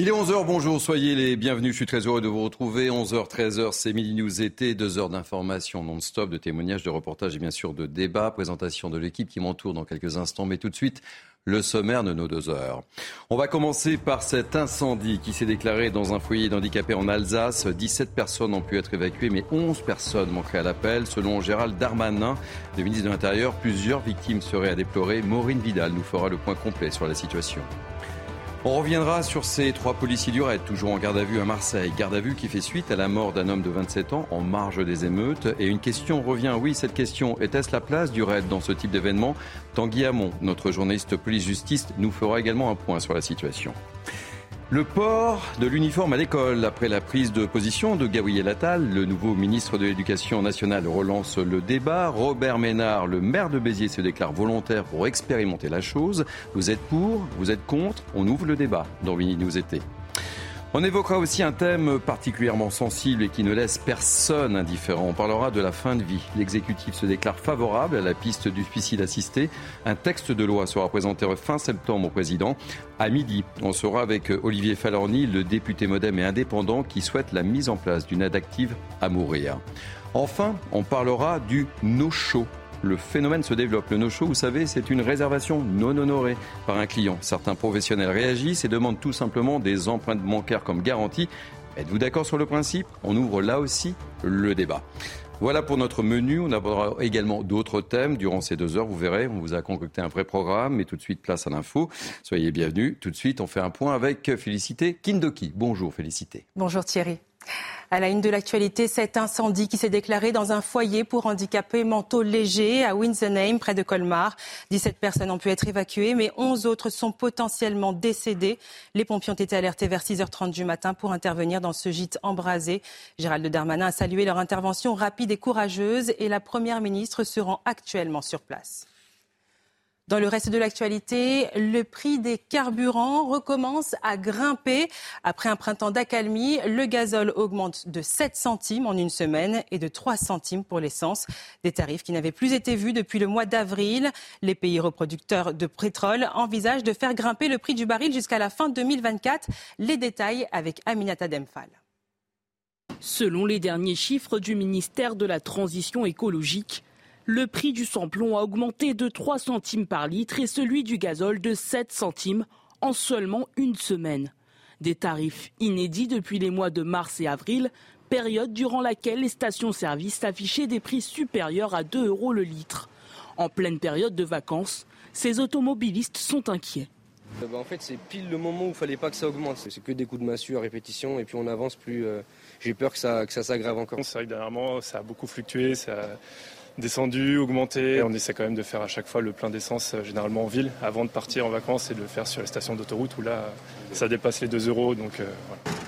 Il est 11h, bonjour, soyez les bienvenus, je suis très heureux de vous retrouver. 11h, 13h, c'est Midi News été, deux heures d'information non-stop, de témoignages, de reportages et bien sûr de débats. Présentation de l'équipe qui m'entoure dans quelques instants, mais tout de suite, le sommaire de nos deux heures. On va commencer par cet incendie qui s'est déclaré dans un foyer d'handicapés en Alsace. 17 personnes ont pu être évacuées, mais 11 personnes manqueraient à l'appel. Selon Gérald Darmanin, le ministre de l'Intérieur, plusieurs victimes seraient à déplorer. Maureen Vidal nous fera le point complet sur la situation. On reviendra sur ces trois policiers du raid, toujours en garde à vue à Marseille. Garde à vue qui fait suite à la mort d'un homme de 27 ans en marge des émeutes. Et une question revient, oui, cette question, était-ce la place du raid dans ce type d'événement? Tanguy Hamon, notre journaliste police-justice, nous fera également un point sur la situation. Le port de l'uniforme à l'école. Après la prise de position de Gabriel Attal, le nouveau ministre de l'Éducation nationale relance le débat. Robert Ménard, le maire de Béziers, se déclare volontaire pour expérimenter la chose. Vous êtes pour Vous êtes contre On ouvre le débat dans Vini Nous était. On évoquera aussi un thème particulièrement sensible et qui ne laisse personne indifférent. On parlera de la fin de vie. L'exécutif se déclare favorable à la piste du suicide assisté. Un texte de loi sera présenté fin septembre au président. À midi, on sera avec Olivier Falorni, le député modem et indépendant qui souhaite la mise en place d'une aide active à mourir. Enfin, on parlera du no-show le phénomène se développe. Le no-show, vous savez, c'est une réservation non honorée par un client. Certains professionnels réagissent et demandent tout simplement des empreintes bancaires comme garantie. Êtes-vous d'accord sur le principe? On ouvre là aussi le débat. Voilà pour notre menu. On abordera également d'autres thèmes durant ces deux heures. Vous verrez, on vous a concocté un vrai programme. Mais tout de suite, place à l'info. Soyez bienvenus. Tout de suite, on fait un point avec Félicité Kindoki. Bonjour Félicité. Bonjour Thierry. À la une de l'actualité, cet incendie qui s'est déclaré dans un foyer pour handicapés mentaux légers à Winsenheim, près de Colmar. 17 personnes ont pu être évacuées, mais 11 autres sont potentiellement décédées. Les pompiers ont été alertés vers 6h30 du matin pour intervenir dans ce gîte embrasé. Gérald Darmanin a salué leur intervention rapide et courageuse et la Première ministre se rend actuellement sur place. Dans le reste de l'actualité, le prix des carburants recommence à grimper. Après un printemps d'accalmie, le gazole augmente de 7 centimes en une semaine et de 3 centimes pour l'essence. Des tarifs qui n'avaient plus été vus depuis le mois d'avril. Les pays reproducteurs de pétrole envisagent de faire grimper le prix du baril jusqu'à la fin 2024. Les détails avec Aminata Demphal. Selon les derniers chiffres du ministère de la Transition écologique, le prix du samplon a augmenté de 3 centimes par litre et celui du gazole de 7 centimes en seulement une semaine. Des tarifs inédits depuis les mois de mars et avril, période durant laquelle les stations-service affichaient des prix supérieurs à 2 euros le litre. En pleine période de vacances, ces automobilistes sont inquiets. Euh, bah, en fait, c'est pile le moment où il fallait pas que ça augmente. C'est que des coups de massue à répétition et puis on avance plus. Euh, j'ai peur que ça, que ça s'aggrave encore. C'est vrai que dernièrement, ça a beaucoup fluctué. Ça descendu, augmenté. On essaie quand même de faire à chaque fois le plein d'essence, euh, généralement en ville, avant de partir en vacances et de le faire sur les stations d'autoroute où là, ça dépasse les 2 euros. Euh,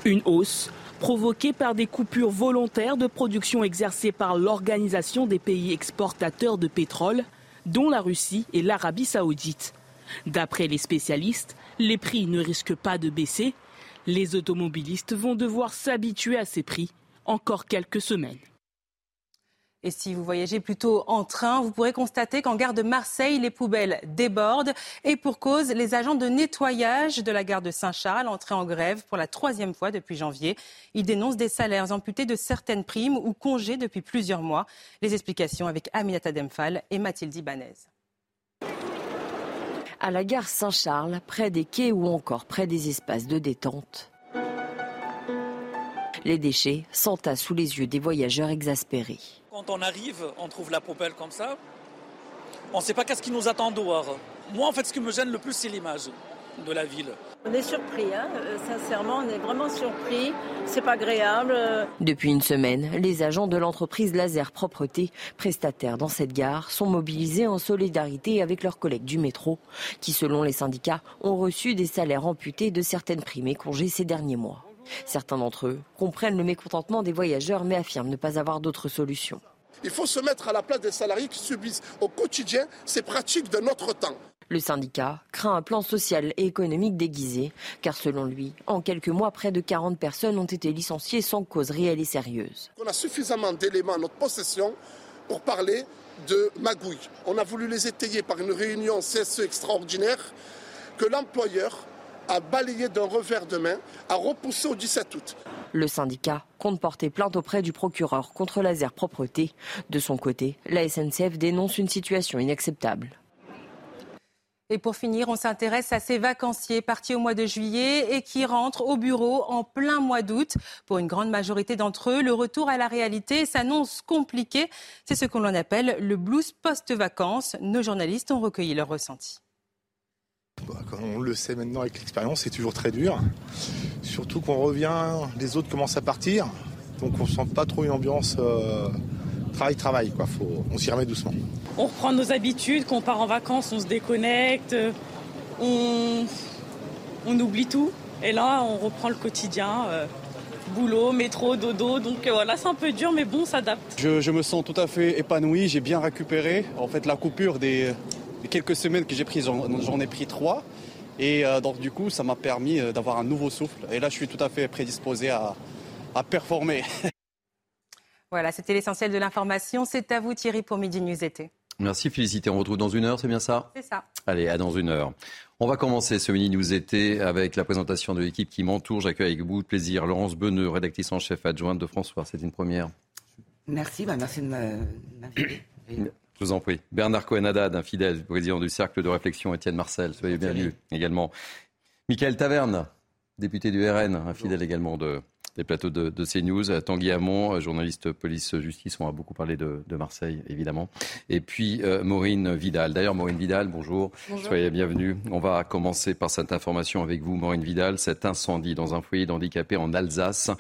Une hausse provoquée par des coupures volontaires de production exercées par l'Organisation des pays exportateurs de pétrole, dont la Russie et l'Arabie saoudite. D'après les spécialistes, les prix ne risquent pas de baisser. Les automobilistes vont devoir s'habituer à ces prix encore quelques semaines. Et si vous voyagez plutôt en train, vous pourrez constater qu'en gare de Marseille, les poubelles débordent. Et pour cause, les agents de nettoyage de la gare de Saint-Charles entrés en grève pour la troisième fois depuis janvier. Ils dénoncent des salaires amputés de certaines primes ou congés depuis plusieurs mois. Les explications avec Aminata Demphal et Mathilde Ibanez. À la gare Saint-Charles, près des quais ou encore près des espaces de détente, les déchets s'entassent sous les yeux des voyageurs exaspérés. Quand on arrive, on trouve la poubelle comme ça. On ne sait pas qu'est-ce qui nous attend dehors. Moi, en fait, ce qui me gêne le plus, c'est l'image de la ville. On est surpris, hein euh, sincèrement, on est vraiment surpris. C'est pas agréable. Depuis une semaine, les agents de l'entreprise Laser Propreté, prestataires dans cette gare, sont mobilisés en solidarité avec leurs collègues du métro, qui, selon les syndicats, ont reçu des salaires amputés de certaines primes et congés ces derniers mois. Certains d'entre eux comprennent le mécontentement des voyageurs mais affirment ne pas avoir d'autre solution. Il faut se mettre à la place des salariés qui subissent au quotidien ces pratiques de notre temps. Le syndicat craint un plan social et économique déguisé, car selon lui, en quelques mois, près de 40 personnes ont été licenciées sans cause réelle et sérieuse. On a suffisamment d'éléments à notre possession pour parler de magouille. On a voulu les étayer par une réunion CSE extraordinaire que l'employeur a balayé d'un revers de main, a repoussé au 17 août. Le syndicat compte porter plainte auprès du procureur contre laser propreté. De son côté, la SNCF dénonce une situation inacceptable. Et pour finir, on s'intéresse à ces vacanciers partis au mois de juillet et qui rentrent au bureau en plein mois d'août. Pour une grande majorité d'entre eux, le retour à la réalité s'annonce compliqué. C'est ce qu'on appelle le blues post-vacances. Nos journalistes ont recueilli leur ressenti. Bah, comme on le sait maintenant avec l'expérience, c'est toujours très dur. Surtout qu'on revient, les autres commencent à partir. Donc on ne sent pas trop une ambiance euh, travail-travail. Quoi. on s'y remet doucement. On reprend nos habitudes, quand on part en vacances, on se déconnecte, on, on oublie tout. Et là, on reprend le quotidien. Euh, boulot, métro, dodo. Donc euh, voilà, c'est un peu dur, mais bon, on s'adapte. Je, me sens tout à fait épanoui, j'ai bien récupéré. En fait, la coupure des, quelques semaines que j'ai prises, j'en ai pris trois. Et euh, donc du coup, ça m'a permis d'avoir un nouveau souffle. Et là, je suis tout à fait prédisposé à, à performer. Voilà, c'était l'essentiel de l'information. C'est à vous Thierry pour Midi News été. Merci, félicité. On retrouve dans une heure, c'est bien ça? C'est ça. Allez, à dans une heure. On va commencer ce Midi News été avec la présentation de l'équipe qui m'entoure. J'accueille avec beaucoup de plaisir Laurence Beneux, rédactrice en chef adjointe de François. C'est une première. Merci, bah merci de m'inviter. Je vous en prie. Bernard Cohen-Haddad, un fidèle président du Cercle de réflexion, Étienne Marcel. Soyez bienvenue également. Michael Taverne, député du RN, un fidèle également de, des plateaux de, de CNews. Tanguy Hamon, euh, journaliste police-justice, on a beaucoup parlé de, de Marseille, évidemment. Et puis euh, Maureen Vidal. D'ailleurs, Maureen Vidal, bonjour. bonjour. Soyez bienvenue. On va commencer par cette information avec vous, Maureen Vidal. Cet incendie dans un foyer d'handicapés en Alsace.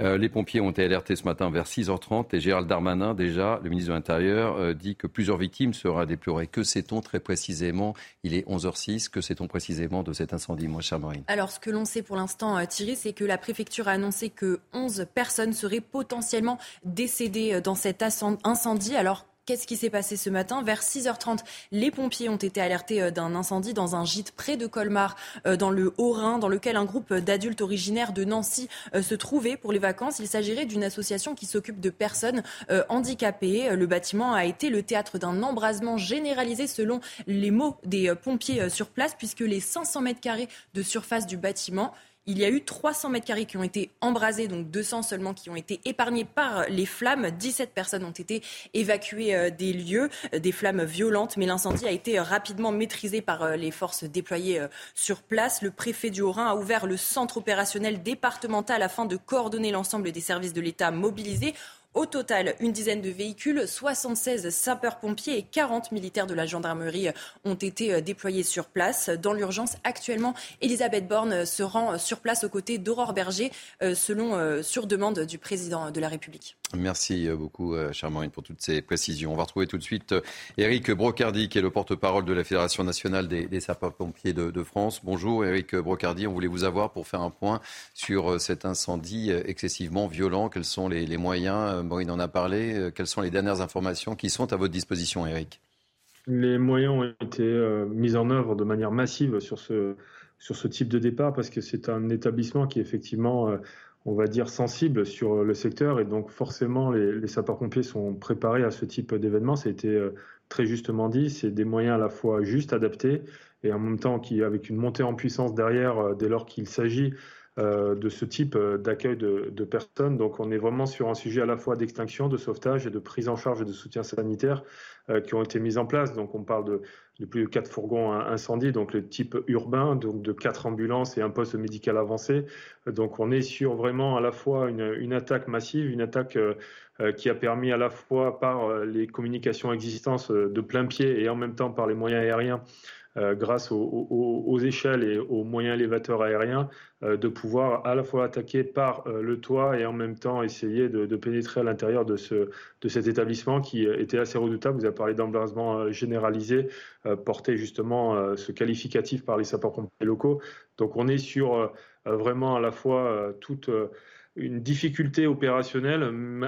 Euh, les pompiers ont été alertés ce matin vers 6h30 et Gérald Darmanin, déjà, le ministre de l'Intérieur, euh, dit que plusieurs victimes seraient déplorées. Que sait-on très précisément? Il est 11h06. Que sait-on précisément de cet incendie, moi, chère Marine Alors, ce que l'on sait pour l'instant, euh, Thierry, c'est que la préfecture a annoncé que 11 personnes seraient potentiellement décédées dans cet incendie. Alors, Qu'est-ce qui s'est passé ce matin? Vers 6h30, les pompiers ont été alertés euh, d'un incendie dans un gîte près de Colmar, euh, dans le Haut-Rhin, dans lequel un groupe d'adultes originaires de Nancy euh, se trouvait pour les vacances. Il s'agirait d'une association qui s'occupe de personnes handicapées. Le bâtiment a été le théâtre d'un embrasement généralisé selon les mots des pompiers sur place, puisque les 500 mètres carrés de surface du bâtiment il y a eu 300 mètres carrés qui ont été embrasés, donc 200 seulement qui ont été épargnés par les flammes. 17 personnes ont été évacuées euh, des lieux, euh, des flammes violentes, mais l'incendie a été rapidement maîtrisé par euh, les forces déployées sur place. Le préfet du Haut-Rhin a ouvert le centre opérationnel départemental afin de coordonner l'ensemble des services de l'État mobilisés. Au total, une dizaine de véhicules, 76 sapeurs-pompiers et 40 militaires de la gendarmerie ont été euh, déployés sur place. Dans l'urgence, actuellement, Elisabeth Borne se rend sur place aux côtés d'Aurore Berger, euh, selon euh, sur demande du président de la République. Merci beaucoup, chère Marine, pour toutes ces précisions. On va retrouver tout de suite Éric Brocardi, qui est le porte-parole de la Fédération nationale des, sapeurs-pompiers de, France. Bonjour, Éric Brocardi. On voulait vous avoir pour faire un point sur cet incendie excessivement violent. Quels sont les moyens Maureen en a parlé. Euh, quelles sont les dernières informations qui sont à votre disposition, Eric Les moyens ont été euh, mis en œuvre de manière massive sur ce, sur ce type de départ parce que c'est un établissement qui est effectivement, euh, on va dire, sensible sur le secteur et donc forcément les, sapeurs-pompiers sont préparés à ce type d'événement. Ça a été très justement dit, c'est des moyens à la fois juste adaptés et en même temps qui, avec une montée en puissance derrière dès lors qu'il s'agit euh, de ce type euh, d'accueil de, personnes. Donc on est vraiment sur un sujet à la fois d'extinction, de sauvetage et de prise en charge et de soutien sanitaire euh, qui ont été mis en place. Donc on parle de, plus de quatre fourgons incendie, donc le type urbain, donc de quatre ambulances et un poste médical avancé. Donc on est sur vraiment à la fois une, attaque massive, une attaque qui a permis à la fois par les communications existantes de plein pied et en même temps par les moyens aériens euh, grâce aux, échelles et aux moyens élévateurs aériens, euh, de pouvoir à la fois attaquer par euh, le toit et en même temps essayer de, pénétrer à l'intérieur de, ce, de cet établissement qui était assez redoutable. Vous avez parlé d'embrasement généralisé, porté justement ce qualificatif par les sapeurs-pompiers locaux. Donc on est sur vraiment à la fois toute une difficulté opérationnelle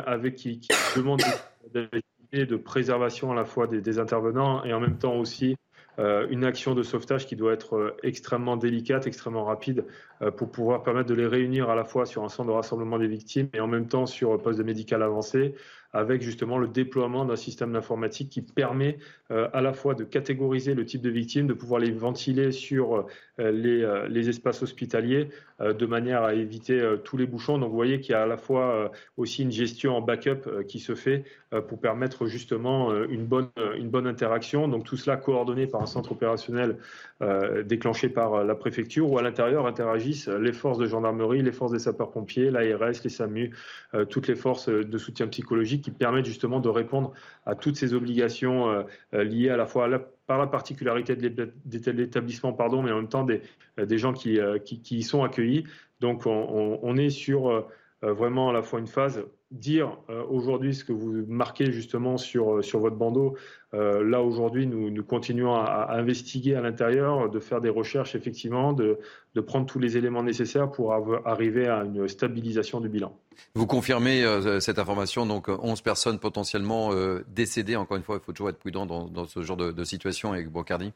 avec qui, demande de, préservation à la fois des intervenants et en même temps aussi euh, une action de sauvetage qui doit être euh, extrêmement délicate, extrêmement rapide euh, pour pouvoir permettre de les réunir à la fois sur un centre de rassemblement des victimes et en même temps sur un poste de médical avancé avec justement le déploiement d'un système d'informatique qui permet euh, à la fois de catégoriser le type de victimes, de pouvoir les ventiler sur euh, les, euh, les, espaces hospitaliers de manière à éviter tous les bouchons. Donc vous voyez qu'il y a à la fois aussi une gestion en backup qui se fait pour permettre justement une bonne, une bonne interaction. Donc tout cela coordonné par un centre opérationnel déclenché par la préfecture où à l'intérieur interagissent les forces de gendarmerie, les forces des sapeurs-pompiers, l'ARS, les SAMU, toutes les forces de soutien psychologique qui permettent justement de répondre à toutes ces obligations liées à la fois par la particularité de l'établissement, pardon, mais en même temps des, des gens qui, qui, y sont accueillis. Donc on, on est sur vraiment à la fois une phase dire euh, aujourd'hui ce que vous marquez justement sur, euh, sur votre bandeau. Euh, là, aujourd'hui, nous, nous, continuons à, investiguer à l'intérieur, de faire des recherches, effectivement, de, de, prendre tous les éléments nécessaires pour arriver à une stabilisation du bilan. Vous confirmez cette information, donc 11 personnes potentiellement décédées. Encore une fois, il faut toujours être prudent dans, dans ce genre de, de situation avec Brocardi.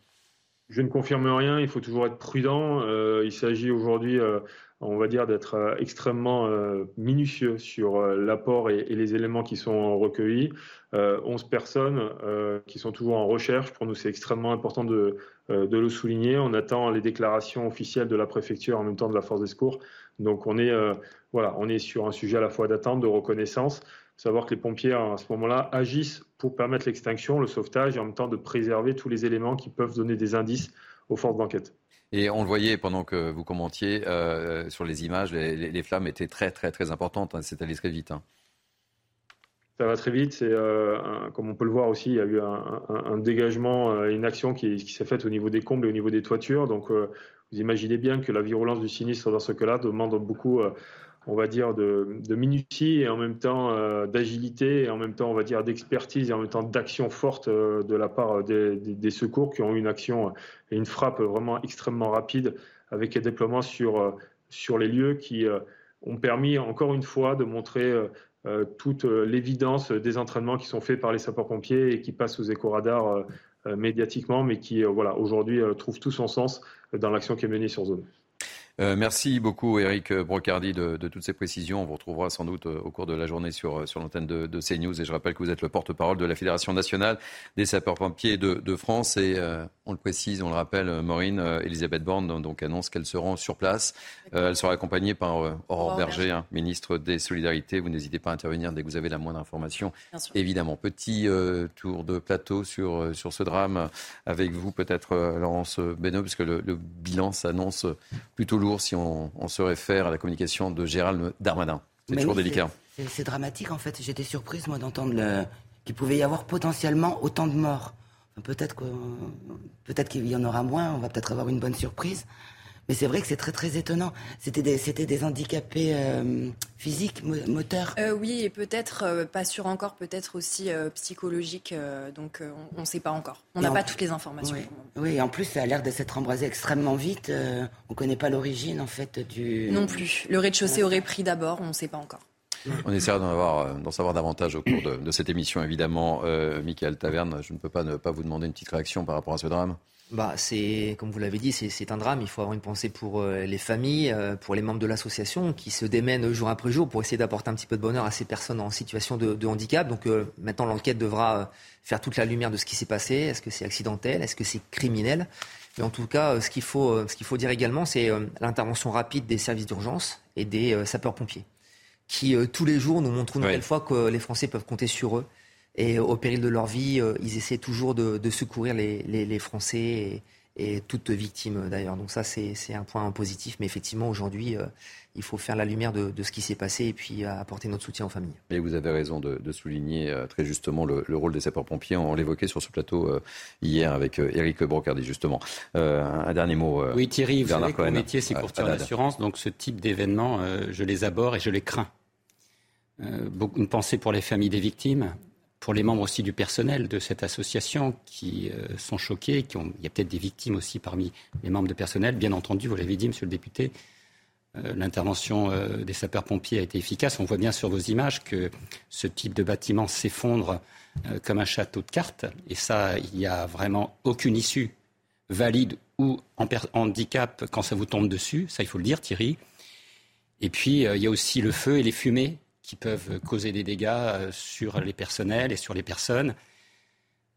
Je ne confirme rien, il faut toujours être prudent. il s'agit aujourd'hui on va dire, d'être euh, extrêmement euh, minutieux sur euh, l'apport et, les éléments qui sont recueillis. 11 personnes qui sont toujours en recherche. Pour nous, c'est extrêmement important de, de, le souligner. On attend les déclarations officielles de la préfecture en même temps de la force des secours. Donc, on est, voilà, on est sur un sujet à la fois d'attente, de reconnaissance. Savoir que les pompiers, à ce moment-là, agissent pour permettre l'extinction, le sauvetage et en même temps de préserver tous les éléments qui peuvent donner des indices aux forces d'enquête. Et on le voyait pendant que vous commentiez euh, sur les images, les, flammes étaient très très très importantes. Hein, c'est allé très vite. Hein. Ça va très vite. C'est euh, comme on peut le voir aussi, il y a eu un, dégagement, euh, une action qui, s'est faite au niveau des combles et au niveau des toitures. Donc, vous imaginez bien que la virulence du sinistre dans ce cas-là demande beaucoup on va dire, de, minutie et en même temps euh, d'agilité et en même temps, on va dire, d'expertise et en même temps d'action forte euh, de la part des, secours qui ont eu une action et une frappe vraiment extrêmement rapide avec un déploiement sur, sur les lieux qui euh, ont permis encore une fois de montrer toute l'évidence des entraînements qui sont faits par les sapeurs-pompiers et qui passent aux éco-radars médiatiquement, mais qui, voilà, aujourd'hui, trouvent tout son sens dans l'action qui est menée sur zone. Euh, merci beaucoup, Eric Brocardi, de, toutes ces précisions. On vous retrouvera sans doute euh, au cours de la journée sur, euh, sur l'antenne de, de, CNews. Et je rappelle que vous êtes le porte-parole de la Fédération nationale des sapeurs-pompiers de, France. Et on le précise, on le rappelle, Maureen, Elisabeth Borne donc, annonce qu'elle se rend sur place. elle sera accompagnée par Aurore Berger, hein, ministre des Solidarités. Vous n'hésitez pas à intervenir dès que vous avez la moindre information. Évidemment. Petit tour de plateau sur, sur ce drame avec vous, peut-être, Laurence Benoît, puisque le, le bilan s'annonce plutôt lourd si on, se réfère à la communication de Gérald Darmanin. C'est toujours délicat. C'est dramatique en fait. J'étais surprise moi d'entendre qu'il pouvait y avoir potentiellement autant de morts. peut-être peut-être qu'il y en aura moins. On va peut-être avoir une bonne surprise. Mais c'est vrai que c'est très très étonnant. C'était des, c'était des handicapés euh, physiques, moteurs. Euh, oui, et peut-être euh, pas sûr encore, peut-être aussi psychologiques. donc on ne sait pas encore. On n'a pas toutes les informations. Oui. en plus ça a l'air de s'être embrasé extrêmement vite. on ne connaît pas l'origine en fait du. Non plus. Le rez-de-chaussée aurait pris d'abord. On ne sait pas encore. On essaiera d'en, savoir davantage au cours de, cette émission, évidemment. Michael Taverne, je ne peux pas ne pas vous demander une petite réaction par rapport à ce drame bah, c'est, comme vous l'avez dit, c'est un drame. Il faut avoir une pensée pour euh, les familles, euh, pour les membres de l'association qui se démènent jour après jour pour essayer d'apporter un petit peu de bonheur à ces personnes en situation de, handicap. Donc euh, maintenant, l'enquête devra faire toute la lumière de ce qui s'est passé. Est-ce que c'est accidentel? Est-ce que c'est criminel? Mais en tout cas, ce qu'il faut, ce qu'il faut dire également, c'est l'intervention rapide des services d'urgence et des sapeurs-pompiers qui, tous les jours, nous montrent une nouvelle fois que les Français peuvent compter sur eux et au péril de leur vie, euh, ils essaient toujours de, secourir les, Français et, toutes victimes d'ailleurs. Donc ça, c'est un point positif. Mais effectivement, aujourd'hui, euh, il faut faire la lumière de, ce qui s'est passé et puis apporter notre soutien aux familles. Et vous avez raison de, souligner euh, très justement le, rôle des sapeurs-pompiers. On l'évoquait sur ce plateau hier avec Eric Brocardi, justement. un dernier mot. oui, Thierry, vous savez que mon métier, c'est courtier en assurance. Donc ce type d'événements, je les aborde et je les crains. une pensée pour les familles des victimes, pour les membres aussi du personnel de cette association qui euh, sont choqués, qui ont, il y a peut-être des victimes aussi parmi les membres de personnel. Bien entendu, vous l'avez dit, Monsieur le député, euh, l'intervention euh, des sapeurs-pompiers a été efficace. On voit bien sur vos images que ce type de bâtiment s'effondre comme un château de cartes. Et ça, il n'y a vraiment aucune issue valide ou en handicap quand ça vous tombe dessus. Ça, il faut le dire, Thierry. Et puis, il y a aussi le feu et les fumées qui peuvent causer des dégâts sur les personnels et sur les personnes.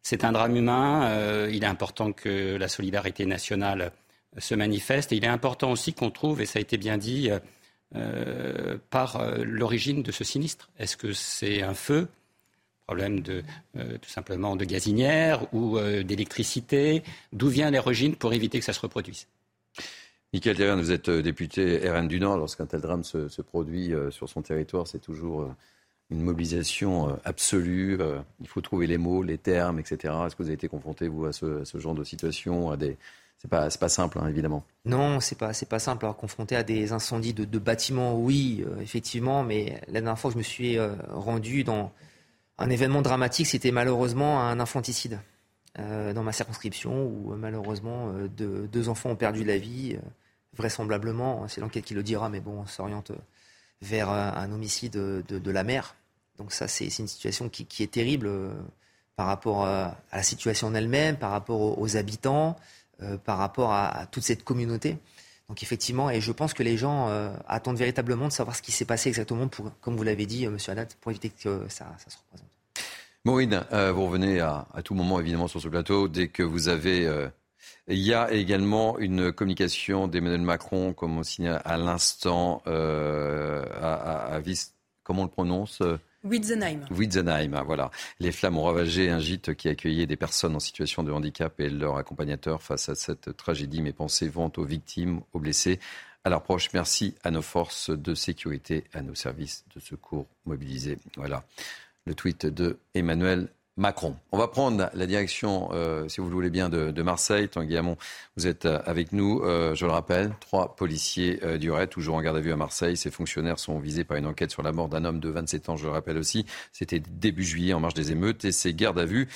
C'est un drame humain. il est important que la solidarité nationale se manifeste. Et il est important aussi qu'on trouve, et ça a été bien dit, par l'origine de ce sinistre. Est-ce que c'est un feu problème de, tout simplement de gazinière ou d'électricité? D'où vient l'origine pour éviter que ça se reproduise? Michael Théverne, vous êtes euh, député RN du Nord. Lorsqu'un tel drame se, produit euh, sur son territoire, c'est toujours euh, une mobilisation absolue. Il faut trouver les mots, les termes, etc. Est-ce que vous avez été confronté, vous, à ce, genre de situation à des... C'est pas, simple, hein, évidemment. Non, c'est pas, pas simple. Confronté à des incendies de, bâtiments, oui, effectivement. Mais la dernière fois que je me suis rendu dans un événement dramatique, c'était malheureusement un infanticide. dans ma circonscription où malheureusement deux enfants ont perdu la vie vraisemblablement, c'est l'enquête qui le dira, mais bon, on s'oriente vers un homicide de, la mère. Donc ça, c'est une situation qui, est terrible euh, par rapport à, la situation en elle-même, par rapport aux, habitants, euh, par rapport à, toute cette communauté. Donc effectivement, et je pense que les gens euh, attendent véritablement de savoir ce qui s'est passé exactement, comme vous l'avez dit, Monsieur Haddad, pour éviter que ça, se représente. Maureen, vous revenez à, tout moment évidemment sur ce plateau dès que vous avez il y a également une communication d'Emmanuel Macron, comme on signale à l'instant, euh, à, à, comment on le prononce Witzenheim. Witzenheim, ah, voilà. Les flammes ont ravagé un gîte qui accueillait des personnes en situation de handicap et leurs accompagnateurs face à cette tragédie. Mes pensées vont aux victimes, aux blessés, à leurs proches. Merci à nos forces de sécurité, à nos services de secours mobilisés. Voilà le tweet de Emmanuel Macron. On va prendre la direction, euh, si vous le voulez bien, de, Marseille. Tanguy Hamon, vous êtes euh, avec nous. Euh, je le rappelle, trois policiers du RAID, toujours en garde à vue à Marseille. Ces fonctionnaires sont visés par une enquête sur la mort d'un homme de 27 ans, je le rappelle aussi. C'était début juillet, en marge des émeutes. Et ces gardes à vue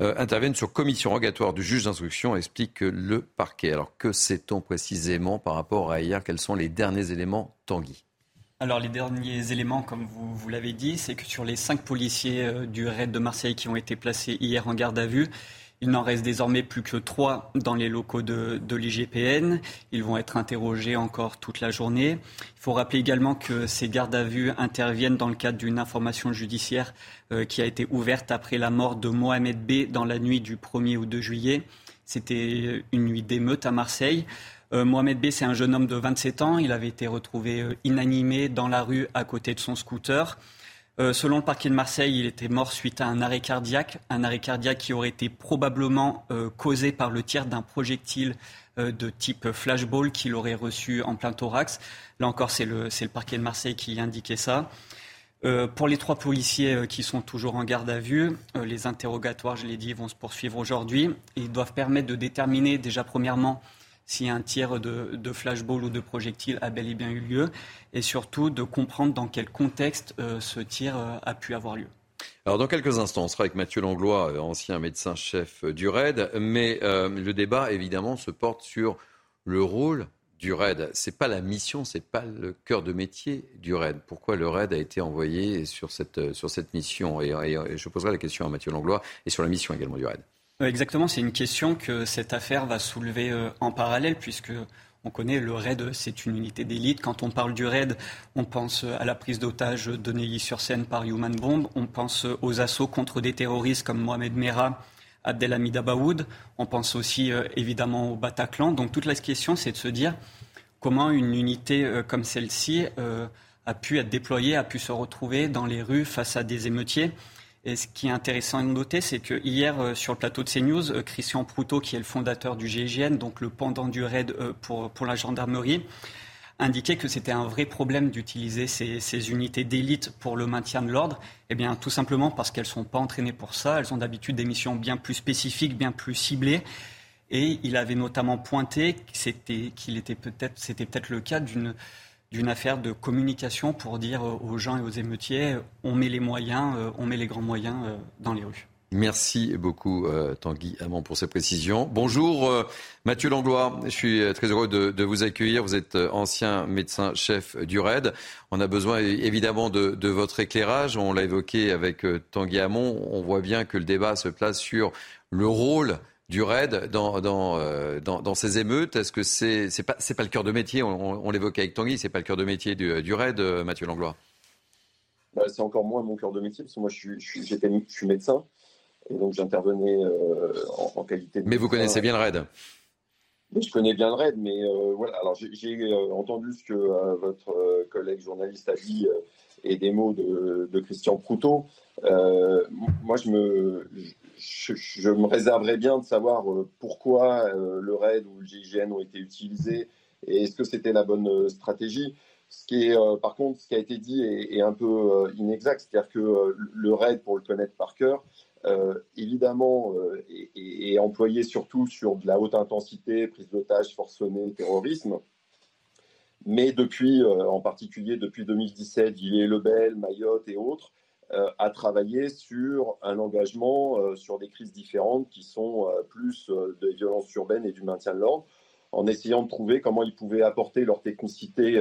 interviennent sur commission rogatoire du juge d'instruction, explique le parquet. Alors, que sait-on précisément par rapport à hier Quels sont les derniers éléments, Tanguy? Alors les derniers éléments, comme vous, l'avez dit, c'est que sur les cinq policiers euh, du raid de Marseille qui ont été placés hier en garde à vue, il n'en reste désormais plus que trois dans les locaux de, l'IGPN. Ils vont être interrogés encore toute la journée. Il faut rappeler également que ces gardes à vue interviennent dans le cadre d'une information judiciaire euh, qui a été ouverte après la mort de Mohamed B dans la nuit du 1er au 2 juillet. C'était une nuit d'émeute à Marseille. Euh, Mohamed B, c'est un jeune homme de 27 ans. Il avait été retrouvé euh, inanimé dans la rue à côté de son scooter. Euh, selon le parquet de Marseille, il était mort suite à un arrêt cardiaque, un arrêt cardiaque qui aurait été probablement causé par le tir d'un projectile de type flashball qu'il aurait reçu en plein thorax. Là encore, c'est le, le, parquet de Marseille qui indiquait ça. pour les trois policiers qui sont toujours en garde à vue, les interrogatoires, je l'ai dit, vont se poursuivre aujourd'hui. Ils doivent permettre de déterminer déjà premièrement si un tir de, flashball ou de projectile a bel et bien eu lieu, et surtout de comprendre dans quel contexte euh, ce tir euh, a pu avoir lieu. Alors dans quelques instants, on sera avec Mathieu Langlois, euh, ancien médecin-chef du RAID, mais le débat évidemment se porte sur le rôle du RAID. C'est pas la mission, c'est pas le cœur de métier du RAID. Pourquoi le RAID a été envoyé sur cette, sur cette mission? Et, et je poserai la question à Mathieu Langlois et sur la mission également du RAID. Euh, exactement, c'est une question que cette affaire va soulever euh, en parallèle, puisque on connaît le RAID, c'est une unité d'élite. Quand on parle du RAID, on pense à la prise d'otage de Neuilly-sur-Seine par Human Bomb, on pense aux assauts contre des terroristes comme Mohamed Merah, Abdelhamid Abaoud, on pense aussi euh, évidemment au Bataclan. Donc toute la question, c'est de se dire comment une unité comme celle-ci a pu être déployée, a pu se retrouver dans les rues face à des émeutiers. Et ce qui est intéressant de noter, c'est que hier, euh, sur le plateau de CNews, euh, Christian Proutot, qui est le fondateur du GIGN, donc le pendant du RAID euh, pour, pour la gendarmerie, indiquait que c'était un vrai problème d'utiliser ces, unités d'élite pour le maintien de l'ordre. Eh bien, tout simplement parce qu'elles ne sont pas entraînées pour ça. Elles ont d'habitude des missions bien plus spécifiques, bien plus ciblées. Et il avait notamment pointé qu'il était peut-être, c'était peut-être le cas d'une d'une affaire de communication pour dire aux gens et aux émeutiers on met les moyens, euh, on met les grands moyens euh, dans les rues. Merci beaucoup euh, Tanguy Hamon pour ces précisions. Bonjour Mathieu Langlois, je suis très heureux de, vous accueillir. Vous êtes ancien médecin-chef du RAID. On a besoin évidemment de, votre éclairage. On l'a évoqué avec Tanguy Hamon. On voit bien que le débat se place sur le rôle du RAID dans, dans, euh, dans, dans ces émeutes Est-ce que c'est c'est pas pas le cœur de métier? On, on l'évoquait avec Tanguy, c'est pas le cœur de métier du, du RAID, euh, Mathieu Langlois? bah, C'est encore moins mon cœur de métier, parce que moi, je suis, je suis médecin. Et donc, j'intervenais euh, en, qualité de. Mais vous connaissez bien le RAID? Mais je connais bien le RAID, mais euh, voilà. Alors, j'ai entendu ce que votre collègue journaliste a dit et des mots de, de Christian Proutot. moi, je me, je, me réserverais bien de savoir pourquoi le RAID ou le GIGN ont été utilisés et est-ce que c'était la bonne stratégie. Ce qui est, par contre, ce qui a été dit est, un peu inexact, c'est-à-dire que le RAID, pour le connaître par cœur, euh, évidemment, euh, est, employé surtout sur de la haute intensité, prise d'otages forcenés, terrorisme. Mais depuis, euh, en particulier depuis 2017, Gilles Lebel, Mayotte et autres, a travaillé sur un engagement sur des crises différentes qui sont plus des violences urbaines et du maintien de l'ordre, en essayant de trouver comment ils pouvaient apporter leur technicité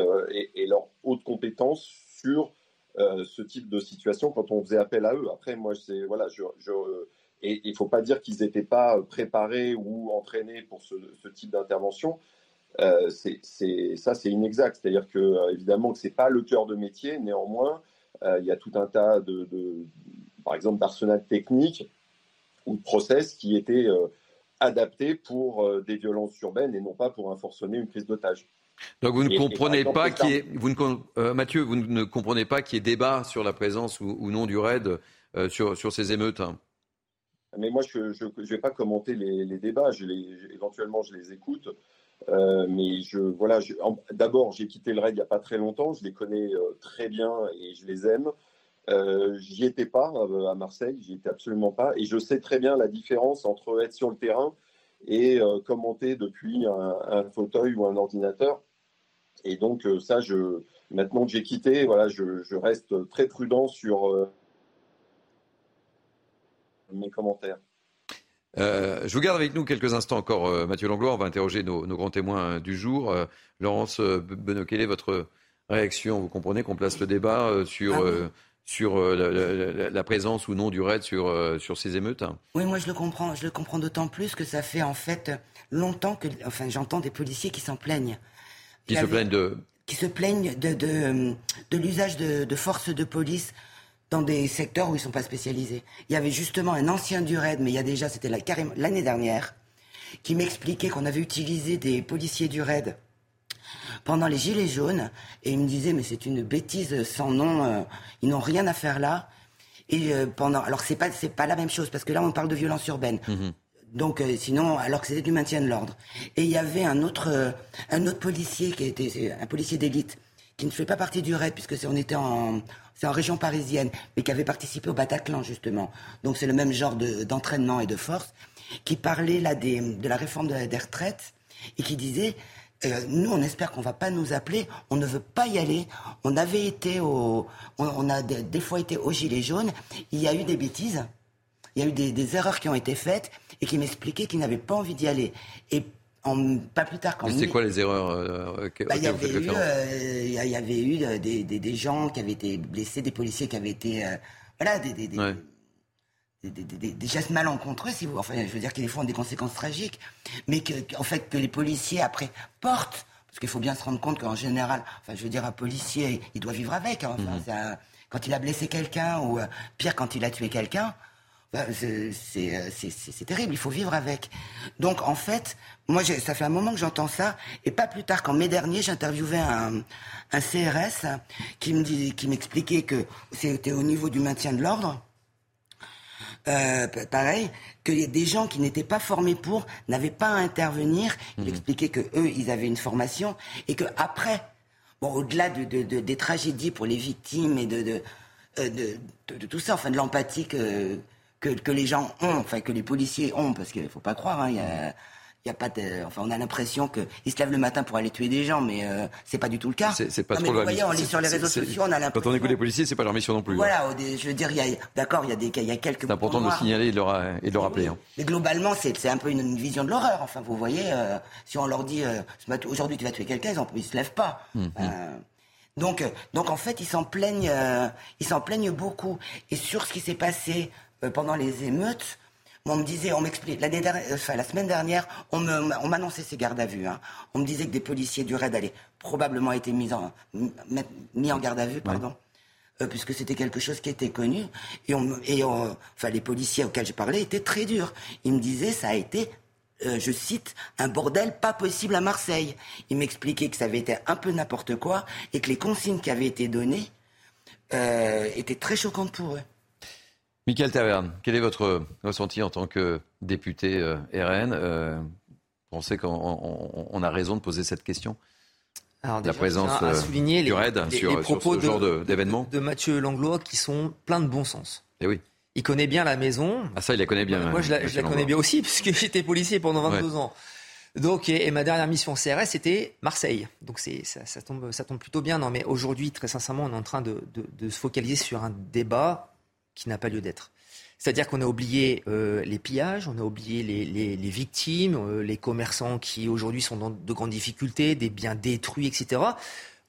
et, leur haute compétence sur euh, ce type de situation quand on faisait appel à eux. Après, moi, c'est voilà, je, et il ne faut pas dire qu'ils n'étaient pas préparés ou entraînés pour ce, type d'intervention. Euh, ça, c'est inexact. C'est-à-dire que euh, évidemment que c'est pas le cœur de métier. Néanmoins, il y a tout un tas de, par exemple, d'arsenal technique ou de process qui étaient adaptés pour des violences urbaines et non pas pour inforçonner une prise d'otage. Donc vous ne comprenez pas qu'il y ait, vous ne, euh, Mathieu, vous ne comprenez pas qu'il y ait débat sur la présence ou, non du RAID euh, sur, sur ces émeutes hein? Mais moi, je ne vais pas commenter les, débats. Je les, éventuellement, je les écoute. Euh, mais je, voilà, d'abord, j'ai quitté le RAID il n'y a pas très longtemps. Je les connais très bien et je les aime. j'y étais pas à Marseille, j'y étais absolument pas. Et je sais très bien la différence entre être sur le terrain et commenter depuis un fauteuil ou un ordinateur. Et donc euh, ça, maintenant que j'ai quitté, voilà, je, reste très prudent sur euh, mes commentaires. Euh, je vous garde avec nous quelques instants encore, Mathieu Langlois. On va interroger nos, grands témoins du jour. Laurence Benoît, quelle est votre réaction Vous comprenez qu'on place le débat sur, ah sur la, présence ou non du raid sur, sur ces émeutes Oui, moi je le comprends. Je le comprends d'autant plus que ça fait en fait longtemps que, enfin, j'entends des policiers qui s'en plaignent. Qui se plaignent de Qui se plaignent de, de, de l'usage de, de forces de police dans des secteurs où ils ne sont pas spécialisés. Il y avait justement un ancien du RAID, mais il y a déjà, c'était l'année dernière, qui m'expliquait qu'on avait utilisé des policiers du RAID pendant les Gilets jaunes, et il me disait, mais c'est une bêtise sans nom, euh, ils n'ont rien à faire là. Et euh, pendant, alors c'est pas c'est pas la même chose parce que là on parle de violence urbaine. Mhm. Donc euh, sinon, alors que c'était du maintien de l'ordre. Et il y avait un autre, un autre policier qui était un policier d'élite qui ne fait pas partie du RAID puisque on était en, c'est en région parisienne, mais qui avait participé au Bataclan justement. Donc c'est le même genre d'entraînement et de force qui parlait là de la réforme des retraites et qui disait euh, nous, on espère qu'on va pas nous appeler. On ne veut pas y aller. On avait été on, a des, fois été au gilet jaune. Il y a eu des bêtises il y a eu des, erreurs qui ont été faites et qui m'expliquaient qu'ils n'avaient pas envie d'y aller. En, pas plus tard qu'en. c'est quoi les erreurs euh, bah, Il y, avait eu, euh, y avait eu euh, des, des, gens qui avaient été blessés, des policiers qui avaient été. voilà, des, des, des, gestes malencontreux, si vous. Enfin, je veux dire qu'ils font des conséquences tragiques. Mais que, en fait, que les policiers, après, portent. Parce qu'il faut bien se rendre compte qu'en général, enfin, je veux dire, un policier, il doit vivre avec. Hein. Enfin, mhm. quand il a blessé quelqu'un, ou pire, quand il a tué quelqu'un, bah, euh, c'est terrible, il faut vivre avec. Donc en fait, moi ça fait un moment que j'entends ça, et pas plus tard qu'en mai dernier, j'interviewais un, un CRS qui me dit, qui m'expliquait que c'était au niveau du maintien de l'ordre. Euh, pareil, a des gens qui n'étaient pas formés pour, n'avaient pas à intervenir. Il mmh. expliquait que eux, ils avaient une formation et que après, bon, au-delà de, de, des tragédies pour les victimes et de, de, euh, de tout ça, enfin de l'empathie que que, que, les gens ont, enfin que les policiers ont, parce qu'il faut pas croire, hein, il y a, y a pas de, enfin on a l'impression qu'ils se lèvent le matin pour aller tuer des gens, mais euh, c'est pas du tout le cas. C'est pas trop vous voyez, on lit sur les réseaux sociaux, on a l'impression. Quand on écoute les policiers, c'est pas leur mission non plus. Voilà, je veux dire, il y a, d'accord, il y a des, il y a quelques. C'est important de le signaler et de le, et de le rappeler. Hein. Mais globalement, c'est un peu une, vision de l'horreur. Enfin, vous voyez, euh, si on leur dit euh, aujourd'hui tu vas tuer quelqu'un, ils, ils se lèvent pas. Hum, hum. donc, donc en fait, ils s'en plaignent, ils s'en plaignent beaucoup. Et sur ce qui s'est passé euh, pendant les émeutes, on me disait, on m'explique, l'année dernière, euh, enfin, la semaine dernière, on m'annonçait ces gardes à vue. Hein. On me disait que des policiers du RAID allaient probablement être mis en, mis en garde à vue, pardon. puisque c'était quelque chose qui était connu. Et, on, et enfin, les policiers auxquels j'ai parlé étaient très durs. Ils me disaient ça a été je cite, un bordel pas possible à Marseille. Ils m'expliquaient que ça avait été un peu n'importe quoi et que les consignes qui avaient été données étaient très choquantes pour eux. Michael Taverne, quel est votre ressenti en tant que député euh, RN euh, pensez qu'on a raison de poser cette question alors la présence à, euh, souligner les, propos ce genre d'événements de, Mathieu Langlois qui sont pleins de bon sens. Et eh oui. Il connaît bien la maison. Ah ça, il la connaît bien. Moi, je la, connais bien aussi, puisque j'étais policier pendant 22 ans. Donc, et, ma dernière mission CRS, c'était Marseille. Donc, c'est, ça, tombe, ça tombe plutôt bien. Non, mais aujourd'hui, très sincèrement, on est en train de, de se focaliser sur un débat qui n'a pas lieu d'être. C'est-à-dire qu'on a oublié euh, les pillages, on a oublié les, victimes, euh, les commerçants qui aujourd'hui sont dans de grandes difficultés, des biens détruits, etc.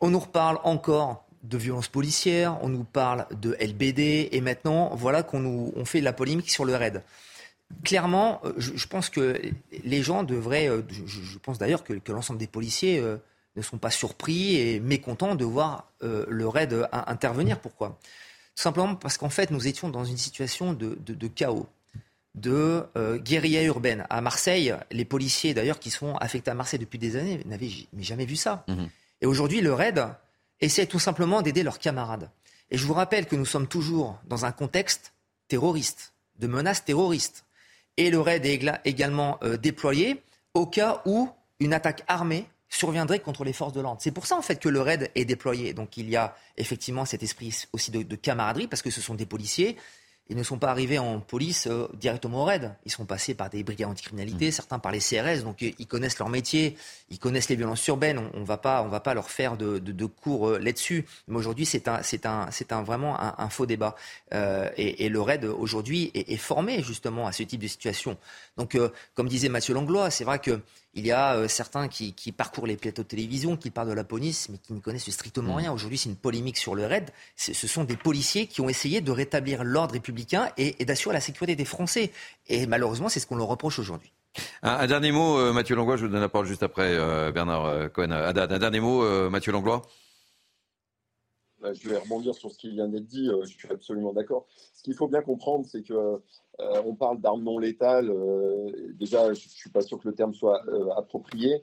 On nous reparle encore de violences policières, on nous parle de LBD, et maintenant, voilà qu'on fait de la polémique sur le raid. Clairement, euh, je, pense que les gens devraient, je, pense d'ailleurs que, l'ensemble des policiers ne sont pas surpris et mécontents de voir le raid intervenir. Pourquoi? Simplement parce qu'en fait, nous étions dans une situation de, chaos de euh, guérilla urbaine. À Marseille, les policiers d'ailleurs qui sont affectés à Marseille depuis des années n'avaient jamais vu ça. Mhm. Et aujourd'hui, le RAID essaie tout simplement d'aider leurs camarades. Et je vous rappelle que nous sommes toujours dans un contexte terroriste, de menaces terroristes. Et le RAID est également euh, déployé au cas où une attaque armée surviendrait contre les forces de l'ordre. C'est pour ça en fait que le RAID est déployé. Donc il y a effectivement cet esprit aussi de, de camaraderie parce que ce sont des policiers ils ne sont pas arrivés en police euh, directement au raid. Ils sont passés par des brigades anticriminalité, mmh. certains par les CRS, donc ils connaissent leur métier, ils connaissent les violences urbaines. On, ne va pas, on va pas leur faire de, de, cours euh, là-dessus. Mais aujourd'hui, c'est un, c'est un, c'est un vraiment un, faux débat. Euh, et, le raid aujourd'hui est, formé justement à ce type de situation. Donc, comme disait Mathieu Langlois, c'est vrai que il y a certains qui, parcourent les plateaux de télévision, qui parlent de la police, mais qui ne connaissent strictement mmh. rien. Aujourd'hui, c'est une polémique sur le raid. Ce sont des policiers qui ont essayé de rétablir l'ordre républicain et, d'assurer la sécurité des Français. Et malheureusement, c'est ce qu'on leur reproche aujourd'hui. Un, dernier mot, euh, Mathieu Langlois, je vous donne la parole juste après euh, Bernard euh, Cohen. Un dernier mot, Mathieu Langlois? Je vais rebondir sur ce qui vient d'être dit. je suis absolument d'accord. Ce qu'il faut bien comprendre, c'est que on parle d'armes non létales. déjà, je ne suis pas sûr que le terme soit approprié.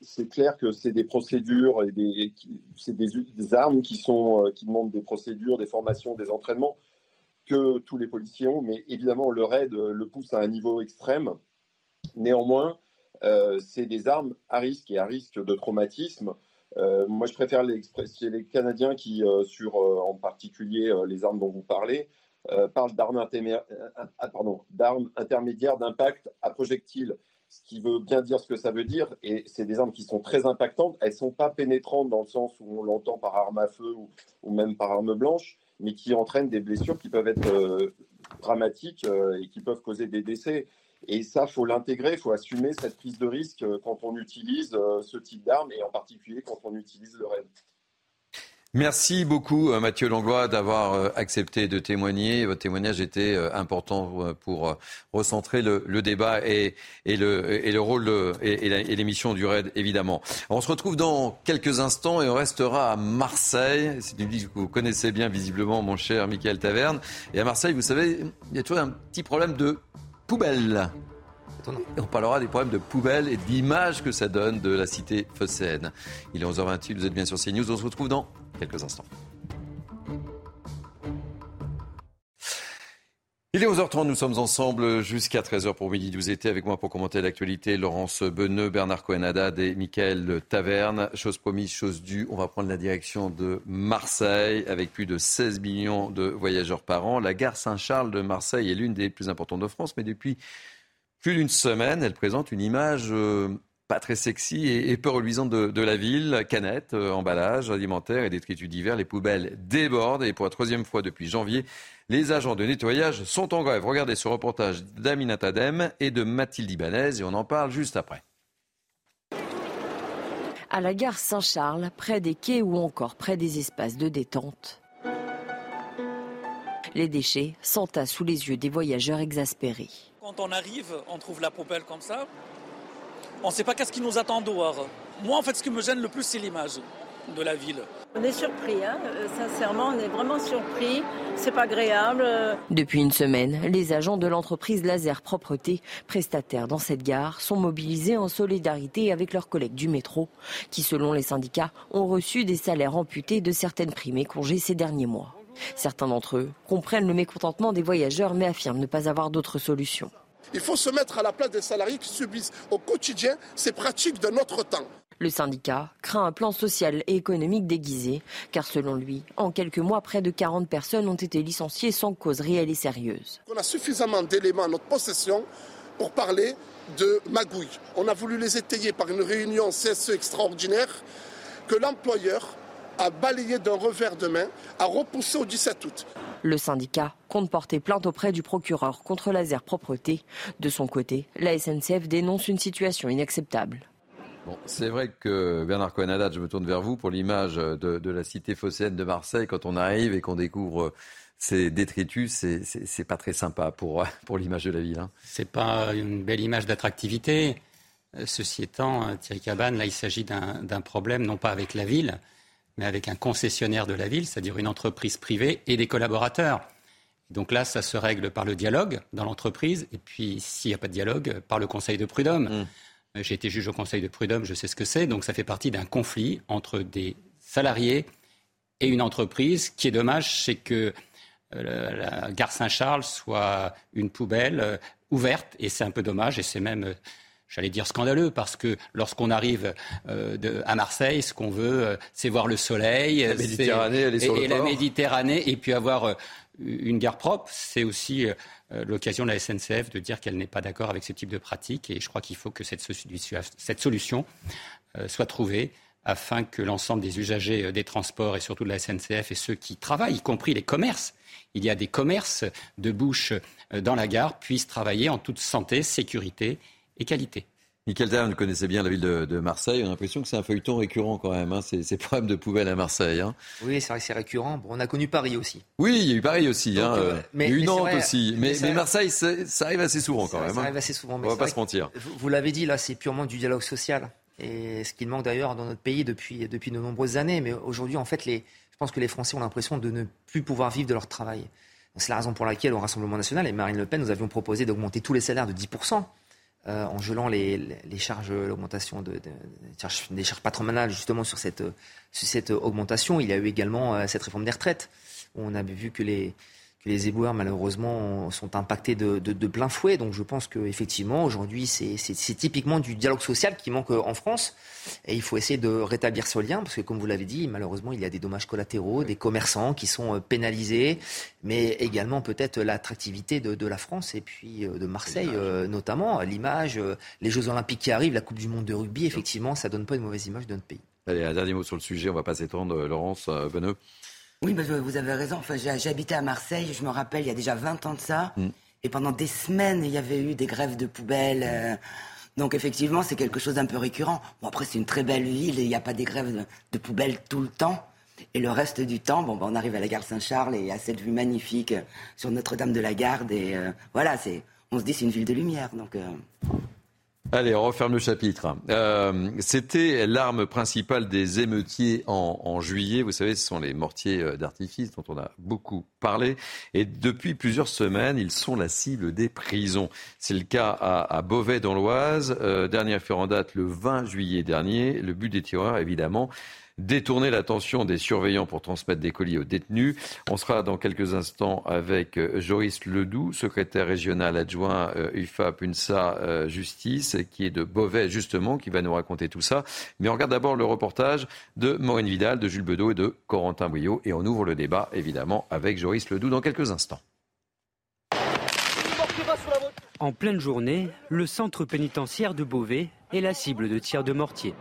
c'est clair que c'est des procédures et des, c'est des, armes qui sont qui demandent des procédures, des formations, des entraînements que tous les policiers ont, mais évidemment, le raid le pousse à un niveau extrême. Néanmoins, euh, c'est des armes à risque et à risque de traumatisme. Euh, moi, je préfère les, Canadiens qui, euh, sur en particulier les armes dont vous parlez, parlent d'armes intermédiaires d'impact à projectiles, ce qui veut bien dire ce que ça veut dire. Et c'est des armes qui sont très impactantes. Elles ne sont pas pénétrantes dans le sens où on l'entend par arme à feu ou même par arme blanche mais qui entraînent des blessures qui peuvent être euh, dramatiques euh, et qui peuvent causer des décès. Et ça, faut l'intégrer, il faut assumer cette prise de risque euh, quand on utilise ce type d'arme et en particulier quand on utilise le RAID. Merci beaucoup euh, Mathieu Langlois d'avoir euh, accepté de témoigner. Votre témoignage était euh, important pour recentrer le, débat et, le, rôle et, l'émission du RAID, évidemment. On se retrouve dans quelques instants et on restera à Marseille. C'est une ville que vous connaissez bien visiblement, mon cher Michael Taverne. Et à Marseille, vous savez, il y a toujours un petit problème de poubelle. on parlera des problèmes de poubelle et d'image que ça donne de la cité phocéenne. Il est 11h28, vous êtes bien sur CNews. On se retrouve dans quelques instants. Il est 11h30, nous sommes ensemble jusqu'à 13h pour midi. Vous étiez avec moi pour commenter l'actualité. Laurence Beneux, Bernard Cohen-Haddad et Michael Taverne. Chose promise, chose due. On va prendre la direction de Marseille avec plus de 16 millions de voyageurs par an. La gare Saint-Charles de Marseille est l'une des plus importantes de France, mais depuis plus d'une semaine, elle présente une image euh, pas très sexy et, peu reluisante de, la ville. Canettes, euh, emballages alimentaires et détritus divers. Les poubelles débordent et pour la troisième fois depuis janvier, les agents de nettoyage sont en grève. Regardez ce reportage d'Aminata Dem et de Mathilde Ibanez et on en parle juste après. À la gare Saint-Charles, près des quais ou encore près des espaces de détente, les déchets s'entassent sous les yeux des voyageurs exaspérés. Quand on arrive, on trouve la poubelle comme ça on ne sait pas qu'est-ce qui nous attend dehors. Moi, en fait, ce qui me gêne le plus, c'est l'image de la ville. On est surpris, hein euh, sincèrement, on est vraiment surpris. C'est pas agréable. Depuis une semaine, les agents de l'entreprise Laser Propreté, prestataires dans cette gare, sont mobilisés en solidarité avec leurs collègues du métro, qui, selon les syndicats, ont reçu des salaires amputés de certaines primes et congés ces derniers mois. Certains d'entre eux comprennent le mécontentement des voyageurs mais affirment ne pas avoir d'autre solution. Il faut se mettre à la place des salariés qui subissent au quotidien ces pratiques de notre temps. Le syndicat craint un plan social et économique déguisé, car selon lui, en quelques mois, près de 40 personnes ont été licenciées sans cause réelle et sérieuse. On a suffisamment d'éléments à notre possession pour parler de magouille. On a voulu les étayer par une réunion CSE extraordinaire que l'employeur a balayé d'un revers de main, a repoussé au 17 août. Le syndicat compte porter plainte auprès du procureur contre Laser Propreté. De son côté, la SNCF dénonce une situation inacceptable. Bon, c'est vrai que Bernard Cohen je me tourne vers vous pour l'image de, la cité phocéenne de Marseille. Quand on arrive et qu'on découvre ces détritus, c'est pas très sympa pour, pour l'image de la ville. Hein. C'est pas une belle image d'attractivité. Euh, ceci étant, euh, Thierry Cabane, là, il s'agit d'un problème non pas avec la ville, mais avec un concessionnaire de la ville, c'est-à-dire une entreprise privée et des collaborateurs. Donc là, ça se règle par le dialogue dans l'entreprise, et puis s'il n'y a pas de dialogue, par le conseil de prud'homme. Mmh. J'ai été juge au Conseil de prud'homme, je sais ce que c'est. Donc ça fait partie d'un conflit entre des salariés et une entreprise. Ce qui est dommage, c'est que euh, la gare Saint-Charles soit une poubelle euh, ouverte. Et c'est un peu dommage. Et c'est même, euh, j'allais dire, scandaleux. Parce que lorsqu'on arrive à Marseille, ce qu'on veut, c'est voir le soleil. La Méditerranée, elle est sur et, le et la Méditerranée. Et puis avoir une gare propre, c'est aussi euh, l'occasion de la SNCF de dire qu'elle n'est pas d'accord avec ce type de pratique. Et je crois qu'il faut que cette, solution euh, soit trouvée afin que l'ensemble des usagers euh, des transports et surtout de la SNCF et ceux qui travaillent, y compris les commerces, il y a des commerces de bouche dans la gare, puissent travailler en toute santé, sécurité et qualité. Michael Tern connaissait bien la ville de, Marseille. On a l'impression que c'est un feuilleton récurrent quand même, hein, ces, problèmes de poubelles à Marseille. Hein. Oui, c'est vrai que c'est récurrent. on a connu Paris aussi. Oui, il y a eu Paris aussi. hein, euh, mais, il Nantes aussi. Mais, Marseille, ça arrive assez souvent quand même. Ça hein. arrive assez souvent. Mais on va pas se mentir. Vous, l'avez dit, là, c'est purement du dialogue social. Et ce qui manque d'ailleurs dans notre pays depuis, depuis de nombreuses années. Mais aujourd'hui, en fait, les, je pense que les Français ont l'impression de ne plus pouvoir vivre de leur travail. C'est la raison pour laquelle, au Rassemblement national et Marine Le Pen, nous avions proposé d'augmenter tous les salaires de 10%. Euh, en gelant les, charges, l'augmentation de, des charges patronales justement sur cette, sur cette augmentation. Il y a eu également euh, cette réforme des retraites. on a vu que les, les éboueurs, malheureusement, sont impactés de, plein fouet. Donc je pense qu'effectivement, aujourd'hui, c'est typiquement du dialogue social qui manque en France. Et il faut essayer de rétablir ce lien, parce que comme vous l'avez dit, malheureusement, il y a des dommages collatéraux, des commerçants qui sont euh, pénalisés, mais également peut-être l'attractivité de, la France et puis euh, de Marseille, euh, notamment. L'image, les Jeux Olympiques qui arrivent, la Coupe du Monde de rugby, effectivement, ça donne pas une mauvaise image de notre pays. Allez, un dernier mot sur le sujet, on va pas s'étendre, Laurence Beneux. Oui, vous avez raison. Enfin, habité à Marseille, je me rappelle, il y a déjà 20 ans de ça. Mm. Et pendant des semaines, il y avait eu des grèves de poubelles. Euh. donc effectivement, c'est quelque chose d'un peu récurrent. Bon, après, c'est une très belle ville et il n'y a pas des grèves de, poubelles tout le temps. Et le reste du temps, bon, ben, on arrive à la gare Saint-Charles et à cette vue magnifique sur Notre-Dame de la Garde. Et euh, voilà, c'est, on se dit c'est une ville de lumière. Donc, euh. Allez, on referme le chapitre. Euh, c'était l'arme principale des émeutiers en, juillet. Vous savez, ce sont les mortiers euh, d'artifice dont on a beaucoup parlé. Et depuis plusieurs semaines, ils sont la cible des prisons. C'est le cas à, Beauvais dans l'Oise. Euh, dernier fait en date le 20 juillet dernier. Le but des tireurs, évidemment, détourner l'attention des surveillants pour transmettre des colis aux détenus. On sera dans quelques instants avec euh, Joris Ledoux, secrétaire régional adjoint euh, UFA PUNSA euh, Justice, qui est de Beauvais justement, qui va nous raconter tout ça. Mais on regarde d'abord le reportage de Maureen Vidal, de Jules Bedeau et de Corentin Bouillot. Et on ouvre le débat évidemment avec Joris Ledoux dans quelques instants. En pleine journée, le centre pénitentiaire de Beauvais est la cible de tirs de mortier.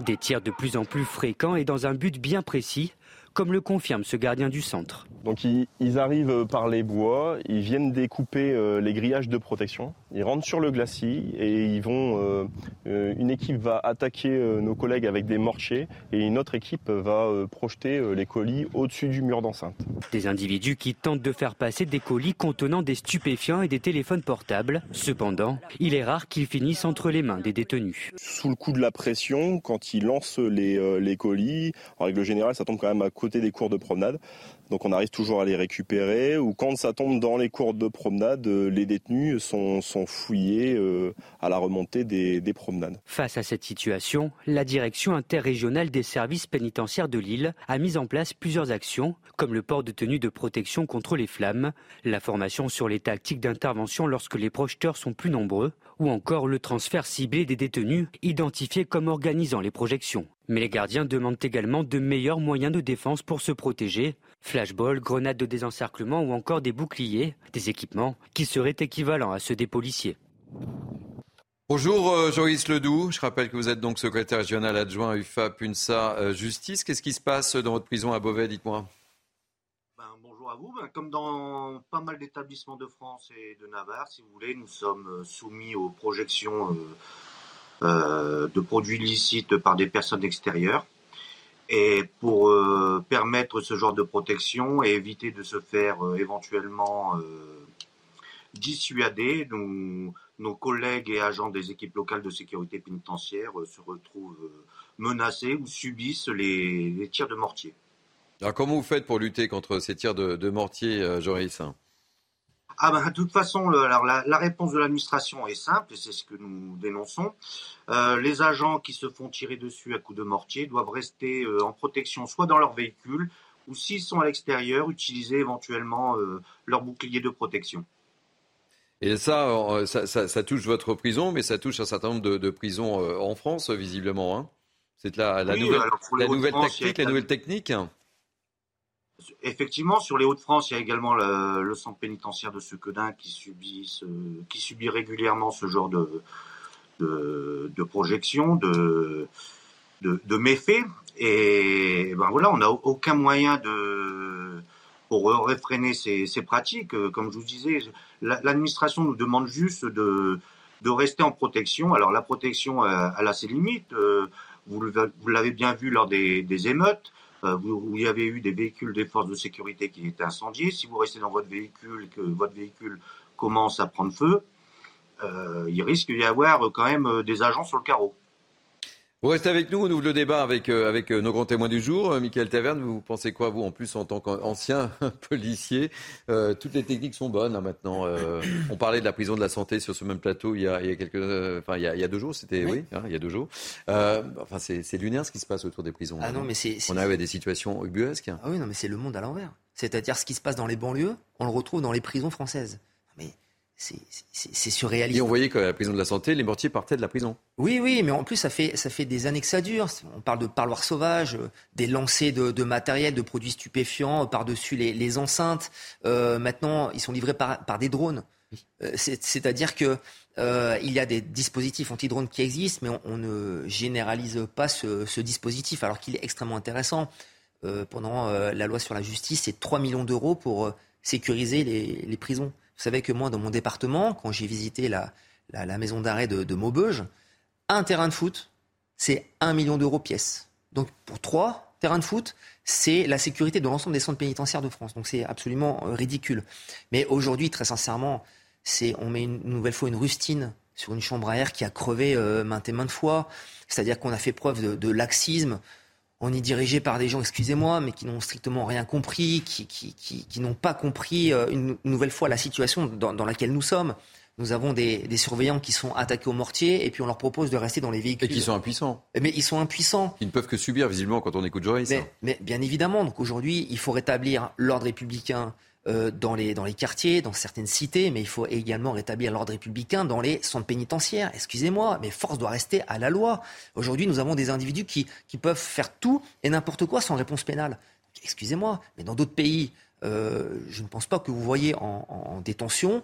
Des tirs de plus en plus fréquents et dans un but bien précis, comme le confirme ce gardien du centre. Donc ils, arrivent par les bois, ils viennent découper euh, les grillages de protection. Ils rentrent sur le glacis et ils vont. Euh, euh, une équipe va attaquer euh, nos collègues avec des mortiers et une autre équipe va projeter les colis au-dessus du mur d'enceinte. Des individus qui tentent de faire passer des colis contenant des stupéfiants et des téléphones portables. Cependant, il est rare qu'ils finissent entre les mains des détenus. Sous le coup de la pression, quand ils lancent les, les colis, en règle générale, ça tombe quand même à côté des cours de promenade. Donc on arrive toujours à les récupérer. Ou quand ça tombe dans les cours de promenade, euh, les détenus sont, fouillés euh, à la remontée des, des, promenades. Face à cette situation, la direction interrégionale des services pénitentiaires de Lille a mis en place plusieurs actions, comme le port de tenue de protection contre les flammes, la formation sur les tactiques d'intervention lorsque les projeteurs sont plus nombreux, ou encore le transfert ciblé des détenus identifiés comme organisant les projections. Mais les gardiens demandent également de meilleurs moyens de défense pour se protéger. Flashball, grenades de désencerclement ou encore des boucliers, des équipements qui seraient équivalents à ceux des policiers. Bonjour euh, Joris Ledoux, je rappelle que vous êtes donc secrétaire régional adjoint UFA PUNSA euh, Justice. Qu'est-ce qui se passe dans votre prison à Beauvais, dites-moi? Ben, comme dans pas mal d'établissements de France et de Navarre, si vous voulez, nous sommes euh, soumis aux projections euh, de produits licites par des personnes extérieures. Et pour euh, permettre ce genre de protection et éviter de se faire euh, éventuellement dissuader, nos collègues et agents des équipes locales de sécurité pénitentiaire se retrouvent menacés ou subissent les, tirs de mortier. Alors comment vous faites pour lutter contre ces tirs de, de mortier, Joris? Ah ben, de toute façon, alors la, réponse de l'administration est simple, et c'est ce que nous dénonçons. Euh, les agents qui se font tirer dessus à coups de mortier doivent rester euh, en protection soit dans leur véhicule, ou s'ils sont à l'extérieur, utiliser éventuellement euh, leur bouclier de protection. Et ça, ça, touche votre prison, mais ça touche un certain nombre de, prisons en France, visiblement. Hein? C'est la, nouvelle, la nouvelle tactique, la nouvelle technique? Effectivement, sur les Hauts-de-France, il y a également le, centre pénitentiaire de Sequedin qui, subit, qui subit régulièrement ce genre de, de, projection, de, de, méfaits. Et ben voilà, on n'a aucun moyen de pour réfréner ces, pratiques. Comme je vous disais, l'administration nous demande juste de, de rester en protection. Alors la protection, elle a ses limites. Euh, vous l'avez bien vu lors des émeutes. Euh, où il y avait eu des véhicules des forces de sécurité qui étaient incendiés. Si vous restez dans votre véhicule et que votre véhicule commence à prendre feu, euh, il risque d'y avoir quand même euh, des agents sur le carreau. Vous restez avec nous, on ouvre le débat avec, euh, avec euh, nos grands témoins du jour. Euh, Michael Taverne, vous pensez quoi, vous, en plus, en tant qu'ancien policier? Toutes les techniques sont bonnes hein, maintenant. on parlait de la prison de la santé sur ce même plateau il y a, il y a quelques, enfin, il y a, il y a deux jours, c'était, oui, hein, il y a deux jours. enfin, c'est lunaire ce qui se passe autour des prisons. Ah non, mais c'est, on a des situations ubuesques. Ah oui, non, mais c'est le monde à l'envers. C'est-à-dire ce qui se passe dans les banlieues, on le retrouve dans les prisons françaises. C'est surréaliste. Et on voyait qu'à la prison de la santé, les mortiers partaient de la prison. Oui, oui, mais en plus, ça fait, ça fait des années que ça dure. On parle de parloirs sauvages, euh, des lancers de, matériel, de produits stupéfiants par-dessus les, enceintes. Euh, maintenant, ils sont livrés par, des drones. Euh, c'est-à-dire que il y a des dispositifs anti-drones qui existent, mais on, ne généralise pas ce, dispositif, alors qu'il est extrêmement intéressant. pendant la loi sur la justice, c'est 3 millions d'euros pour sécuriser les prisons. Vous savez que moi, dans mon département, quand j'ai visité la, la, maison d'arrêt de, Maubeuge, un terrain de foot, c'est un million d'euros pièce. Donc pour trois terrains de foot, c'est la sécurité de l'ensemble des centres pénitentiaires de France. Donc c'est absolument euh, ridicule. Mais aujourd'hui, très sincèrement, c'est on met une, nouvelle fois une rustine sur une chambre à air qui a crevé euh, maintes et maintes fois. C'est-à-dire qu'on a fait preuve de laxisme on est dirigé par des gens, excusez-moi, mais qui n'ont strictement rien compris, qui, qui, n'ont pas compris euh, une, nouvelle fois la situation dans, laquelle nous sommes. Nous avons des, surveillants qui sont attaqués au mortier et puis on leur propose de rester dans les véhicules. Et qui sont impuissants. Mais ils sont impuissants. Ils ne peuvent que subir visiblement quand on écoute Joyce. Mais, mais bien évidemment, donc aujourd'hui, il faut rétablir l'ordre républicain dans, les, dans les quartiers, dans certaines cités, mais il faut également rétablir l'ordre républicain dans les centres pénitentiaires. Excusez-moi, mais force doit rester à la loi. Aujourd'hui, nous avons des individus qui, qui peuvent faire tout et n'importe quoi sans réponse pénale. Excusez-moi, mais dans d'autres pays, euh, je ne pense pas que vous voyez en, détention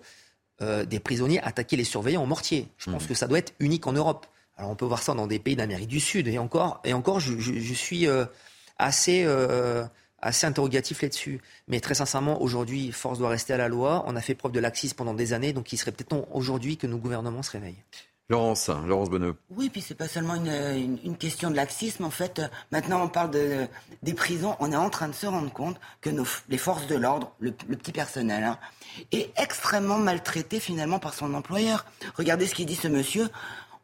euh, des prisonniers attaquer les surveillants en mortier. Je pense mmh. que ça doit être unique en Europe. Alors on peut voir ça dans des pays d'Amérique du Sud. Et encore, et encore je, je, suis assez assez interrogatif là-dessus. Mais très sincèrement, aujourd'hui, force doit rester à la loi. On a fait preuve de laxisme pendant des années, donc il serait peut-être temps aujourd'hui que nos gouvernements se réveillent. Laurence, Laurence Bonneux. Oui, puis c'est pas seulement une, une, question de laxisme. En fait, maintenant on parle de, des prisons. On est en train de se rendre compte que nos, les forces de l'ordre, le, petit personnel, hein, est extrêmement maltraité finalement par son employeur. Regardez ce qu'il dit ce monsieur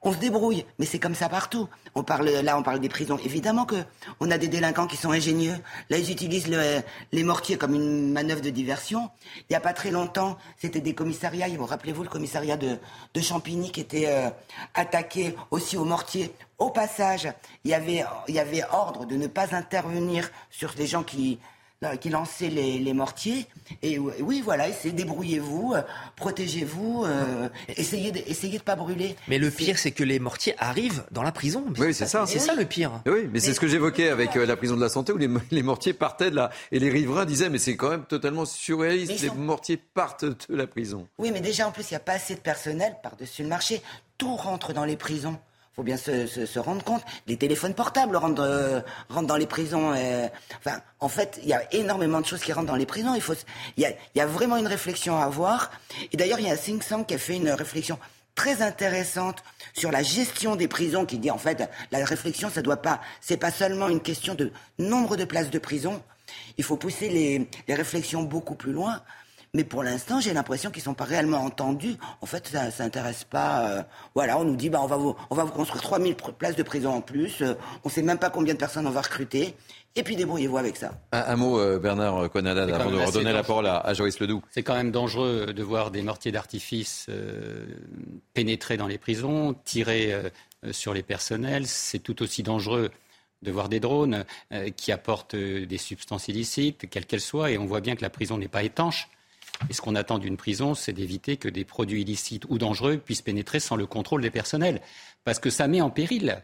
on se débrouille, mais c'est comme ça partout. On parle là, on parle des prisons. Évidemment que on a des délinquants qui sont ingénieux. Là, ils utilisent les mortiers comme une manœuvre de diversion. Il n'y a pas très longtemps, c'était des commissariats. Vous rappelez-vous le commissariat de, Champigny qui était euh, attaqué aussi au mortier. Au passage, il y avait il y avait ordre de ne pas intervenir sur les gens qui qui lançait les, mortiers. Et oui, voilà, essayez, débrouillez-vous, euh, protégez-vous, euh, essayez, de, essayez de pas brûler. Mais le pire, c'est que les mortiers arrivent dans la prison. Oui, c'est ça. C'est ça le pire. Oui, mais, c'est ce que j'évoquais avec euh, la prison de la santé où les, mortiers partaient de là. Et les riverains disaient, mais c'est quand même totalement surréaliste. Les mortiers partent de la prison. Oui, mais déjà, en plus, il n'y a pas assez de personnel par-dessus le marché. Tout rentre dans les prisons faut bien se, rendre compte. Les téléphones portables rentrent, euh, dans les prisons. enfin, en fait, il y a énormément de choses qui rentrent dans les prisons. Il faut, il y a, vraiment une réflexion à avoir. Et d'ailleurs, il y a think tank qui a fait une réflexion très intéressante sur la gestion des prisons, qui dit en fait, la réflexion, ça doit pas, c'est pas seulement une question de nombre de places de prison. Il faut pousser les, les réflexions beaucoup plus loin. Mais pour l'instant, j'ai l'impression qu'ils ne sont pas réellement entendus. En fait, ça s'intéresse pas. Euh, voilà, on nous dit, bah, on, va vous, on va vous construire 3000 places de prison en plus. Euh, on ne sait même pas combien de personnes on va recruter. Et puis débrouillez-vous avec ça. Un, mot, euh, Bernard Conadad, avant de redonner la parole à, Joyce Ledoux. C'est quand même dangereux de voir des mortiers d'artifice pénétrer dans les prisons, tirer sur les personnels. C'est tout aussi dangereux de voir des drones qui apportent des substances illicites, quelles qu'elles soient, et on voit bien que la prison n'est pas étanche. Et ce qu'on attend d'une prison, c'est d'éviter que des produits illicites ou dangereux puissent pénétrer sans le contrôle des personnels. Parce que ça met en péril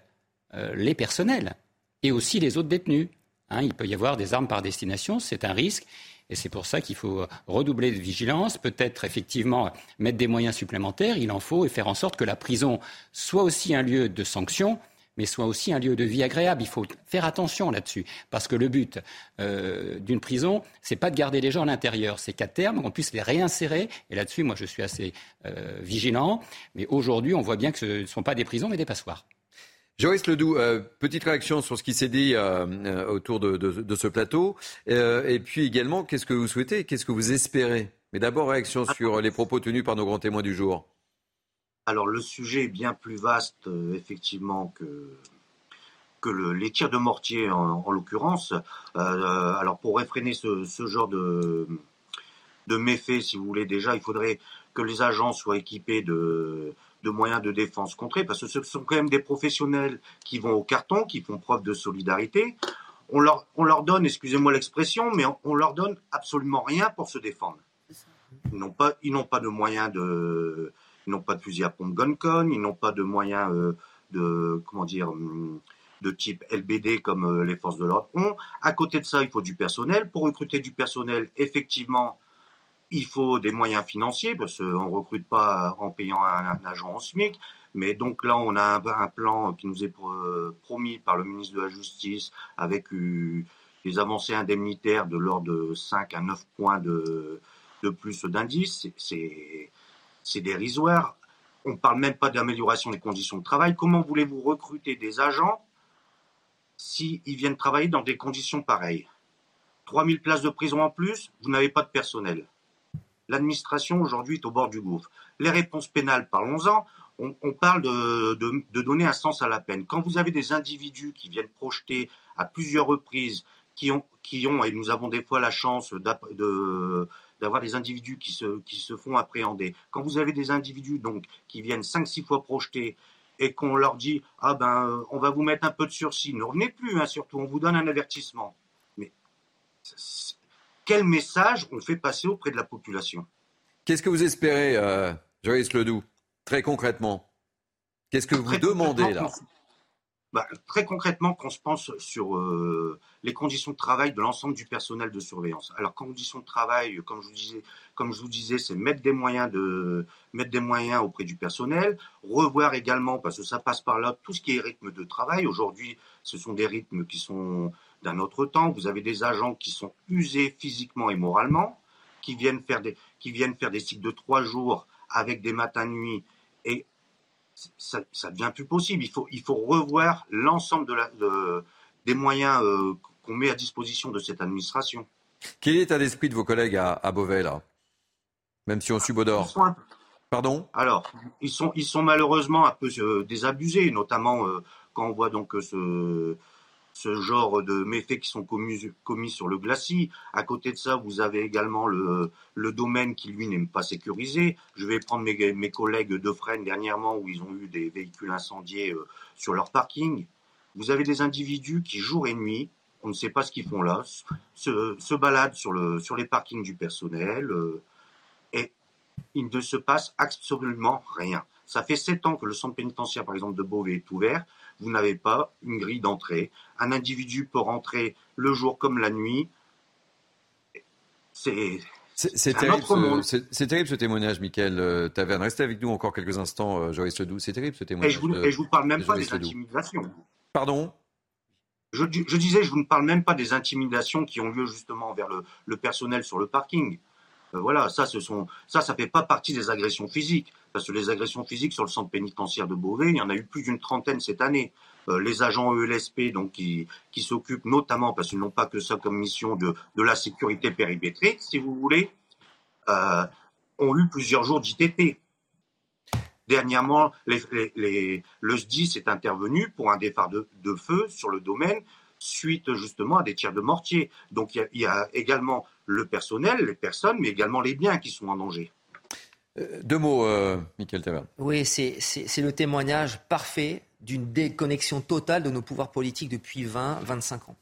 euh, les personnels et aussi les autres détenus. Hein, il peut y avoir des armes par destination, c'est un risque. Et c'est pour ça qu'il faut redoubler de vigilance, peut-être effectivement mettre des moyens supplémentaires. Il en faut et faire en sorte que la prison soit aussi un lieu de sanction mais soit aussi un lieu de vie agréable. Il faut faire attention là-dessus, parce que le but euh, d'une prison, c'est pas de garder les gens à l'intérieur, c'est qu'à terme, on puisse les réinsérer. Et là-dessus, moi, je suis assez euh, vigilant. Mais aujourd'hui, on voit bien que ce ne sont pas des prisons, mais des passoires. Joris Ledoux, euh, petite réaction sur ce qui s'est dit autour de, ce plateau. et puis également, qu'est-ce que vous souhaitez? Qu'est-ce que vous espérez? Mais d'abord, réaction sur les propos tenus par nos grands témoins du jour. Alors le sujet est bien plus vaste, euh, effectivement, que, que les tirs de mortier en, l'occurrence. Euh, alors pour réfréner ce, genre de, de méfaits, si vous voulez déjà, il faudrait que les agents soient équipés de, de moyens de défense contrée, parce que ce sont quand même des professionnels qui vont au carton, qui font preuve de solidarité. On leur, on leur donne, excusez-moi l'expression, mais on, on, leur donne absolument rien pour se défendre. Ils n'ont pas, ils n'ont pas de moyens de, ils n'ont pas de fusil à pompe GunCon, ils n'ont pas de moyens euh, de comment dire hum, de type LBD comme euh, les forces de l'ordre ont. À côté de ça, il faut du personnel. Pour recruter du personnel, effectivement, il faut des moyens financiers parce qu'on ne recrute pas en payant un, agent en SMIC. Mais donc là, on a un, plan qui nous est promis par le ministre de la Justice avec des avancées indemnitaires de l'ordre de 5 à 9 points de, de plus d'indices. C'est c'est dérisoire. On ne parle même pas d'amélioration des conditions de travail. Comment voulez-vous recruter des agents s'ils viennent travailler dans des conditions pareilles? 3000 places de prison en plus, vous n'avez pas de personnel. L'administration aujourd'hui est au bord du gouffre. Les réponses pénales, parlons-en. On, parle de, donner un sens à la peine. Quand vous avez des individus qui viennent projeter à plusieurs reprises, qui ont, qui ont et nous avons des fois la chance de, d'avoir des individus qui se, qui se font appréhender. Quand vous avez des individus donc qui viennent 5-6 fois projetés et qu'on leur dit ah ben euh, on va vous mettre un peu de sursis, ne revenez plus, hein, surtout on vous donne un avertissement. Mais quel message on fait passer auprès de la population? Qu'est-ce que vous espérez, euh, Joyce Ledoux, très concrètement Qu'est-ce que vous demandez là? Bah, très concrètement, qu'on se pense sur euh, les conditions de travail de l'ensemble du personnel de surveillance. Alors, conditions de travail, comme je vous disais, comme je vous disais, c'est mettre des moyens de mettre des moyens auprès du personnel, revoir également, parce que ça passe par là, tout ce qui est rythme de travail. Aujourd'hui, ce sont des rythmes qui sont d'un autre temps. Vous avez des agents qui sont usés physiquement et moralement, qui viennent faire des, qui viennent faire des cycles de trois jours avec des matins-nuits et ça, ça, devient plus possible. Il faut, il faut revoir l'ensemble de des moyens euh, qu'on met à disposition de cette administration. Quel est l'état d'esprit de vos collègues à, à Beauvais, là? Même si on subodore Pardon? Alors, ils sont, ils sont malheureusement un peu euh, désabusés, notamment euh, quand on voit donc ce, ce genre de méfaits qui sont commis, sur le glacis. À côté de ça, vous avez également le, domaine qui, lui, n'est pas sécurisé. Je vais prendre mes, collègues de Fresnes dernièrement où ils ont eu des véhicules incendiés euh, sur leur parking. Vous avez des individus qui, jour et nuit, on ne sait pas ce qu'ils font là, se, baladent sur les parkings du personnel euh, et il ne se passe absolument rien. Ça fait sept ans que le centre pénitentiaire, par exemple, de Beauvais est ouvert vous n'avez pas une grille d'entrée. Un individu peut rentrer le jour comme la nuit. C'est c'est terrible, ce, terrible, ce témoignage, Michael euh, Taverne. Restez avec nous encore quelques instants, euh, Joris Ledoux. C'est terrible ce témoignage. Et je ne vous, parle même pas des intimidations. Pardon? Je, je, disais, je vous ne parle même pas des intimidations qui ont lieu justement vers le, le personnel sur le parking. Euh, voilà, ça, ce sont, ça, ça fait pas partie des agressions physiques. Parce que les agressions physiques sur le centre pénitentiaire de Beauvais, il y en a eu plus d'une trentaine cette année. Euh, les agents ELSP, donc qui, qui s'occupent notamment, parce qu'ils n'ont pas que ça comme mission de, de la sécurité périmétrique, si vous voulez, euh, ont eu plusieurs jours d'ITT. Dernièrement, le SDIS est intervenu pour un départ de, de, feu sur le domaine suite justement à des tirs de mortier. Donc il y a également le personnel, les personnes, mais également les biens qui sont en danger. Euh, deux mots, euh, Michael. Oui, c'est le témoignage parfait d'une déconnexion totale de nos pouvoirs politiques depuis 20, 25 ans.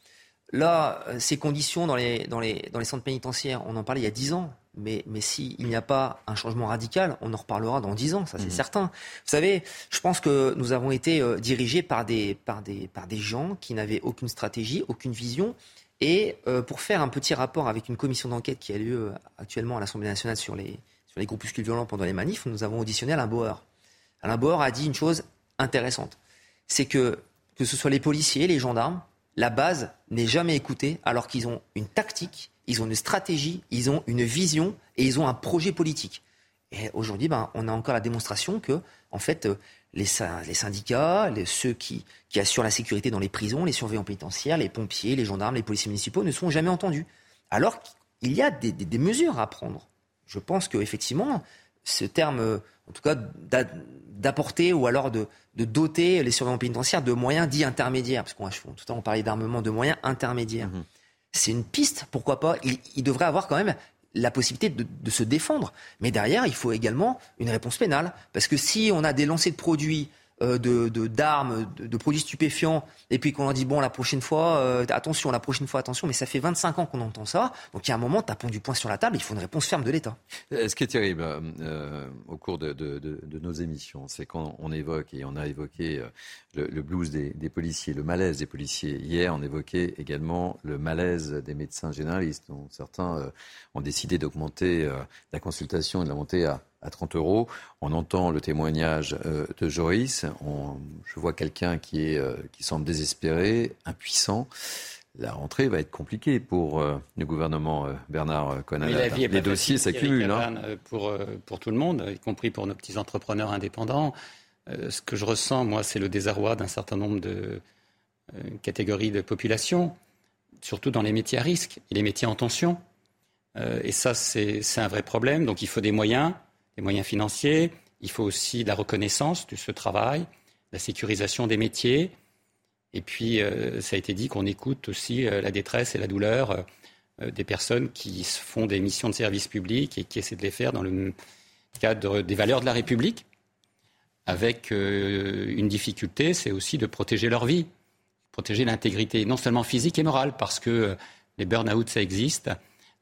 Là, euh, ces conditions dans les, dans les, dans les centres pénitentiaires, on en parlait il y a 10 ans, mais, mais s'il n'y a pas un changement radical, on en reparlera dans 10 ans, ça c'est mhm. certain. Vous savez, je pense que nous avons été dirigés par des, par, des, par des gens qui n'avaient aucune stratégie, aucune vision, et euh, pour faire un petit rapport avec une commission d'enquête qui a lieu euh, actuellement à l'Assemblée nationale sur les, sur les groupuscules violents pendant les manifs, nous avons auditionné Alain Bauer. Alain Bauer a dit une chose intéressante. C'est que, que ce soit les policiers, les gendarmes, la base n'est jamais écoutée alors qu'ils ont une tactique, ils ont une stratégie, ils ont une vision et ils ont un projet politique. Et aujourd'hui, ben, on a encore la démonstration que, en fait, les, syndicats, ceux qui, assurent la sécurité dans les prisons, les surveillants pénitentiaires, les pompiers, les gendarmes, les policiers municipaux ne sont jamais entendus. Alors qu'il y a des, mesures à prendre. Je pense qu'effectivement, ce terme, en tout cas, d'apporter ou alors de, doter les surveillants pénitentiaires de moyens dits intermédiaires, parce qu'on tout à l'heure on parlait d'armement, de moyens intermédiaires. Mmh C'est une piste, pourquoi pas. il, devrait avoir quand même la possibilité de, se défendre. Mais derrière, il faut également une réponse pénale. Parce que si on a des lancers de produits de, d'armes, de, produits stupéfiants, et puis qu'on leur dit bon la prochaine fois, euh, attention, la prochaine fois, attention, mais ça fait 25 ans qu'on entend ça, donc il y a un moment, tapons du poing sur la table, il faut une réponse ferme de l'État. Ce qui est terrible euh, au cours de, nos émissions, c'est quand on évoque, et on a évoqué le, blues des, des, policiers, le malaise des policiers. Hier, on évoquait également le malaise des médecins généralistes, dont certains ont décidé d'augmenter la consultation et de la monter à à 30 euros. On entend le témoignage euh, de Joris. je vois quelqu'un qui, est, euh, qui semble désespéré, impuissant. La rentrée va être compliquée pour euh, le gouvernement Bernard Conal. Les dossiers s'accumulent. Hein. Pour, pour tout le monde, y compris pour nos petits entrepreneurs indépendants. ce que je ressens, moi, c'est le désarroi d'un certain nombre de catégories de population, surtout dans les métiers à risque et les métiers en tension. et ça, c'est un vrai problème. Donc il faut des moyens les moyens financiers, il faut aussi la reconnaissance de ce travail, la sécurisation des métiers. Et puis, euh, ça a été dit qu'on écoute aussi euh, la détresse et la douleur euh, des personnes qui font des missions de service public et qui essaient de les faire dans le cadre des valeurs de la République, avec une difficulté, c'est aussi de protéger leur vie, protéger l'intégrité, non seulement physique et morale, parce que les burn-out, ça existe,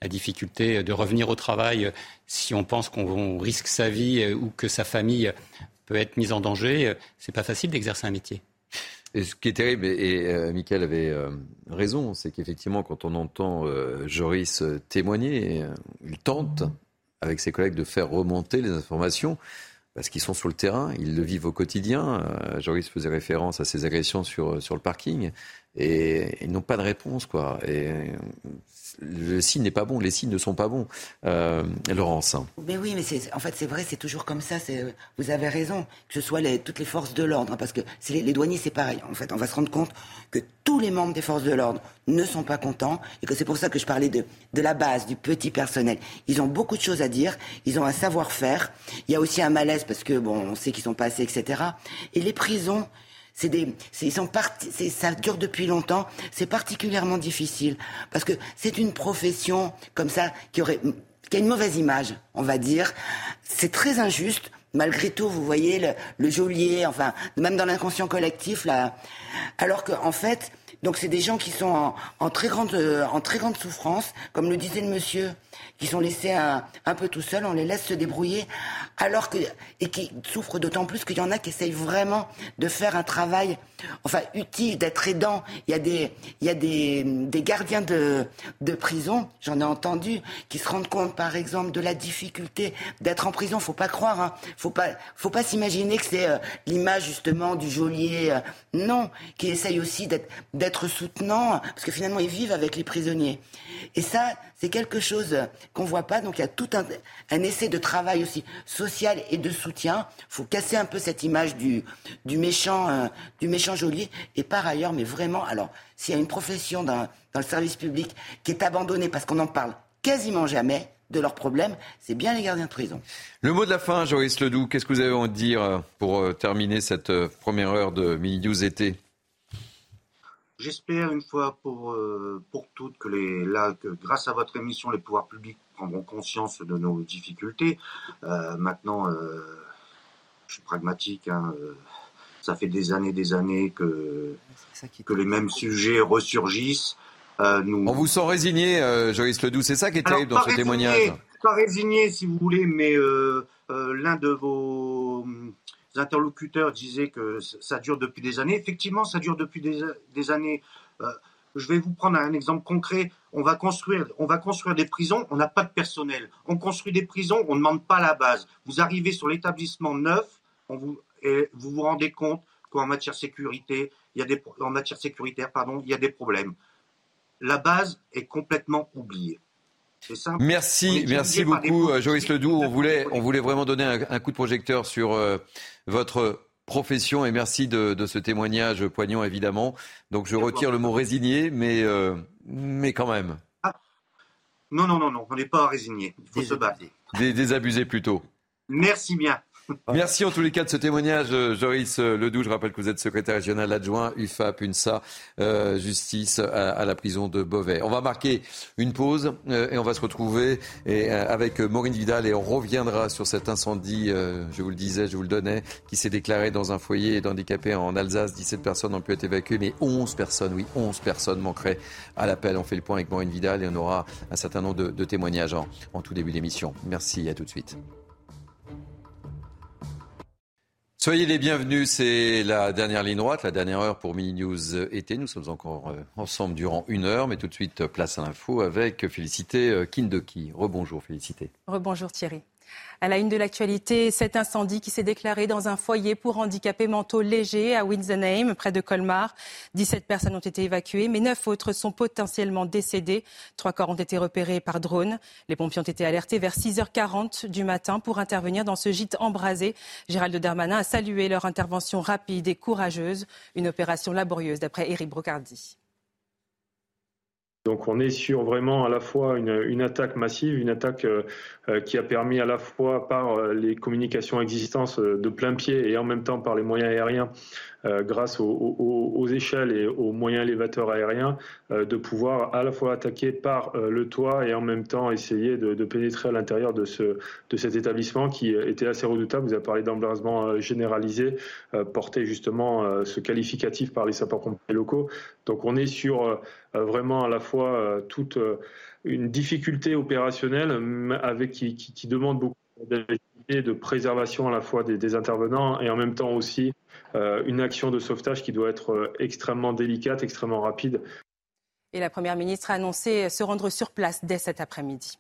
la difficulté de revenir au travail si on pense qu'on risque sa vie euh, ou que sa famille peut être mise en danger, euh, c'est pas facile d'exercer un métier. Et ce qui est terrible, et, euh, Michael avait raison, c'est qu'effectivement, quand on entend Joris témoigner, il tente, avec ses collègues, de faire remonter les informations, parce qu'ils sont sur le terrain, ils le vivent au quotidien. Joris faisait référence à ces agressions sur, sur le parking. et ils n'ont pas de réponse, quoi. Le signe n'est pas bon, les signes ne sont pas bons. Euh, Laurence. Mais oui, mais en fait c'est vrai, c'est toujours comme ça. Vous avez raison, que ce soit les, toutes les forces de l'ordre, hein, parce que les, douaniers c'est pareil. En fait, on va se rendre compte que tous les membres des forces de l'ordre ne sont pas contents et que c'est pour ça que je parlais de, de la base, du petit personnel. Ils ont beaucoup de choses à dire, ils ont un savoir-faire. Il y a aussi un malaise parce que bon, on sait qu'ils sont pas assez, etc. Et les prisons, c'est des, ils sont ça dure depuis longtemps. C'est particulièrement difficile parce que c'est une profession comme ça qui aurait, qui a une mauvaise image, on va dire. C'est très injuste. Malgré tout, vous voyez le, geôlier, enfin, même dans l'inconscient collectif, là, alors qu'en en fait, donc c'est des gens qui sont en, en, très grande, en très grande souffrance, comme le disait le monsieur qui sont laissés un, peu tout seuls, on les laisse se débrouiller, alors que et qui souffrent d'autant plus qu'il y en a qui essayent vraiment de faire un travail, enfin utile, d'être aidant. Il y a des il y a des, gardiens de prison, j'en ai entendu, qui se rendent compte, par exemple, de la difficulté d'être en prison. Faut pas croire, hein. faut pas faut pas s'imaginer que c'est euh, l'image justement du geôlier. Euh, non, qui essaye aussi d'être d'être soutenant, parce que finalement ils vivent avec les prisonniers. Et ça, c'est quelque chose qu'on voit pas. Donc il y a tout un, essai de travail aussi social et de soutien. Faut casser un peu cette image du, méchant, euh, du méchant geôlier. Et par ailleurs, mais vraiment, alors s'il y a une profession dans, le service public qui est abandonnée parce qu'on en parle quasiment jamais de leurs problèmes, c'est bien les gardiens de prison. Le mot de la fin, Joris Ledoux, qu'est-ce que vous avez de dire euh, pour euh, terminer cette première heure de Mini News été J'espère une fois pour, euh, pour toutes que, les, là, que grâce à votre émission, les pouvoirs publics prendront conscience de nos difficultés. Euh, maintenant, euh, je suis pragmatique. Hein, euh, ça fait des années, des années que, que les mêmes sujets ressurgissent. Euh, nous... On vous sent résigné, euh, Joyce Ledoux. C'est ça qui est terrible dans ce résigné, témoignage. Pas résigné, si vous voulez, mais l'un de vos interlocuteurs disaient que ça dure depuis des années. Effectivement, ça dure depuis des, années. Euh, je vais vous prendre un exemple concret. On va construire, on va construire des prisons, on n'a pas de personnel. On construit des prisons, on ne demande pas la base. Vous arrivez sur l'établissement neuf, vous, et vous vous rendez compte qu'en matière sécurité, en matière sécuritaire, pardon, il y a des problèmes. La base est complètement oubliée. Merci, merci beaucoup, Joyce Ledoux. On voulait, on voulait vraiment donner un, un coup de projecteur sur euh, votre profession et merci de, de, ce témoignage poignant, évidemment. Donc je retire le mot résigné, mais, euh, mais quand même. Ah. Non, non, non, non, on n'est pas résigné. Il faut se battre. désabusé plutôt. Merci bien. Merci en tous les cas de ce témoignage, euh, Joris euh, Ledoux. Je rappelle que vous êtes secrétaire régional adjoint UFAP, UNSA, euh, justice à, la prison de Beauvais. On va marquer une pause et on va se retrouver et, avec Maureen Vidal et on reviendra sur cet incendie, je vous le disais, je vous le donnais, qui s'est déclaré dans un foyer d'handicapés en Alsace. 17 personnes ont pu être évacuées, mais 11 personnes, oui, 11 personnes manqueraient à l'appel. On fait le point avec Maureen Vidal et on aura un certain nombre de, de témoignages en, en tout début d'émission. Merci, à tout de suite. Soyez les bienvenus, c'est la dernière ligne droite, la dernière heure pour Mini News été. Nous sommes encore ensemble durant une heure, mais tout de suite place à l'info avec Félicité Kindoki. Rebonjour Félicité. Rebonjour Thierry. À la une de l'actualité, cet incendie qui s'est déclaré dans un foyer pour handicapés mentaux légers à Winsenheim, près de Colmar. 17 personnes ont été évacuées, mais 9 autres sont potentiellement décédées. Trois corps ont été repérés par drone. Les pompiers ont été alertés vers 6h40 du matin pour intervenir dans ce gîte embrasé. Gérald Darmanin a salué leur intervention rapide et courageuse. Une opération laborieuse, d'après Éric Brocardi. Donc on est sur vraiment à la fois une, une attaque massive, une attaque euh, qui a permis à la fois par les communications existantes de plein pied et en même temps par les moyens aériens euh, grâce aux, aux, aux, échelles et aux moyens élévateurs aériens, euh, de pouvoir à la fois attaquer par euh, le toit et en même temps essayer de, de pénétrer à l'intérieur de, ce, de cet établissement qui était assez redoutable. Vous avez parlé d'embrasement généralisé, porté justement ce qualificatif par les sapeurs-pompiers locaux. Donc on est sur vraiment à la fois toute une difficulté opérationnelle avec qui, qui, demande beaucoup de préservation à la fois des, intervenants et en même temps aussi euh, une action de sauvetage qui doit être extrêmement délicate, extrêmement rapide Et la Première ministre a annoncé se rendre sur place dès cet après-midi.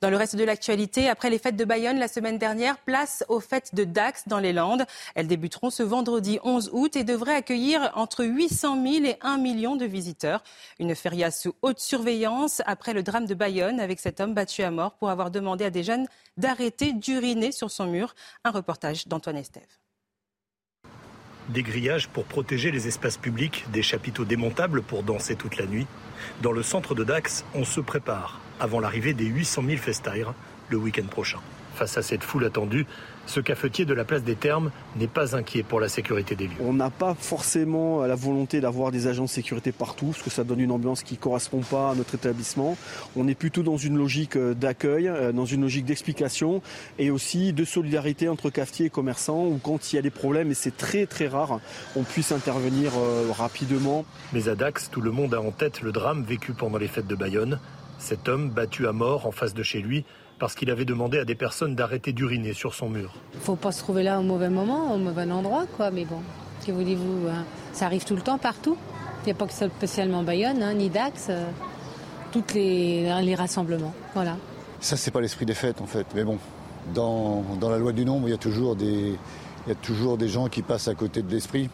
Dans le reste de l'actualité, après les fêtes de Bayonne la semaine dernière, place aux fêtes de Dax dans les Landes. Elles débuteront ce vendredi 11 août et devraient accueillir entre 800 000 et 1 million de visiteurs. Une feria sous haute surveillance après le drame de Bayonne avec cet homme battu à mort pour avoir demandé à des jeunes d'arrêter d'uriner sur son mur. Un reportage d'Antoine Estève. Des grillages pour protéger les espaces publics, des chapiteaux démontables pour danser toute la nuit. Dans le centre de Dax, on se prépare avant l'arrivée des 800 000 festaires le week-end prochain. Face à cette foule attendue, ce cafetier de la place des Termes n'est pas inquiet pour la sécurité des lieux. On n'a pas forcément la volonté d'avoir des agents de sécurité partout, parce que ça donne une ambiance qui ne correspond pas à notre établissement. On est plutôt dans une logique euh, d'accueil, euh, dans une logique d'explication et aussi de solidarité entre cafetiers et commerçants, où quand il y a des problèmes, et c'est très très rare, on puisse intervenir euh, rapidement. Mais à Dax, tout le monde a en tête le drame vécu pendant les fêtes de Bayonne. Cet homme battu à mort en face de chez lui parce qu'il avait demandé à des personnes d'arrêter d'uriner sur son mur. Faut pas se trouver là au mauvais moment, au mauvais endroit, quoi. Mais bon, que voulez-vous hein. Ça arrive tout le temps, partout. Il n'y a pas que spécialement Bayonne, hein, ni Dax, euh, tous les, les rassemblements. Voilà. Ça, c'est pas l'esprit des fêtes, en fait. Mais bon, dans, dans la loi du nombre, il y a toujours des, il y a toujours des gens qui passent à côté de l'esprit.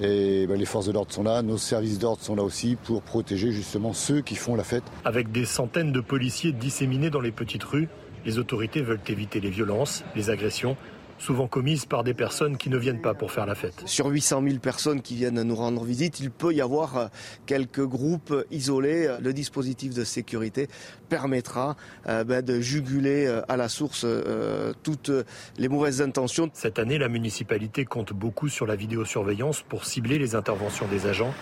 Et ben, les forces de l'ordre sont là, nos services d'ordre sont là aussi pour protéger justement ceux qui font la fête. Avec des centaines de policiers disséminés dans les petites rues, les autorités veulent éviter les violences, les agressions souvent commises par des personnes qui ne viennent pas pour faire la fête. Sur 800 000 personnes qui viennent nous rendre visite, il peut y avoir euh, quelques groupes isolés. Le dispositif de sécurité permettra euh, ben, de juguler euh, à la source toutes les mauvaises intentions. Cette année, la municipalité compte beaucoup sur la vidéosurveillance pour cibler les interventions des agents.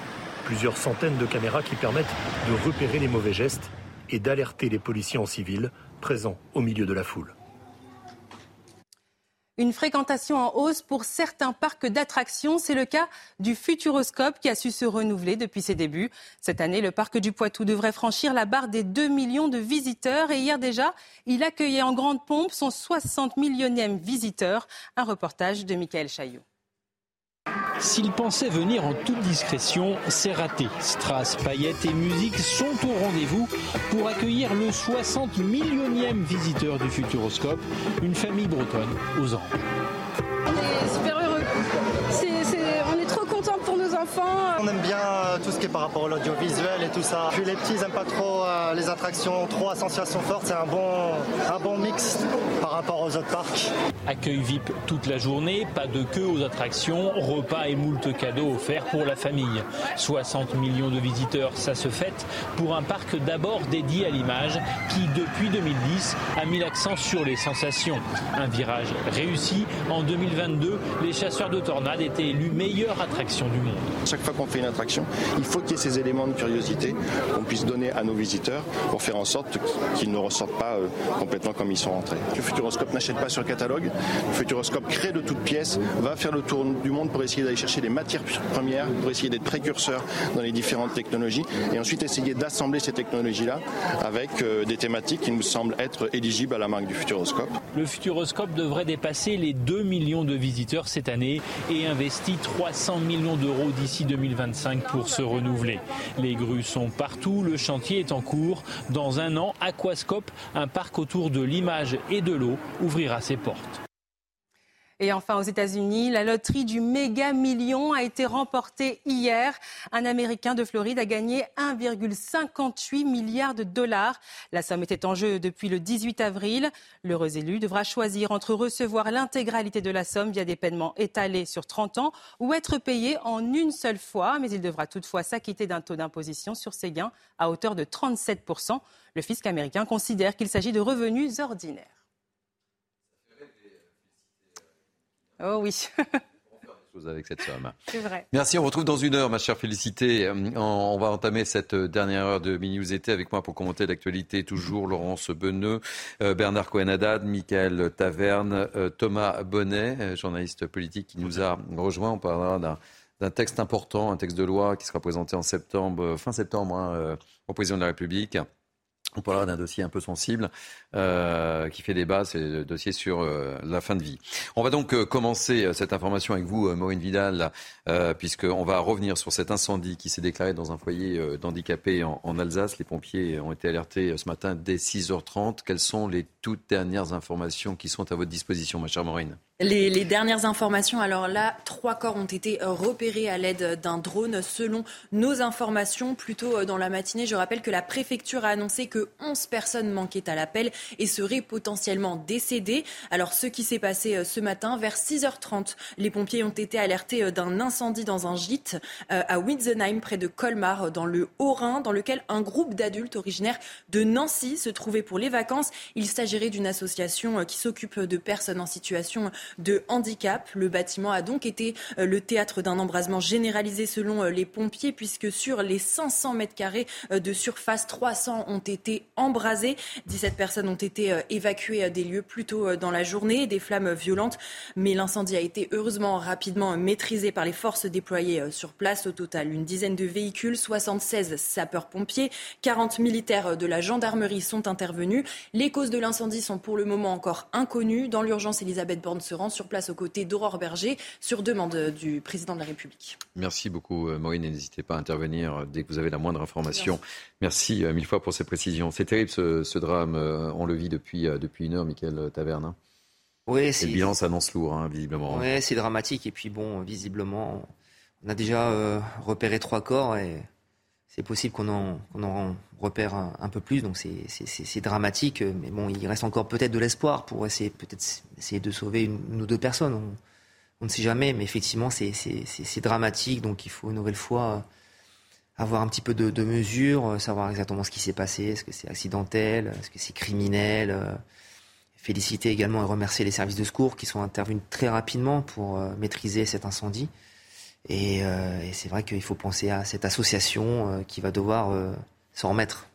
Plusieurs centaines de caméras qui permettent de repérer les mauvais gestes et d'alerter les policiers en civil présents au milieu de la foule. Une fréquentation en hausse pour certains parcs d'attractions. C'est le cas du Futuroscope qui a su se renouveler depuis ses débuts. Cette année, le parc du Poitou devrait franchir la barre des 2 millions de visiteurs. Et hier déjà, il accueillait en grande pompe son 60 millionième visiteur. Un reportage de Michael Chaillot. S'il pensait venir en toute discrétion, c'est raté. Strass, paillettes et musique sont au rendez-vous pour accueillir le 60 millionième visiteur du Futuroscope, une famille bretonne aux anges. Enfants. On aime bien euh, tout ce qui est par rapport à l'audiovisuel et tout ça. Puis les petits n'aiment pas trop euh, les attractions, trop associations fortes. C'est un bon, un bon mix par rapport aux autres parcs. Accueil VIP toute la journée, pas de queue aux attractions, repas et moult cadeaux offerts pour la famille. 60 millions de visiteurs, ça se fête pour un parc d'abord dédié à l'image qui, depuis 2010, a mis l'accent sur les sensations. Un virage réussi. En 2022, les chasseurs de tornades étaient élus meilleure attraction du monde. Chaque fois qu'on fait une attraction, il faut qu'il y ait ces éléments de curiosité qu'on puisse donner à nos visiteurs pour faire en sorte qu'ils ne ressortent pas euh, complètement comme ils sont rentrés. Le Futuroscope n'achète pas sur catalogue. Le Futuroscope crée de toutes pièces, va faire le tour du monde pour essayer d'aller chercher des matières premières, pour essayer d'être précurseur dans les différentes technologies et ensuite essayer d'assembler ces technologies-là avec euh, des thématiques qui nous semblent être éligibles à la marque du Futuroscope. Le Futuroscope devrait dépasser les 2 millions de visiteurs cette année et investit 300 millions d'euros d'ici 2025 pour se renouveler. Les grues sont partout, le chantier est en cours. Dans un an, Aquascope, un parc autour de l'image et de l'eau, ouvrira ses portes. Et enfin, aux États-Unis, la loterie du méga million a été remportée hier. Un Américain de Floride a gagné 1,58 milliard de dollars. La somme était en jeu depuis le 18 avril. L'heureux élu devra choisir entre recevoir l'intégralité de la somme via des paiements étalés sur 30 ans ou être payé en une seule fois. Mais il devra toutefois s'acquitter d'un taux d'imposition sur ses gains à hauteur de 37% Le fisc américain considère qu'il s'agit de revenus ordinaires. Oh oui. avec cette somme. C'est vrai. Merci, on retrouve dans une heure, ma chère Félicité. Euh, on va entamer cette dernière heure de Mini été avec moi pour commenter l'actualité. Toujours Laurence Beneux, euh, Bernard Cohen-Haddad, Michael Taverne, euh, Thomas Bonnet, journaliste politique qui nous a rejoint. On parlera d'un texte important, un texte de loi qui sera présenté en septembre, fin septembre, hein, au président de la République On parlera d'un dossier un peu sensible euh, qui fait débat, c'est le dossier sur euh, la fin de vie. On va donc euh, commencer cette information avec vous, Maureen Vidal, puisqu'on va revenir sur cet incendie qui s'est déclaré dans un foyer d'handicapés en, en, Alsace. Les pompiers ont été alertés ce matin dès 6h30. Quelles sont les toutes dernières informations qui sont à votre disposition, ma chère Maureen? Les, dernières informations, alors là, trois corps ont été repérés à l'aide d'un drone. Selon nos informations, plus tôt euh, dans la matinée, je rappelle que la préfecture a annoncé que 11 personnes manquaient à l'appel et seraient potentiellement décédées. Alors, ce qui s'est passé euh, ce matin, vers 6h30, les pompiers ont été alertés euh, d'un incendie dans un gîte à Witzenheim, près de Colmar, dans le Haut-Rhin, dans lequel un groupe d'adultes originaires de Nancy se trouvait pour les vacances. Il s'agirait d'une association qui s'occupe de personnes en situation de handicap. Le bâtiment a donc été euh, le théâtre d'un embrasement généralisé selon euh, les pompiers, puisque sur les 500 mètres carrés euh, de surface, 300 ont été embrasés. 17 personnes ont été évacuées des lieux plus tôt dans la journée, des flammes violentes, mais l'incendie a été heureusement rapidement maîtrisé par les forces déployées sur place. Au total, une dizaine de véhicules, 76 sapeurs-pompiers, 40 militaires de la gendarmerie sont intervenus. Les causes de l'incendie sont pour le moment encore inconnues. Dans l'urgence, Elisabeth Borne se sur place aux côtés d'Aurore Berger sur demande du président de la République. Merci beaucoup euh, Maureen n'hésitez pas à intervenir euh, dès que vous avez la moindre information. Merci, euh, mille fois pour ces précisions. C'est terrible ce, drame, on le vit depuis, depuis une heure, Michael Taverne. Hein. Oui, le bilan s'annonce lourd, hein, visiblement. Oui, c'est dramatique. Et puis bon, visiblement, on a déjà repéré trois corps et c'est possible qu'on en, repère un, peu plus, donc c'est dramatique. Mais bon, il reste encore peut-être de l'espoir pour essayer peut-être essayer de sauver une, ou deux personnes. On, ne sait jamais, mais effectivement, c'est dramatique. Donc il faut une nouvelle fois avoir un petit peu de, mesure, savoir exactement ce qui s'est passé. Est-ce que c'est accidentel Est-ce que c'est criminel Féliciter également et remercier les services de secours qui sont intervenus très rapidement pour euh, maîtriser cet incendie. Euh, et, c'est vrai qu'il faut penser à cette association euh, qui va devoir s'en remettre.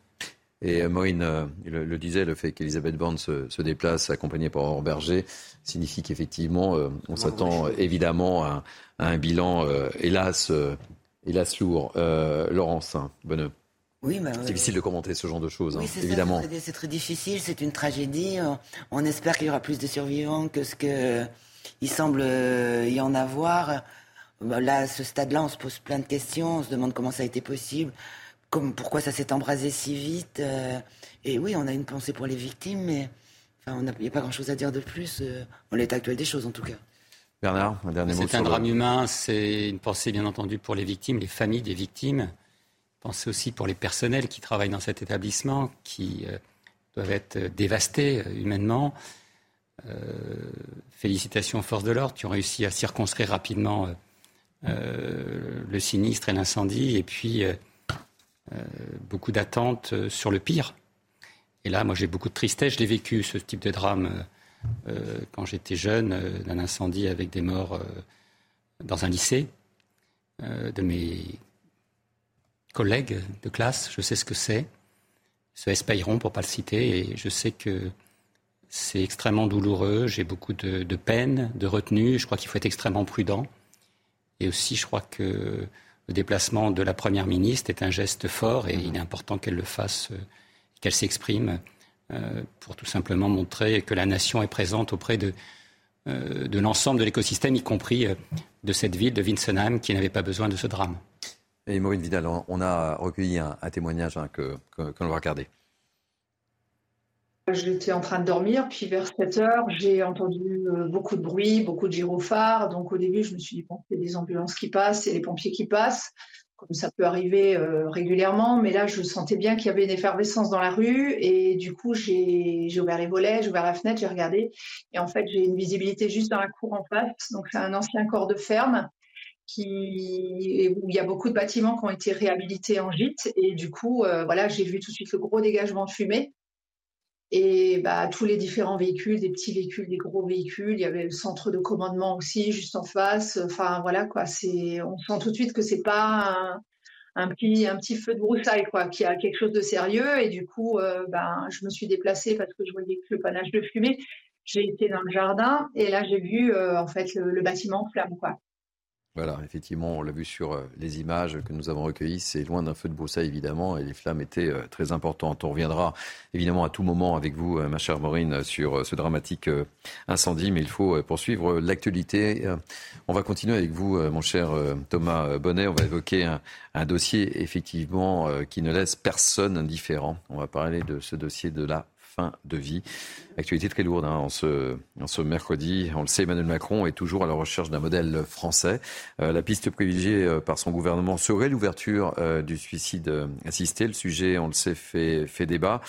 Et Maureen le, disait, le fait qu'Elisabeth Borne se, déplace accompagnée par Aurore Berger signifie qu'effectivement, on s'attend évidemment à, un bilan, hélas, hélas lourd. Laurence, hein, bonne. Oui, bah, c'est difficile de commenter ce genre de choses, hein, évidemment. C'est très, difficile, c'est une tragédie. On espère qu'il y aura plus de survivants que ce qu'il semble y en avoir. Bah, là, à ce stade-là, on se pose plein de questions, on se demande comment ça a été possible, comme, pourquoi ça s'est embrasé si vite. Euh, et oui, on a une pensée pour les victimes, mais enfin, il n'y a pas grand-chose à dire de plus, euh, en l'état actuel des choses en tout cas. Bernard, un dernier mot. C'est un drame humain, c'est une pensée bien entendu pour les victimes, les familles des victimes. Pensée aussi pour les personnels qui travaillent dans cet établissement, qui euh, doivent être dévastés humainement. félicitations aux forces de l'ordre qui ont réussi à circonscrire rapidement euh, le sinistre et l'incendie, et puis euh, euh, beaucoup d'attentes sur le pire. Et là, moi, j'ai beaucoup de tristesse. Je l'ai vécu, ce type de drame, quand j'étais jeune, d'un incendie avec des morts dans un lycée, de mes collègues de classe. Je sais ce que c'est. Ce Espairon, pour ne pas le citer, et je sais que c'est extrêmement douloureux. J'ai beaucoup de peine, de retenue. Je crois qu'il faut être extrêmement prudent. Et aussi, je crois que le déplacement de la Première ministre est un geste fort et il est important qu'elle le fasse, euh, qu'elle s'exprime euh, pour tout simplement montrer que la nation est présente auprès de, euh, l'ensemble de l'écosystème, y compris de cette ville de Winsenheim qui n'avait pas besoin de ce drame. Et Maureen Vidal, on a recueilli un, témoignage hein, que l'on va regarder. J'étais en train de dormir, puis vers 7 heures, j'ai entendu euh, beaucoup de bruit, beaucoup de gyrophares. Donc au début, je me suis dit, bon, il y des ambulances qui passent et les pompiers qui passent, comme ça peut arriver euh, régulièrement. Mais là, je sentais bien qu'il y avait une effervescence dans la rue. Et du coup, j'ai ouvert les volets, j'ai ouvert la fenêtre, j'ai regardé. Et en fait, j'ai une visibilité juste dans la cour en face. Donc c'est un ancien corps de ferme. Où il y a beaucoup de bâtiments qui ont été réhabilités en gîte. Et du coup, euh, voilà, j'ai vu tout de suite le gros dégagement de fumée et bah, tous les différents véhicules, des petits véhicules, des gros véhicules. Il y avait le centre de commandement aussi, juste en face. Enfin, voilà, quoi. C'est, on sent tout de suite que c'est pas un, petit, un petit feu de broussailles, quoi, qu'il y a quelque chose de sérieux. Et du coup, euh, ben, je me suis déplacée parce que je voyais que le panache de fumée. J'ai été dans le jardin et là, j'ai vu, euh, en fait, le, bâtiment en flamme, quoi. Voilà, effectivement, on l'a vu sur euh, les images que nous avons recueillies. C'est loin d'un feu de broussailles, évidemment, et les flammes étaient euh, très importantes. On reviendra évidemment à tout moment avec vous, euh, ma chère Maureen, sur ce dramatique incendie, mais il faut poursuivre l'actualité. On va continuer avec vous, mon cher Thomas Bonnet. On va évoquer un, un dossier, effectivement, qui ne laisse personne indifférent. On va parler de ce dossier de la fin de vie. Actualité très lourde hein, en, ce, mercredi. On le sait, Emmanuel Macron est toujours à la recherche d'un modèle français. Euh, la piste privilégiée euh, par son gouvernement serait l'ouverture euh, du suicide assisté. Le sujet, on le sait, fait, fait débat.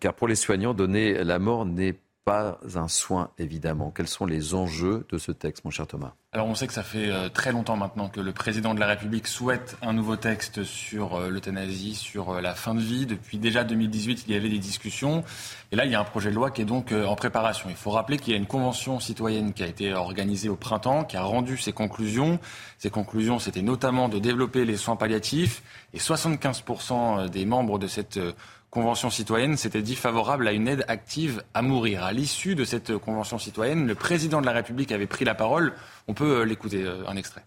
Car pour les soignants, donner la mort n'est pas un soin, évidemment. Quels sont les enjeux de ce texte, mon cher Thomas? Alors, on sait que ça fait euh, très longtemps maintenant que le président de la République souhaite un nouveau texte sur euh, l'euthanasie, sur euh, la fin de vie. Depuis déjà 2018, il y avait des discussions. Et là, il y a un projet de loi qui est donc en préparation. Il faut rappeler qu'il y a une convention citoyenne qui a été organisée au printemps, qui a rendu ses conclusions. Ces conclusions, c'était notamment de développer les soins palliatifs. Et 75% des membres de cette Convention citoyenne s'était dit favorable à une aide active à mourir. À l'issue de cette Convention citoyenne, le président de la République avait pris la parole. On peut euh, l'écouter, euh, un extrait.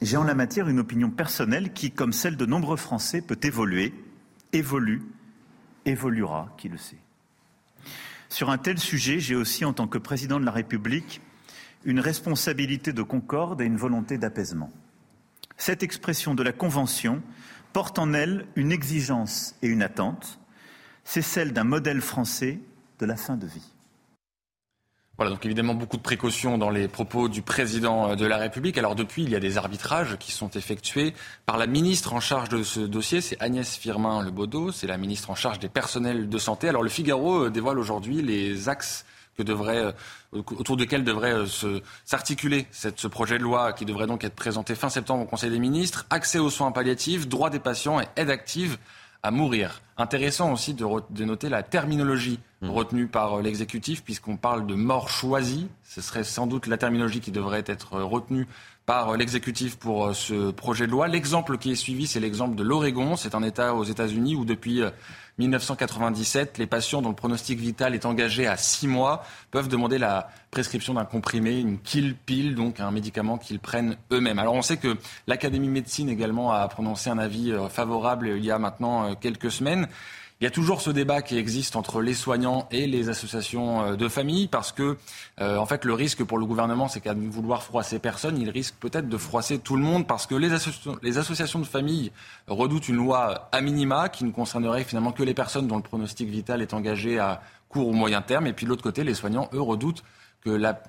J'ai en la matière une opinion personnelle qui, comme celle de nombreux Français, peut évoluer, évolue, évoluera, qui le sait. Sur un tel sujet, j'ai aussi, en tant que président de la République, une responsabilité de concorde et une volonté d'apaisement. Cette expression de la Convention porte en elle une exigence et une attente. C'est celle d'un modèle français de la fin de vie. Voilà, donc évidemment beaucoup de précautions dans les propos du président euh, de la République. Alors depuis, il y a des arbitrages qui sont effectués par la ministre en charge de ce dossier, c'est Agnès Firmin Le c'est la ministre en charge des personnels de santé. Alors le Figaro euh, dévoile aujourd'hui les axes que devrait, euh, autour duquel devrait euh, s'articuler ce projet de loi qui devrait donc être présenté fin septembre au Conseil des ministres. Accès aux soins palliatifs, droits des patients et aide active à mourir. Intéressant aussi de, de noter la terminologie mmh. retenue par euh, l'exécutif, puisqu'on parle de mort choisie. Ce serait sans doute la terminologie qui devrait être retenue par l'exécutif pour ce projet de loi. L'exemple qui est suivi, c'est l'exemple de l'Oregon. C'est un État aux États-Unis où depuis 1997, les patients dont le pronostic vital est engagé à six mois peuvent demander la prescription d'un comprimé, une kill pill, donc un médicament qu'ils prennent eux-mêmes. Alors on sait que l'Académie médecine également a prononcé un avis euh, favorable il y a maintenant euh, quelques semaines. Il y a toujours ce débat qui existe entre les soignants et les associations euh, de famille parce que, euh, en fait, le risque pour le gouvernement, c'est qu'à vouloir froisser personne, il risque peut-être de froisser tout le monde parce que les, les associations de famille redoutent une loi à minima qui ne concernerait finalement que les personnes dont le pronostic vital est engagé à court ou moyen terme. Et puis de l'autre côté, les soignants, eux, redoutent que la,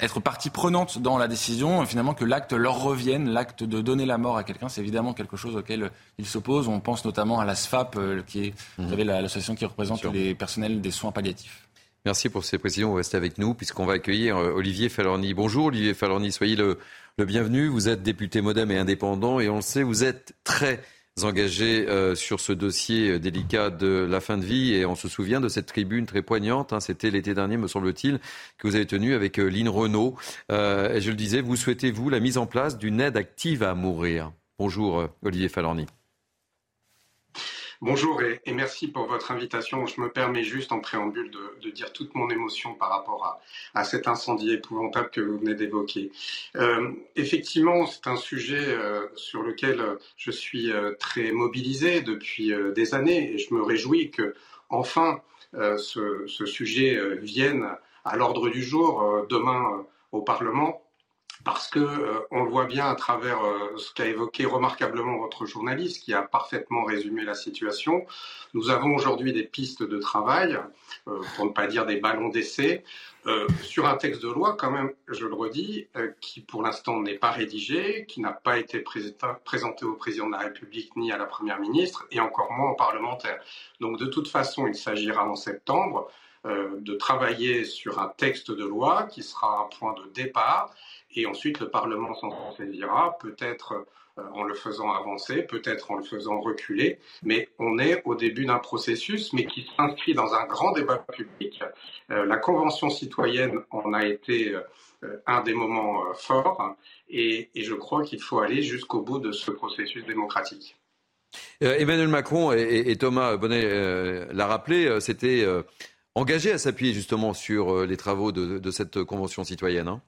être partie prenante dans la décision, finalement que l'acte leur revienne, l'acte de donner la mort à quelqu'un, c'est évidemment quelque chose auquel ils s'opposent. On pense notamment à la SFAP, euh, qui est, vous mhm. savez, l'association qui représente les personnels des soins palliatifs. Merci pour ces précisions. Vous restez avec nous puisqu'on va accueillir euh, Olivier Falorni. Bonjour Olivier Falorni, soyez le, le bienvenu. Vous êtes député modem et indépendant et on le sait, vous êtes très engagés euh, sur ce dossier euh, délicat de la fin de vie. Et on se souvient de cette tribune très poignante, hein, c'était l'été dernier, me semble-t-il, que vous avez tenue avec euh, Lynn Renault. et je le disais, vous souhaitez, vous, la mise en place d'une aide active à mourir. Bonjour, Olivier Falorni. Bonjour et, merci pour votre invitation. Je me permets juste en préambule de, dire toute mon émotion par rapport à, cet incendie épouvantable que vous venez d'évoquer. Euh, effectivement, c'est un sujet euh, sur lequel je suis euh, très mobilisé depuis des années et je me réjouis que enfin ce, ce, sujet vienne à l'ordre du jour demain au Parlement parce que euh, on le voit bien à travers euh, ce qu'a évoqué remarquablement votre journaliste, qui a parfaitement résumé la situation. Nous avons aujourd'hui des pistes de travail, euh, pour ne pas dire des ballons d'essai, sur un texte de loi, quand même, je le redis, qui pour l'instant n'est pas rédigé, qui n'a pas été présenté au président de la République ni à la première ministre, et encore moins au parlementaire. Donc de toute façon, il s'agira en septembre de travailler sur un texte de loi qui sera un point de départ et ensuite le Parlement s'en saisira, peut-être euh, en le faisant avancer, peut-être en le faisant reculer, mais on est au début d'un processus, mais qui s'inscrit dans un grand débat public. Euh, la Convention citoyenne en a été euh, un des moments forts, et, je crois qu'il faut aller jusqu'au bout de ce processus démocratique. Emmanuel Macron et, Thomas Bonnet l'a rappelé, c'était engagé à s'appuyer justement sur les travaux de, cette Convention citoyenne. Hein?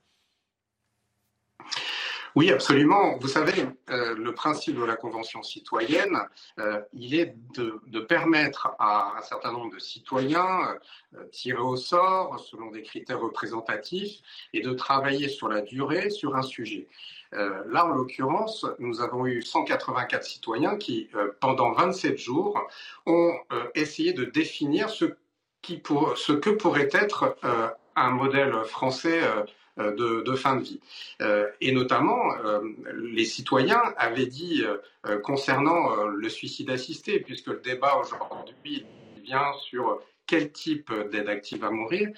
Oui, absolument. Vous savez, euh, le principe de la Convention citoyenne, euh, il est de, permettre à un certain nombre de citoyens euh, tirés au sort selon des critères représentatifs et de travailler sur la durée sur un sujet. là, en l'occurrence, nous avons eu 184 citoyens qui, pendant 27 jours, ont essayé de définir ce, qui pour, ce que pourrait être un modèle français euh, de, fin de vie. Euh, et notamment, euh, les citoyens avaient dit concernant le suicide assisté, puisque le débat aujourd'hui vient sur quel type d'aide active à mourir,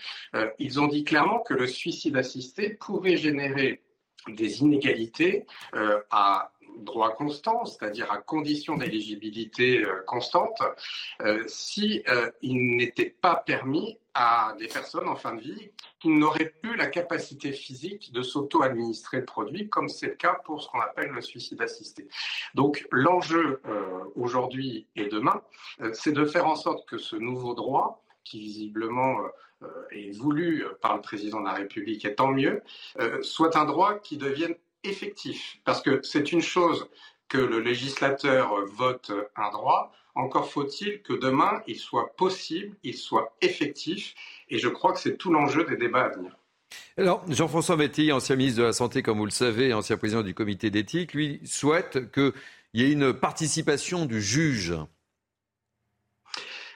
ils ont dit clairement que le suicide assisté pouvait générer des inégalités à droit constant, c'est-à-dire à condition d'éligibilité constante, si il n'était pas permis à des personnes en fin de vie qui n'auraient plus la capacité physique de s'auto-administrer le produit, comme c'est le cas pour ce qu'on appelle le suicide assisté. Donc l'enjeu euh, aujourd'hui et demain, euh, c'est de faire en sorte que ce nouveau droit, qui visiblement euh, est voulu par le président de la République, et tant mieux, soit un droit qui devienne effectif. Parce que c'est une chose que le législateur vote un droit, encore faut-il que demain, il soit possible, il soit effectif, et je crois que c'est tout l'enjeu des débats à venir. Alors, Jean-François Métis, ancien ministre de la Santé, comme vous le savez, ancien président du comité d'éthique, lui souhaite qu'il y ait une participation du juge.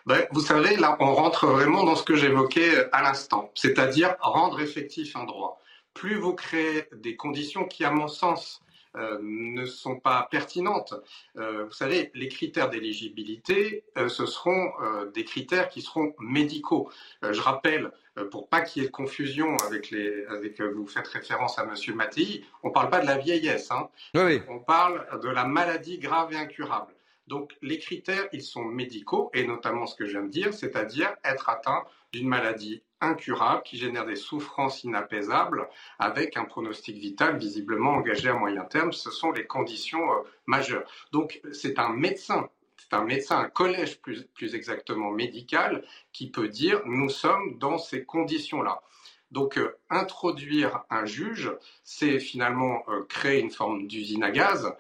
Ben, vous savez, là, on rentre vraiment dans ce que j'évoquais à l'instant, c'est-à-dire rendre effectif un droit. Plus vous créez des conditions qui, à mon sens, euh, ne sont pas pertinentes. Euh, vous savez, les critères d'éligibilité, euh, ce seront des critères qui seront médicaux. je rappelle, pour pas qu'il y ait de confusion avec les, avec vous faites référence à Monsieur Mattei, on ne parle pas de la vieillesse, hein. on parle de la maladie grave et incurable. Donc les critères, ils sont médicaux, et notamment ce que je viens de dire, c'est-à-dire être atteint d'une maladie incurable qui génère des souffrances inapaisables avec un pronostic vital visiblement engagé à moyen terme. Ce sont les conditions euh, majeures. Donc c'est un médecin c'est un médecin, collège plus, plus, exactement médical, qui peut dire nous sommes dans ces conditions-là. Donc euh, introduire un juge, c'est finalement euh, créer une forme d'usine à gaz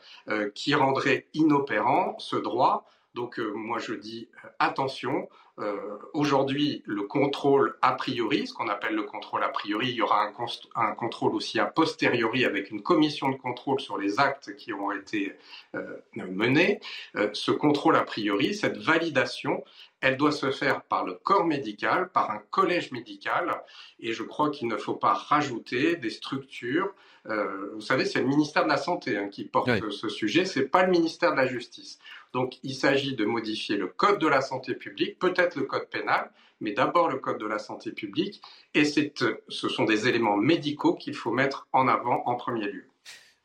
qui rendrait inopérant ce droit. Donc moi je dis attention, euh, aujourd'hui, le contrôle a priori, ce qu'on appelle le contrôle a priori, il y aura un, contrôle aussi a posteriori avec une commission de contrôle sur les actes qui ont été euh, menés. Euh, ce contrôle a priori, cette validation, elle doit se faire par le corps médical, par un collège médical, et je crois qu'il ne faut pas rajouter des structures. vous savez, c'est le ministère de la Santé hein, qui porte ce sujet, c'est pas le ministère de la Justice. Donc il s'agit de modifier le code de la santé publique, peut-être le code pénal, mais d'abord le code de la santé publique. Et ce sont des éléments médicaux qu'il faut mettre en avant en premier lieu.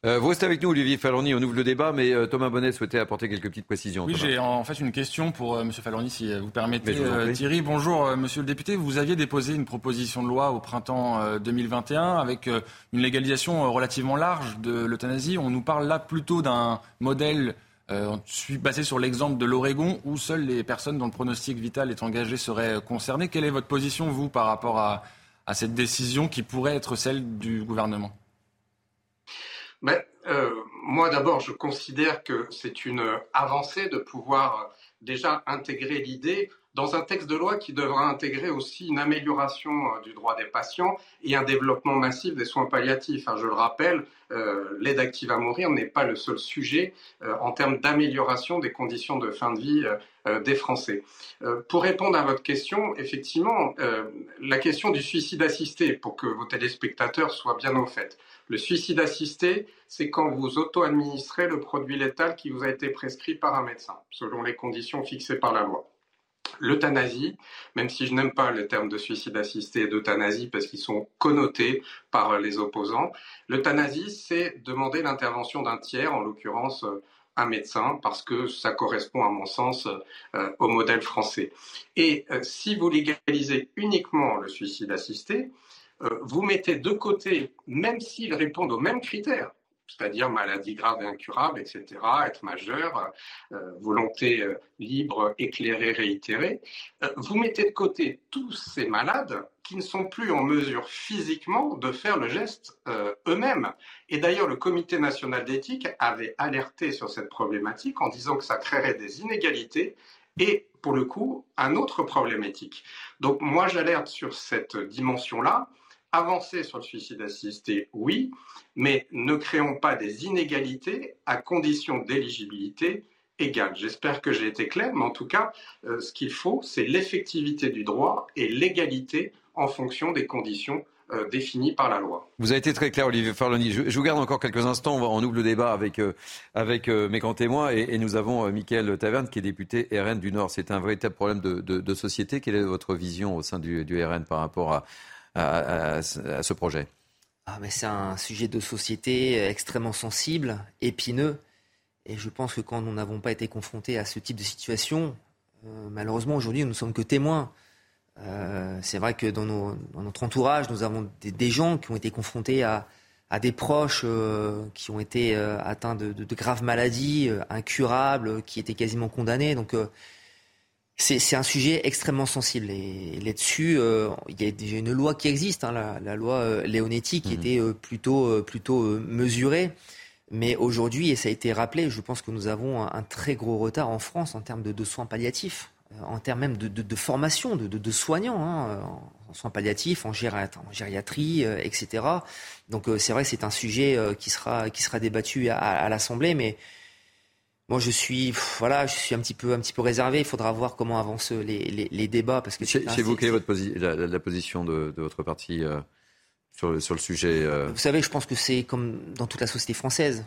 Euh, vous restez avec nous, Olivier Falorni, on ouvre le débat, mais euh, Thomas Bonnet souhaitait apporter quelques petites précisions. Oui, j'ai en fait une question pour euh, M. Falorni, si vous permettez. Thierry, bonjour, Monsieur le député. Vous aviez déposé une proposition de loi au printemps 2021 avec une légalisation relativement large de l'euthanasie. On nous parle là plutôt d'un modèle euh, je suis basé sur l'exemple de l'Oregon où seules les personnes dont le pronostic vital est engagé seraient concernées. Quelle est votre position, vous, par rapport à, cette décision qui pourrait être celle du gouvernement? Mais, euh, Moi, d'abord, je considère que c'est une avancée de pouvoir déjà intégrer l'idée dans un texte de loi qui devra intégrer aussi une amélioration euh, du droit des patients et un développement massif des soins palliatifs. Je le rappelle, euh, l'aide active à mourir n'est pas le seul sujet euh, en termes d'amélioration des conditions de fin de vie des Français. pour répondre à votre question, effectivement, la question du suicide assisté, pour que vos téléspectateurs soient bien au fait. Le suicide assisté, c'est quand vous auto-administrez le produit létal qui vous a été prescrit par un médecin, selon les conditions fixées par la loi. L'euthanasie, même si je n'aime pas le terme de suicide assisté et d'euthanasie parce qu'ils sont connotés par les opposants, l'euthanasie, c'est demander l'intervention d'un tiers, en l'occurrence euh, un médecin, parce que ça correspond, à mon sens, euh, au modèle français. Et euh, si vous légalisez uniquement le suicide assisté, vous mettez de côté, même s'ils répondent aux mêmes critères, c'est-à-dire maladie grave et incurable, etc., être majeur, euh, volonté euh, libre, éclairée, réitérée. Euh, vous mettez de côté tous ces malades qui ne sont plus en mesure physiquement de faire le geste eux-mêmes. Et d'ailleurs, le Comité national d'éthique avait alerté sur cette problématique en disant que ça créerait des inégalités et, pour le coup, un autre problème éthique. Donc moi, j'alerte sur cette dimension-là. Avancer sur le suicide assisté, oui, mais ne créons pas des inégalités à condition d'éligibilité égale. J'espère que j'ai été clair, mais en tout cas, euh, ce qu'il faut, c'est l'effectivité du droit et l'égalité en fonction des conditions euh, définies par la loi. Vous avez été très clair, Olivier Farloni. Je, vous garde encore quelques instants. On, va, on ouvre le débat avec, euh, avec mes grands témoins. Et, nous avons Mickaël Taverne, qui est député RN du Nord. C'est un véritable problème de, société. Quelle est votre vision au sein du RN par rapport à, à, ce projet ah, C'est un sujet de société extrêmement sensible, épineux. Et je pense que quand nous n'avons pas été confrontés à ce type de situation, euh, malheureusement aujourd'hui nous ne sommes que témoins. Euh, c'est vrai que dans, notre entourage, nous avons des, gens qui ont été confrontés à, des proches euh, qui ont été atteints de, de, graves maladies incurables, qui étaient quasiment condamnés. Donc c'est un sujet extrêmement sensible. Et là-dessus, euh, il y a déjà une loi qui existe, hein, la, loi euh, Léonetti, qui mhm. était euh, plutôt, plutôt mesurée. Mais aujourd'hui, et ça a été rappelé, je pense que nous avons un, très gros retard en France en termes de, soins palliatifs, en termes même de, formation de, soignants, hein, en soins palliatifs, en, gériatrie, etc. Donc c'est vrai que c'est un sujet qui, sera, qui sera débattu à, à l'Assemblée, mais moi, je suis, voilà, je suis un petit peu, un petit peu réservé. Il faudra voir comment avancent les, les, débats parce que c'est évoqué votre la, position de, votre parti euh, sur, le, sur le sujet. Euh. Vous savez, je pense que c'est comme dans toute la société française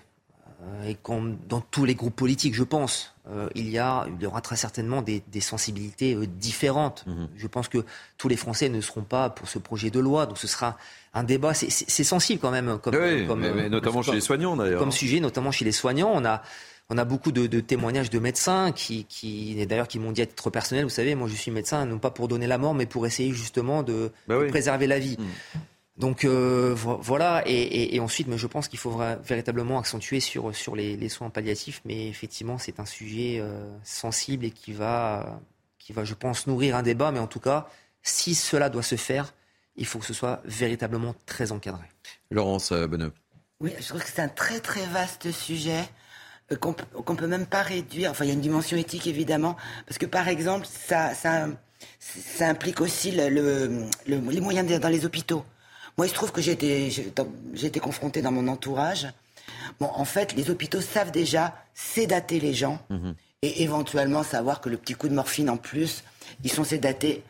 euh, et comme dans tous les groupes politiques, je pense. il y a, il y aura très certainement des, des sensibilités différentes. Mhm. Je pense que tous les Français ne seront pas pour ce projet de loi, donc ce sera un débat. C'est sensible quand même, comme, oui, mais, notamment chez les soignants d'ailleurs. Comme sujet, notamment chez les soignants, on a on a beaucoup de, témoignages de médecins qui, qui d'ailleurs, qui m'ont dit à titre personnel, vous savez, moi je suis médecin, non pas pour donner la mort, mais pour essayer justement de, bah préserver la vie. Mm. Donc euh, voilà, et, ensuite, mais je pense qu'il faudra véritablement accentuer sur, sur les, soins palliatifs, mais effectivement, c'est un sujet euh, sensible et qui va, qui va, je pense, nourrir un débat, mais en tout cas, si cela doit se faire, il faut que ce soit véritablement très encadré. Laurence Bonneux. Oui, je trouve que c'est un très très vaste sujet. Euh, qu'on ne peut même pas réduire. Enfin, il y a une dimension éthique évidemment, parce que par exemple, ça, ça, ça implique aussi le, les moyens dans les hôpitaux. Moi, il se trouve que j'ai été, j'ai été confronté dans mon entourage. Bon, en fait, les hôpitaux savent déjà sédater les gens mhm. et éventuellement savoir que le petit coup de morphine en plus, ils sont sédatés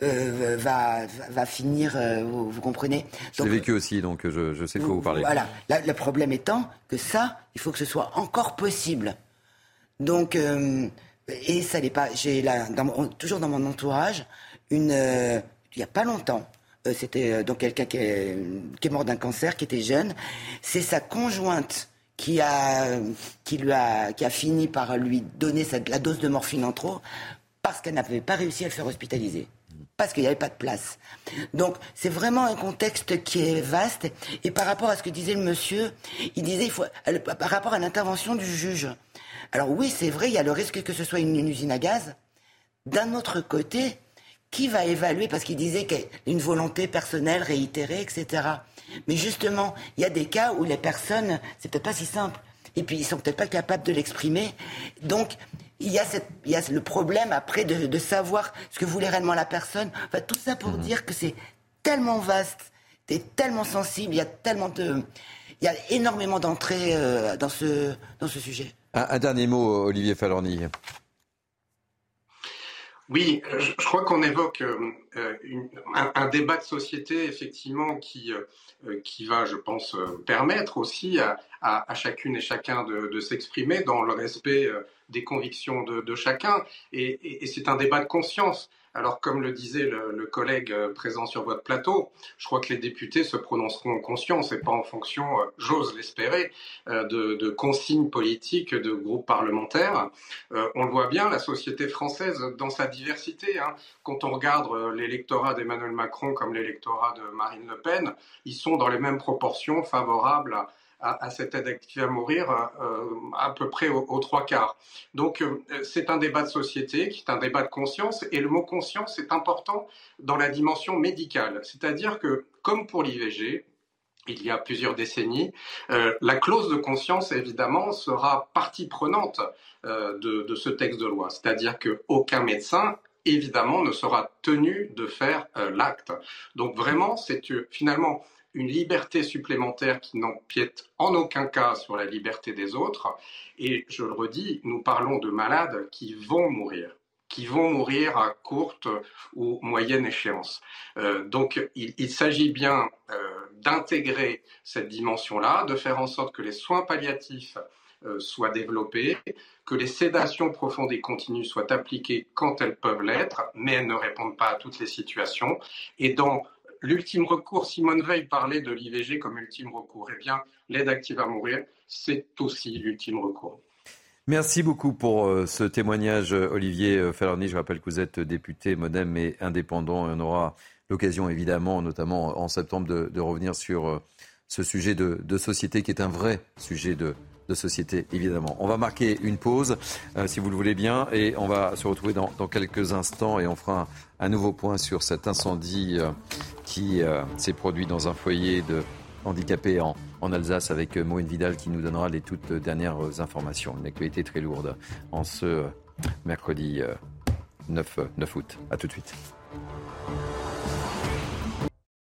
euh, va, va finir, euh, vous, comprenez J'ai vécu aussi, donc je, je sais de quoi vous parlez. Voilà. le problème étant que ça, il faut que ce soit encore possible. Donc, euh, et ça n'est pas. J'ai toujours dans mon entourage une. il n'y a pas longtemps, c'était donc quelqu'un qui est, qui est mort d'un cancer, qui était jeune. C'est sa conjointe qui a, qui lui a, qui a fini par lui donner cette, la dose de morphine en trop parce qu'elle n'avait pas réussi à le faire hospitaliser parce qu'il n'y avait pas de place. Donc c'est vraiment un contexte qui est vaste. Et par rapport à ce que disait le monsieur, il disait il faut par rapport à l'intervention du juge. Alors oui, c'est vrai, il y a le risque que ce soit une, usine à gaz. D'un autre côté, qui va évaluer? Parce qu'il disait qu'une volonté personnelle réitérée, etc. Mais justement, il y a des cas où les personnes, c'est peut-être pas si simple. Et puis ils sont peut-être pas capables de l'exprimer. Donc il y, a cette, il y a le problème après de, de, savoir ce que voulait réellement la personne. Enfin, tout ça pour mhm. dire que c'est tellement vaste, c'est tellement sensible, il y a tellement de, il y a énormément d'entrées euh, dans ce dans ce sujet. Un, dernier mot, Olivier Falorni. Oui, je, crois qu'on évoque euh, une, un, débat de société effectivement qui euh, va, je pense, permettre aussi à, chacune et chacun de s'exprimer dans le respect des convictions de, chacun. Et, c'est un débat de conscience. Alors, comme le disait le, collègue euh, présent sur votre plateau, je crois que les députés se prononceront en conscience et pas en fonction, euh, j'ose l'espérer, euh, de, consignes politiques de groupes parlementaires. on le voit bien, la société française, dans sa diversité, hein. quand on regarde l'électorat d'Emmanuel Macron comme l'électorat de Marine Le Pen, ils sont dans les mêmes proportions favorables à, cette aide active à mourir à peu près aux, trois quarts. Donc c'est un débat de société qui est un débat de conscience et le mot conscience est important dans la dimension médicale. C'est-à-dire que comme pour l'IVG, il y a plusieurs décennies, la clause de conscience, évidemment, sera partie prenante de, ce texte de loi. C'est-à-dire qu'aucun médecin évidemment, ne sera tenu de faire euh, l'acte. Donc vraiment, c'est euh, finalement une liberté supplémentaire qui n'empiète en aucun cas sur la liberté des autres. Et je le redis, nous parlons de malades qui vont mourir qui vont mourir à courte ou moyenne échéance. Euh, donc il, s'agit bien d'intégrer cette dimension-là, de faire en sorte que les soins palliatifs euh, soient développées, que les sédations profondes et continues soient appliquées quand elles peuvent l'être, mais elles ne répondent pas à toutes les situations. Et dans l'ultime recours, Simone Veil parlait de l'IVG comme ultime recours. Eh bien, l'aide active à mourir, c'est aussi l'ultime recours. Merci beaucoup pour euh, ce témoignage, Olivier euh, Falorni. Je rappelle que vous êtes député modem et indépendant. on aura l'occasion, évidemment, notamment en septembre, de, revenir sur ce sujet de, société qui est un vrai sujet de, de société, évidemment. On va marquer une pause, euh, si vous le voulez bien, et on va se retrouver dans, quelques instants et on fera un, nouveau point sur cet incendie euh, qui euh, s'est produit dans un foyer de handicapés en, Alsace avec Moïne Vidal qui nous donnera les toutes dernières informations. Une actualité très lourde en ce mercredi 9, 9 août. A tout de suite.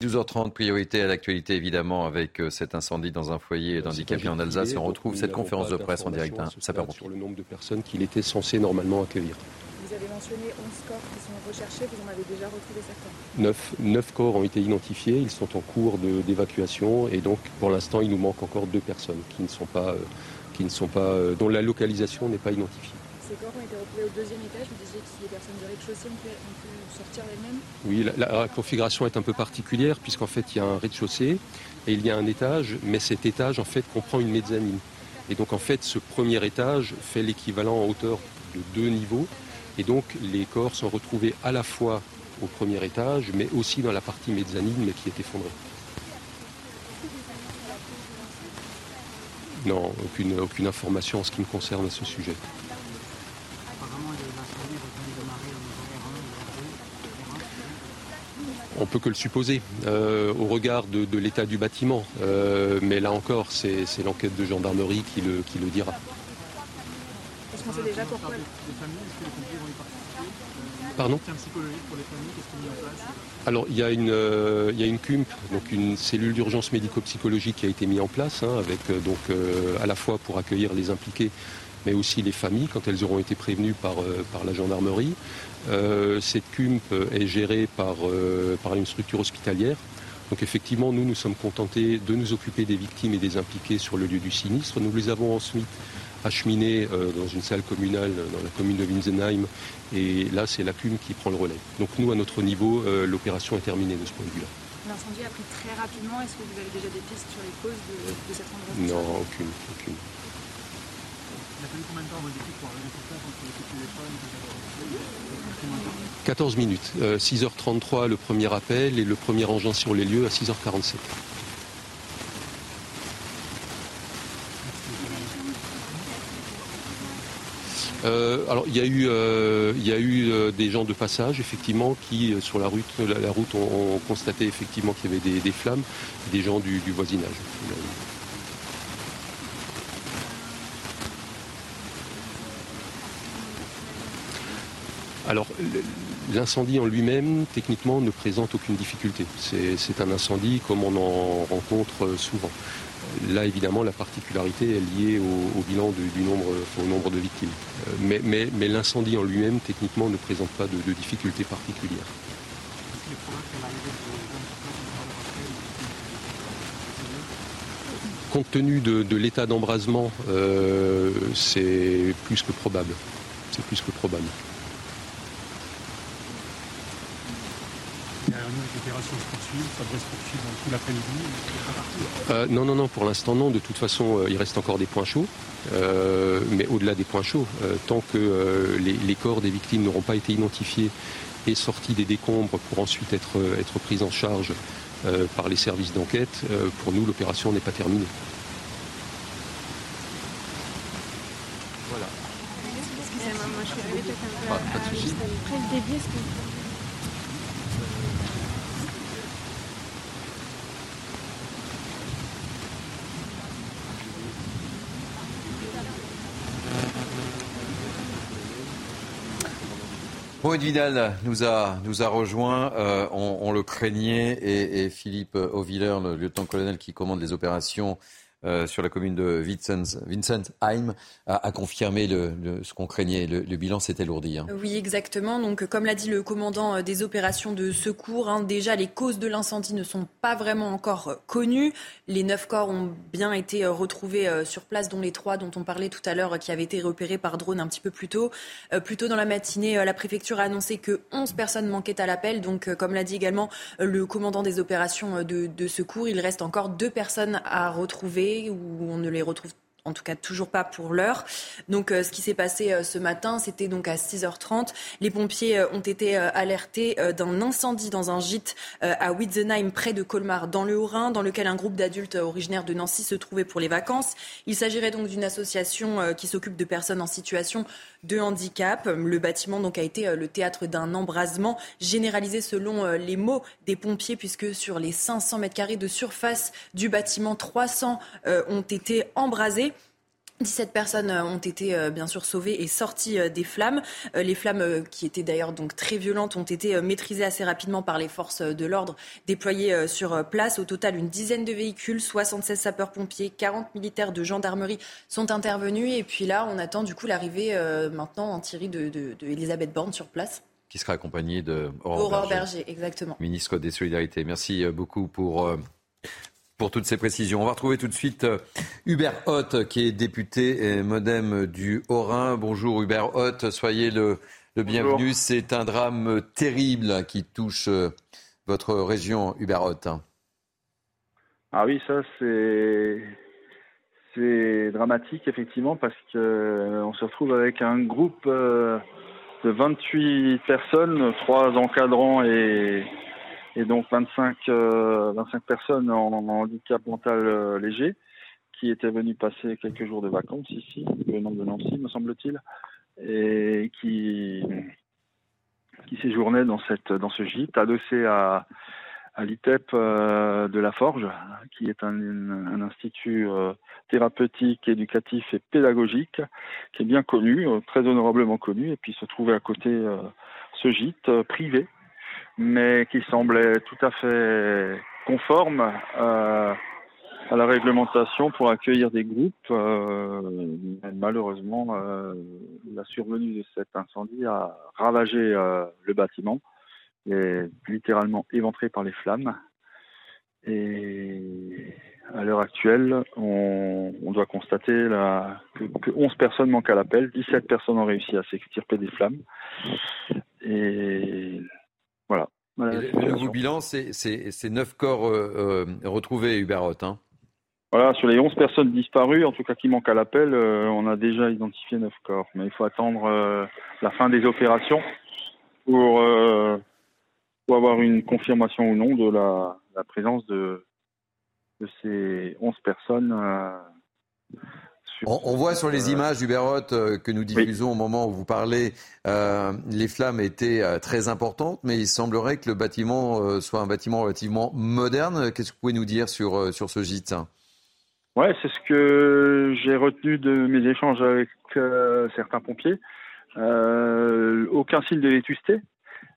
12h30, priorité à l'actualité évidemment avec euh, cet incendie dans un foyer d'handicapés en Alsace. Et on retrouve cette conférence de presse en direct. Hein, sur le nombre de personnes qu'il était censé normalement accueillir. Vous avez mentionné 11 corps qui sont recherchés, vous en avez déjà retrouvé certains 9, corps ont été identifiés, ils sont en cours d'évacuation et donc pour l'instant il nous manque encore deux personnes qui ne sont pas, euh, qui ne sont pas, euh, dont la localisation n'est pas identifiée. Ces corps ont été retrouvés au deuxième étage. Vous disiez que si les personnes du rez-de-chaussée ont, pu sortir elles-mêmes Oui, la, configuration est un peu particulière puisqu'en fait il y a un rez-de-chaussée et il y a un étage, mais cet étage en fait comprend une mezzanine. Et donc en fait ce premier étage fait l'équivalent en hauteur de deux niveaux. Et donc les corps sont retrouvés à la fois au premier étage, mais aussi dans la partie mezzanine, qui est effondrée. Non, aucune, aucune information en ce qui me concerne à ce sujet. On peut que le supposer euh, au regard de, l'état du bâtiment. Euh, mais là encore, c'est l'enquête de gendarmerie qui le, qui le dira. Est-ce qu'on sait déjà pourquoi Pardon? Alors, il y, a une, euh, il y a une CUMP, donc une cellule d'urgence médico-psychologique qui a été mise en place, hein, avec donc à la fois pour accueillir les impliqués, mais aussi les familles quand elles auront été prévenues par, par la gendarmerie. Euh, cette CUMP est gérée par, euh, par une structure hospitalière. Donc effectivement, nous nous sommes contentés de nous occuper des victimes et des impliqués sur le lieu du sinistre. Nous les avons ensuite acheminés euh, dans une salle communale dans la commune de Winsenheim. Et là, c'est la CUM qui prend le relais. Donc nous, à notre niveau, l'opération est terminée de ce point de vue-là. L'incendie a pris très rapidement. Est-ce que vous avez déjà des pistes sur les causes de, de cette endroit? Non, aucune. aucune. Il a fallu combien de temps à vos équipes pour arriver sur place entre les téléphones 14 minutes. 6h33 euh, le premier appel et le premier engin sur les lieux à 6h47. Euh, alors il y a eu, euh, des gens de passage effectivement qui sur la route, la, route ont, constaté effectivement qu'il y avait des, flammes, des gens du voisinage. Alors, l'incendie en lui-même, techniquement, ne présente aucune difficulté. C'est un incendie comme on en rencontre souvent. Là, évidemment, la particularité est liée au, bilan du, nombre, au nombre de victimes. Euh, mais, l'incendie en lui-même, techniquement, ne présente pas de, difficultés particulières. Compte tenu de, l'état d'embrasement, euh, c'est plus que probable. C'est plus que probable. ça devrait se poursuivre tout l'après-midi euh, Non, non, non, pour l'instant non. De toute façon, euh, il reste encore des points chauds. Euh, mais au-delà des points chauds, tant que les, corps des victimes n'auront pas été identifiés et sortis des décombres pour ensuite être, être pris en charge par les services d'enquête, pour nous, l'opération n'est pas terminée. Voilà. Moi, je peut-être un peu Maureen Vidal nous a, nous a rejoint, euh, on, le craignait, et, et Philippe Oviller, le lieutenant-colonel qui commande les opérations euh, sur la commune de Vincent, a, confirmé ce qu'on craignait. Le, bilan s'est alourdi. Hein. Oui, exactement. Donc, comme l'a dit le commandant euh, des opérations de secours, hein, déjà les causes de l'incendie ne sont pas vraiment encore euh, connues. Les neuf corps ont bien été retrouvés sur place, dont les trois dont on parlait tout à l'heure, qui avaient été repérés par drone un petit peu plus tôt. plus tôt dans la matinée, la préfecture a annoncé que 11 personnes manquaient à l'appel. Donc, comme l'a dit également le commandant des opérations de secours, il reste encore deux personnes à retrouver où on ne les retrouve en tout cas toujours pas pour l'heure. Donc euh, ce qui s'est passé euh, ce matin, c'était donc à 6h30. Les pompiers euh, ont été alertés d'un incendie dans un gîte à Witzenheim près de Colmar dans le Haut-Rhin dans lequel un groupe d'adultes originaires de Nancy se trouvait pour les vacances. Il s'agirait donc d'une association qui s'occupe de personnes en situation de handicap. Le bâtiment donc a été le théâtre d'un embrasement généralisé selon les mots des pompiers puisque sur les 500 mètres carrés de surface du bâtiment, 300 ont été embrasés. 17 personnes euh, ont été euh, bien sûr sauvées et sorties euh, des flammes. Les flammes, qui étaient d'ailleurs donc très violentes, ont été maîtrisées assez rapidement par les forces de l'ordre déployées sur place. Au total, une dizaine de véhicules, 76 sapeurs-pompiers, 40 militaires de gendarmerie sont intervenus. Et puis là, on attend du coup l'arrivée maintenant en Thierry de, de, de Elisabeth Borne sur place qui sera accompagnée de Aurore, Berger. Berger. exactement. Ministre des Solidarités. Merci beaucoup pour pour toutes ces précisions. On va retrouver tout de suite euh, Hubert Hoth, qui est député et modem du Haut-Rhin. Bonjour Hubert Hoth, soyez le, le bienvenu. C'est un drame terrible qui touche euh, votre région, Hubert Hoth. Ah oui, ça c'est c'est dramatique effectivement parce que euh, on se retrouve avec un groupe de 28 personnes, trois encadrants et et donc 25, 25 euh, personnes en, handicap mental euh, léger qui étaient venues passer quelques jours de vacances ici, venant de Nancy, me semble-t-il, et qui, qui séjournaient dans, cette, dans ce gîte, adossé à, à l'ITEP euh, de la Forge, qui est un, un institut thérapeutique, éducatif et pédagogique, qui est bien connu, très honorablement connu, et puis se trouvait à côté ce gîte privé mais qui semblait tout à fait conforme euh, à la réglementation pour accueillir des groupes. Euh, malheureusement, euh, la survenue de cet incendie a ravagé euh, le bâtiment et littéralement éventré par les flammes. Et à l'heure actuelle, on, on, doit constater la, que, que 11 personnes manquent à l'appel, 17 personnes ont réussi à s'extirper des flammes. Et voilà. le, nouveau bilan, c'est neuf corps euh, euh, retrouvés, Hubert Roth, hein. Voilà, sur les 11 personnes disparues, en tout cas qui manquent à l'appel, euh, on a déjà identifié neuf corps. Mais il faut attendre euh, la fin des opérations pour, euh, pour, avoir une confirmation ou non de la, la présence de, de, ces 11 personnes on, voit sur les euh, images du Berrotte euh, que nous diffusons au moment où vous parlez, euh, les flammes étaient très importantes, mais il semblerait que le bâtiment soit un bâtiment relativement moderne. Qu'est-ce que vous pouvez nous dire sur, sur ce gîte? Ouais, c'est ce que j'ai retenu de mes échanges avec certains pompiers. aucun signe de vétusté.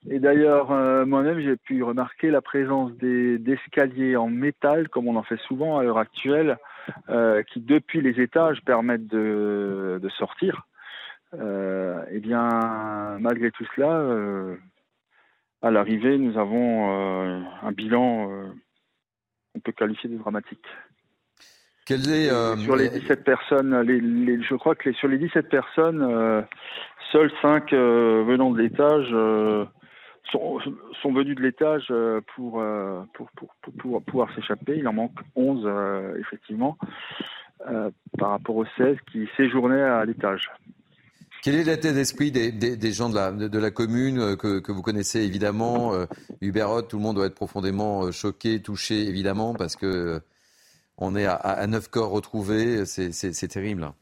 Et d'ailleurs, moi-même, j'ai pu remarquer la présence d'escaliers en métal, comme on en fait souvent à l'heure actuelle, euh, qui depuis les étages permettent de, de sortir, euh, eh bien, malgré tout cela, euh, à l'arrivée, nous avons un bilan qu'on peut qualifier de dramatique. Est, sur les 17 personnes, les, les, je crois que les, sur les 17 personnes, seules 5 venant de l'étage sont, venus de l'étage euh, pour, euh, pour, pouvoir s'échapper. Il en manque 11, euh, effectivement, par rapport aux 16 qui séjournaient à l'étage. Quel est l'état d'esprit des, gens de la, de la commune que, vous connaissez évidemment euh, Hubert tout le monde doit être profondément choqué, touché évidemment, parce que on est à, à neuf corps retrouvés, c'est terrible.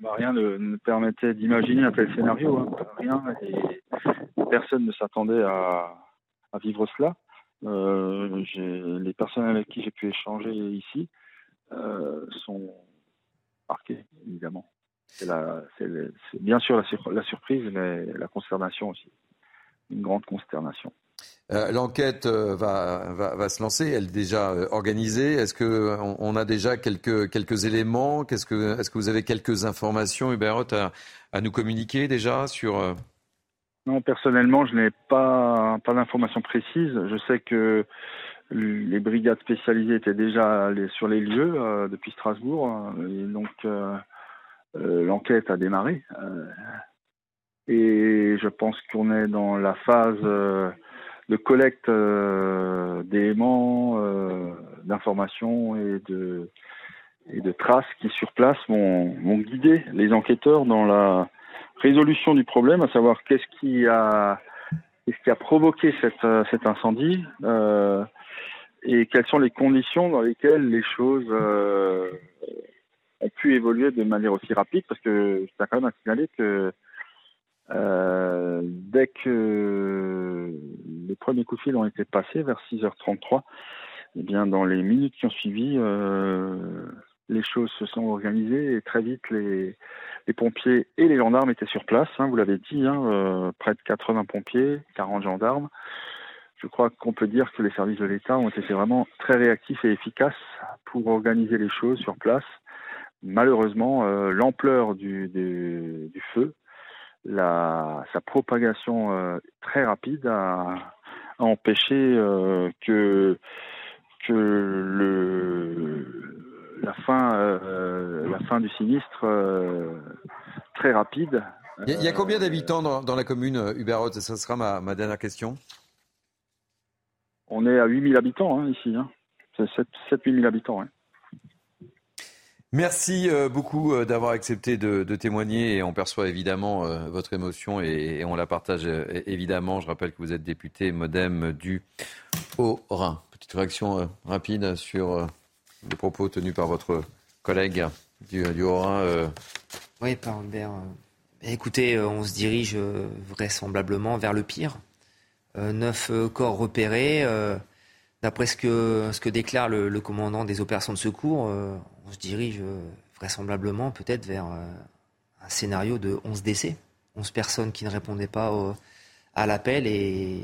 Bah, rien ne, permettait d'imaginer un tel scénario. Hein. Rien. Et personne ne s'attendait à, vivre cela. Euh, les personnes avec qui j'ai pu échanger ici euh, sont marquées, évidemment. C'est bien sûr la, la surprise, mais la consternation aussi. Une grande consternation. Euh, l'enquête euh, va, va, se lancer, elle est déjà euh, organisée. Est-ce qu'on on a déjà quelques, quelques éléments? Est-ce que, est que vous avez quelques informations, Hubert à, nous communiquer déjà sur... Non, personnellement, je n'ai pas, pas d'informations précises. Je sais que les brigades spécialisées étaient déjà sur les lieux depuis Strasbourg. Et donc, l'enquête a démarré. et je pense qu'on est dans la phase de collecte euh, d'éléments, euh, d'informations et de, et de traces qui sur place vont, vont, guider les enquêteurs dans la résolution du problème, à savoir qu'est-ce qui a qu'est-ce qui a provoqué cette, euh, cet incendie euh, et quelles sont les conditions dans lesquelles les choses euh, ont pu évoluer de manière aussi rapide, parce que je tiens quand même à signaler que euh, dès que premiers coups de fil ont été passés vers 6h33, eh bien dans les minutes qui ont suivi, euh, les choses se sont organisées et très vite les, pompiers et les gendarmes étaient sur place. Hein, vous l'avez dit, hein, euh, près de 80 pompiers, 40 gendarmes. Je crois qu'on peut dire que les services de l'État ont été vraiment très réactifs et efficaces pour organiser les choses sur place. Malheureusement, euh, l'ampleur du, feu sa propagation très rapide a, empêché euh, que, que le, la, fin, euh, la fin du sinistre très rapide. Il y, a combien d'habitants dans, dans, la commune, Hubert Ça sera ma, ma, dernière question. On est à 8000 habitants hein, ici. Hein. 7-8 000 habitants. Hein. Merci euh, beaucoup euh, d'avoir accepté de, témoigner et on perçoit évidemment euh, votre émotion et, on la partage évidemment. Je rappelle que vous êtes député modem du Haut-Rhin. Petite réaction rapide sur les propos tenus par votre collègue du, Haut-Rhin. Oui, par Albert. Écoutez, on se dirige vraisemblablement vers le pire. neuf corps repérés. D'après ce que, déclare le, commandant des opérations de secours, euh, on se dirige euh, vraisemblablement peut-être vers euh, un scénario de 11 décès, 11 personnes qui ne répondaient pas à l'appel. Et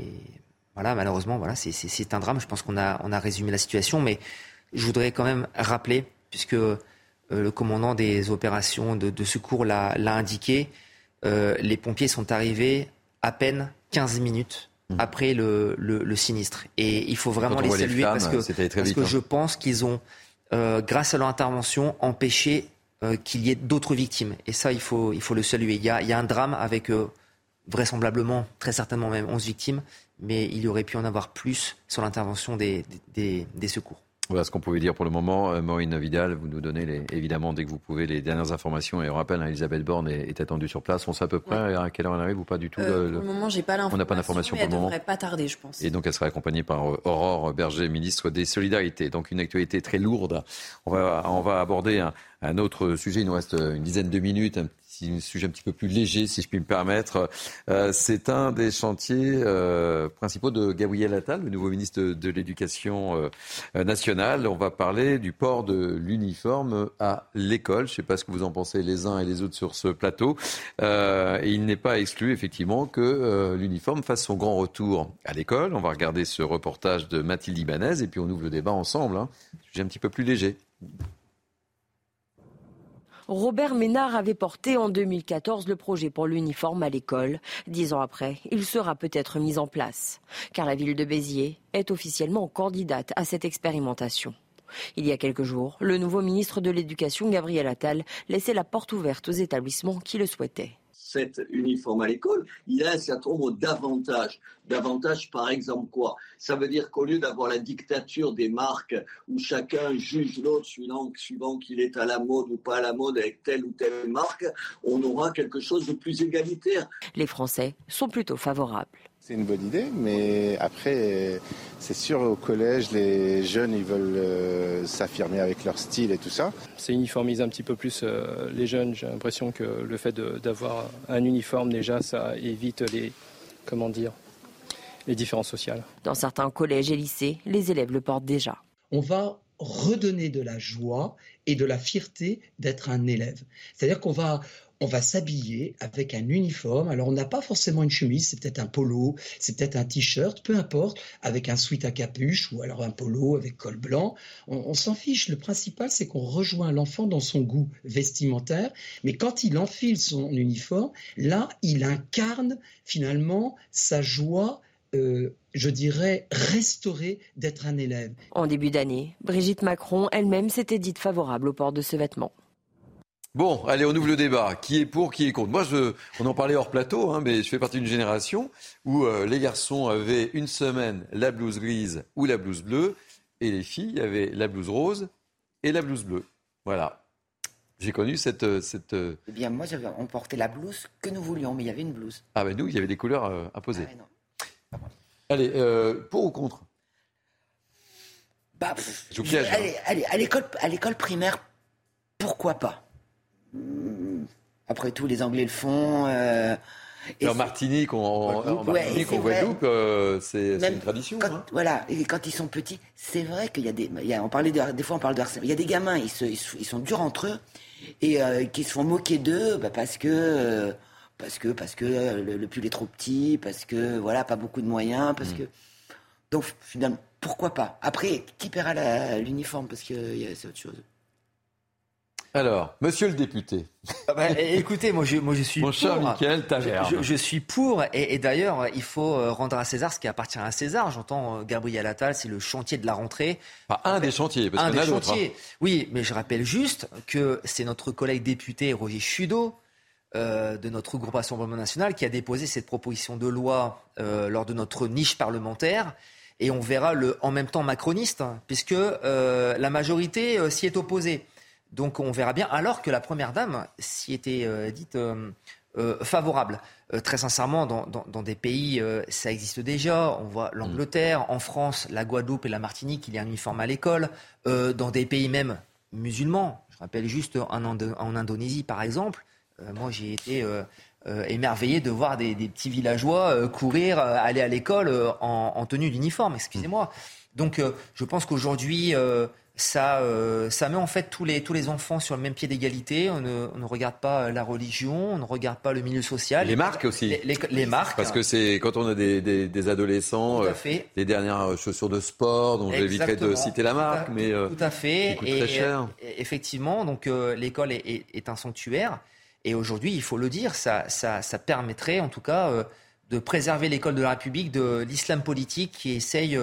voilà, malheureusement, voilà, c'est un drame. Je pense qu'on a, résumé la situation, mais je voudrais quand même rappeler, puisque le commandant des opérations de, secours l'a indiqué, les pompiers sont arrivés à peine 15 minutes. Après le, le, sinistre. Et il faut vraiment les saluer parce que, parce que je pense qu'ils ont, euh, grâce à leur intervention, empêché euh, qu'il y ait d'autres victimes. Et ça, il faut, il faut le saluer. Il y a, il y a un drame avec euh, vraisemblablement, très certainement même 11 victimes, mais il y aurait pu en avoir plus sur l'intervention des, des, des secours. Voilà ce qu'on pouvait dire pour le moment. Euh, Maureen Vidal, vous nous donnez les, évidemment dès que vous pouvez les dernières informations. Et on rappelle, hein, Elisabeth Borne est, attendue sur place. On sait à peu près à quelle heure elle arrive ou pas du tout euh, Pour le moment, j'ai pas l'information. On n'a pas d'information pour le moment. Elle devrait pas tarder, je pense. Et donc, elle sera accompagnée par euh, Aurore Berger, ministre des Solidarités. Donc, une actualité très lourde. On va, on va aborder un, un autre sujet. Il nous reste une dizaine de minutes, un sujet un petit peu plus léger, si je puis me permettre. Euh, c'est un des chantiers euh, principaux de Gabriel Attal, le nouveau ministre de, l'Éducation euh, nationale. On va parler du port de l'uniforme à l'école. Je ne sais pas ce que vous en pensez les uns et les autres sur ce plateau. et il n'est pas exclu, effectivement, que l'uniforme fasse son grand retour à l'école. On va regarder ce reportage de Mathilde Ibanez et puis on ouvre le débat ensemble. Hein. Sujet un petit peu plus léger. Robert Ménard avait porté en 2014 le projet pour l'uniforme à l'école. Dix ans après, il sera peut-être mis en place, car la ville de Béziers est officiellement candidate à cette expérimentation. Il y a quelques jours, le nouveau ministre de l'Éducation, Gabriel Attal, laissait la porte ouverte aux établissements qui le souhaitaient cet uniforme à l'école, il a un certain nombre d'avantages. D'avantages, par exemple, quoi? Ça veut dire qu'au lieu d'avoir la dictature des marques où chacun juge l'autre suivant qu'il est à la mode ou pas à la mode avec telle ou telle marque, on aura quelque chose de plus égalitaire. Les Français sont plutôt favorables. C'est une bonne idée, mais après, c'est sûr, au collège, les jeunes, ils veulent euh, s'affirmer avec leur style et tout ça. C'est uniformiser un petit peu plus euh, les jeunes. J'ai l'impression que le fait d'avoir un uniforme, déjà, ça évite les, comment dire, les différences sociales. Dans certains collèges et lycées, les élèves le portent déjà. On va redonner de la joie et de la fierté d'être un élève. C'est-à-dire qu'on va, on va s'habiller avec un uniforme. Alors, on n'a pas forcément une chemise, c'est peut-être un polo, c'est peut-être un t-shirt, peu importe, avec un sweat à capuche ou alors un polo avec col blanc. On, s'en fiche. Le principal, c'est qu'on rejoint l'enfant dans son goût vestimentaire. Mais quand il enfile son uniforme, là, il incarne finalement sa joie. Euh, je dirais, restaurée d'être un élève. En début d'année, Brigitte Macron elle-même s'était dite favorable au port de ce vêtement. Bon, allez, on ouvre le débat. Qui est pour, qui est contre? Moi, je, on en parlait hors plateau, hein, mais je fais partie d'une génération où euh, les garçons avaient une semaine la blouse grise ou la blouse bleue, et les filles avaient la blouse rose et la blouse bleue. Voilà. J'ai connu cette, euh, cette. Euh, eh bien, moi, on portait la blouse que nous voulions, mais il y avait une blouse. Ah ben nous, il y avait des couleurs imposées. Ah allez, pour ou contre? Bah, Je vous Allez, allez, à l'école, à l'école primaire, pourquoi pas? Après tout, les Anglais le font. Euh, en Martinique, on, en Martinique, Guadeloupe, euh, c'est une tradition. Hein. Voilà, et quand ils sont petits, c'est vrai qu'il y a des. on parlait des fois, on parle de harcèlement. Il y a des gamins, ils, se, ils, sont durs entre eux et euh, qui se font moquer d'eux bah, parce que. parce que, parce que le, pull est trop petit, parce que voilà, pas beaucoup de moyens, parce mm. que. Donc finalement, pourquoi pas? Après, qui paiera l'uniforme? Parce que c'est autre chose. Alors, monsieur le député. Ah bah, écoutez, moi je, moi je suis Mon pour. cher Michael je, je, suis pour, et, d'ailleurs, il faut euh, rendre à César ce qui appartient à César. J'entends euh, Gabriel Attal, c'est le chantier de la rentrée. Pas un des chantiers, parce qu'il y en a d'autres. Hein. Oui, mais je rappelle juste que c'est notre collègue député Roger Chudeau, euh, de notre groupe Rassemblement National, qui a déposé cette proposition de loi lors de notre niche parlementaire. Et on verra le en même temps macroniste, hein, puisque la majorité s'y est opposée. Donc on verra bien, alors que la Première Dame s'y était euh, dite euh, euh, favorable. très sincèrement, dans, des pays, ça existe déjà. On voit l'Angleterre, en France, la Guadeloupe et la Martinique, il y a un uniforme à l'école. dans des pays même musulmans, je rappelle juste en, en Indonésie par exemple, moi j'ai été émerveillé de voir des, petits villageois courir, aller à l'école en, tenue d'uniforme, excusez-moi. Donc je pense qu'aujourd'hui ça, euh, ça met en fait tous les, tous les enfants sur le même pied d'égalité. On ne, on ne, regarde pas la religion, on ne regarde pas le milieu social. Les marques aussi. Les, les, marques. Parce que c'est quand on a des, des, des adolescents, euh, les dernières chaussures de sport, dont j'éviterai de citer la marque, tout, mais tout à fait. Qui très cher. effectivement, donc euh, l'école est, est, est, un sanctuaire. Et aujourd'hui, il faut le dire, ça, ça, ça permettrait en tout cas de préserver l'école de la République de l'islam politique qui essaye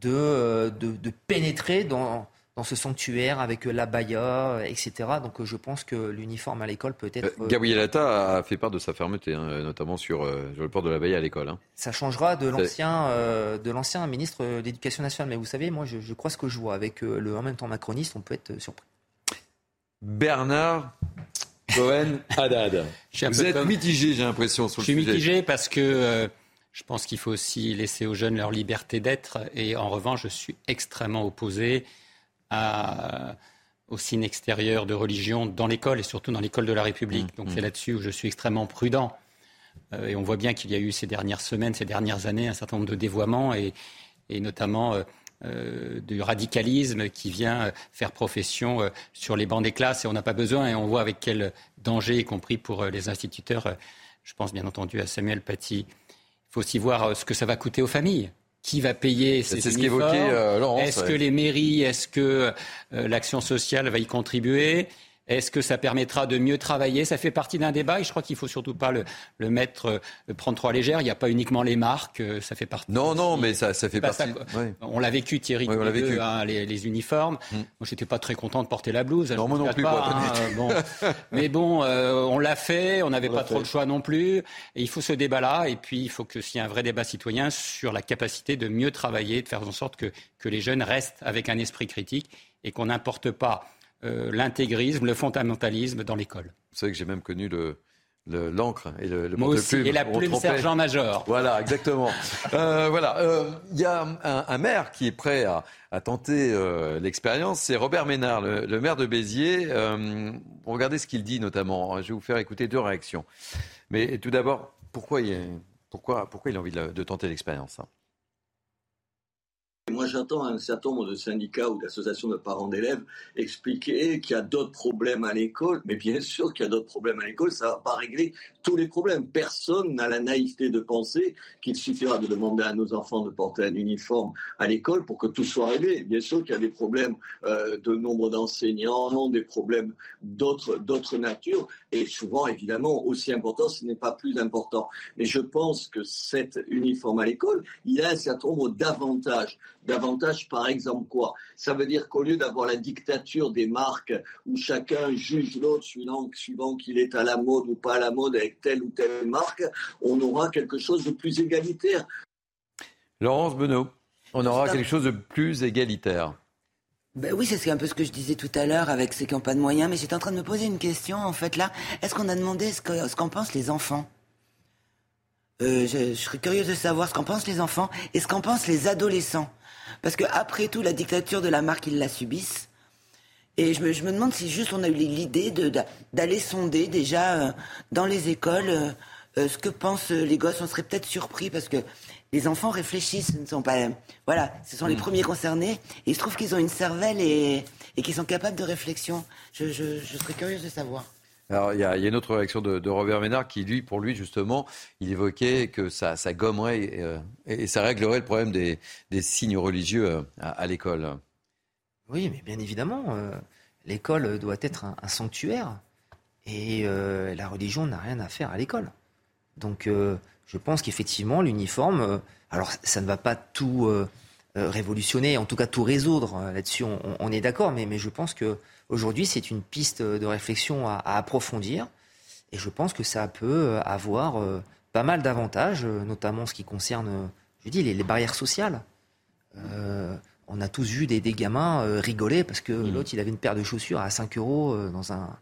de, de, de pénétrer dans, dans ce sanctuaire avec la baya, etc. Donc je pense que l'uniforme à l'école peut être. Euh, Gabriel Attal a fait part de sa fermeté, hein, notamment sur, euh, sur, le port de la baya à l'école. Hein. Ça changera de l'ancien euh, de l'ancien ministre d'éducation nationale. Mais vous savez, moi je, je, crois ce que je vois avec le en même temps macroniste, on peut être surpris. Bernard Cohen Haddad. Vous êtes mitigé, j'ai l'impression, sur le sujet. Je suis mitigé parce que je pense qu'il faut aussi laisser aux jeunes leur liberté d'être. Et en revanche, je suis extrêmement opposé à, au signe extérieur de religion dans l'école et surtout dans l'école de la République. Mmh, Donc c'est mmh. là-dessus où je suis extrêmement prudent. Euh, et on voit bien qu'il y a eu ces dernières semaines, ces dernières années, un certain nombre de dévoiements et, et notamment euh, euh, du radicalisme qui vient faire profession sur les bancs des classes et on n'a pas besoin et on voit avec quel danger, y compris pour les instituteurs. Je pense bien entendu à Samuel Paty il faut aussi voir euh, ce que ça va coûter aux familles. Qui va payer ces C'est ce qu'évoquait euh, Laurence. Est-ce que les mairies, est-ce que euh, l'action sociale va y contribuer? Est-ce que ça permettra de mieux travailler? Ça fait partie d'un débat et je crois qu'il ne faut surtout pas le, le mettre, le prendre trop à légère. Il n'y a pas uniquement les marques, ça fait partie. Non, non, mais ça, ça fait partie. On l'a vécu, Thierry, on l'a vécu. Hein, les, les, uniformes. Mm. Moi, j'étais pas très content de porter la blouse. Non, moi non plus. Hein, bon. mais bon, euh, on l'a fait, on n'avait pas trop le choix non plus. Et il faut ce débat-là. Et puis, il faut que s'il y a un vrai débat citoyen sur la capacité de mieux travailler, de faire en sorte que, que les jeunes restent avec un esprit critique et qu'on n'importe pas euh, l'intégrisme, le fondamentalisme dans l'école. Vous savez que j'ai même connu le, l'encre et le, le Moi aussi, et la plume sergent-major. Voilà, exactement. euh, voilà, il y a un, un, maire qui est prêt à, à tenter l'expérience, c'est Robert Ménard, le, le, maire de Béziers. regardez ce qu'il dit notamment. Je vais vous faire écouter deux réactions. Mais tout d'abord, pourquoi il, pourquoi, pourquoi il a envie de, de tenter l'expérience hein? Moi, j'entends un certain nombre de syndicats ou d'associations de parents d'élèves expliquer qu'il y a d'autres problèmes à l'école. Mais bien sûr qu'il y a d'autres problèmes à l'école, ça ne va pas régler tous les problèmes. Personne n'a la naïveté de penser qu'il suffira de demander à nos enfants de porter un uniforme à l'école pour que tout soit réglé. Bien sûr qu'il y a des problèmes euh, de nombre d'enseignants, des problèmes d'autres, d'autres natures. Et souvent, évidemment, aussi important, ce n'est pas plus important. Mais je pense que cet uniforme à l'école, il a un certain nombre d'avantages davantage, par exemple, quoi? Ça veut dire qu'au lieu d'avoir la dictature des marques où chacun juge l'autre suivant, suivant qu'il est à la mode ou pas à la mode avec telle ou telle marque, on aura quelque chose de plus égalitaire. Laurence Benoît, on aura quelque chose de plus égalitaire. Ben oui, c'est un peu ce que je disais tout à l'heure avec ceux qui n'ont pas de moyens, mais j'étais en train de me poser une question, en fait, là. Est-ce qu'on a demandé ce qu'en pensent les enfants? Euh, je, serais curieuse de savoir ce qu'en pensent les enfants et ce qu'en pensent les adolescents. Parce que après tout, la dictature de la marque, ils la subissent. Et je me, demande si juste on a eu l'idée d'aller sonder déjà euh, dans les écoles euh, ce que pensent les gosses. On serait peut-être surpris parce que les enfants réfléchissent, ce ne sont pas, voilà, ce sont les mm. premiers concernés. Et il se trouve qu'ils ont une cervelle et, et qu'ils sont capables de réflexion. Je, je, je serais curieuse de savoir. Alors, il y, a, il y, a, une autre réaction de, de, Robert Ménard qui, lui, pour lui, justement, il évoquait que ça, ça gommerait et, euh, et, ça réglerait le problème des, des signes religieux euh, à, à l'école. Oui, mais bien évidemment, euh, l'école doit être un, un sanctuaire et euh, la religion n'a rien à faire à l'école. Donc, euh, je pense qu'effectivement, l'uniforme, alors ça ne va pas tout révolutionner, en tout cas tout résoudre. Là-dessus, on, on, est d'accord, mais, mais je pense que Aujourd'hui, c'est une piste de réflexion à, à, approfondir. Et je pense que ça peut avoir euh, pas mal d'avantages, euh, notamment ce qui concerne, je dis, les, les barrières sociales. Euh, on a tous vu des, des gamins euh, rigoler parce que mmh. l'autre, il avait une paire de chaussures à 5 euros euh, dans un,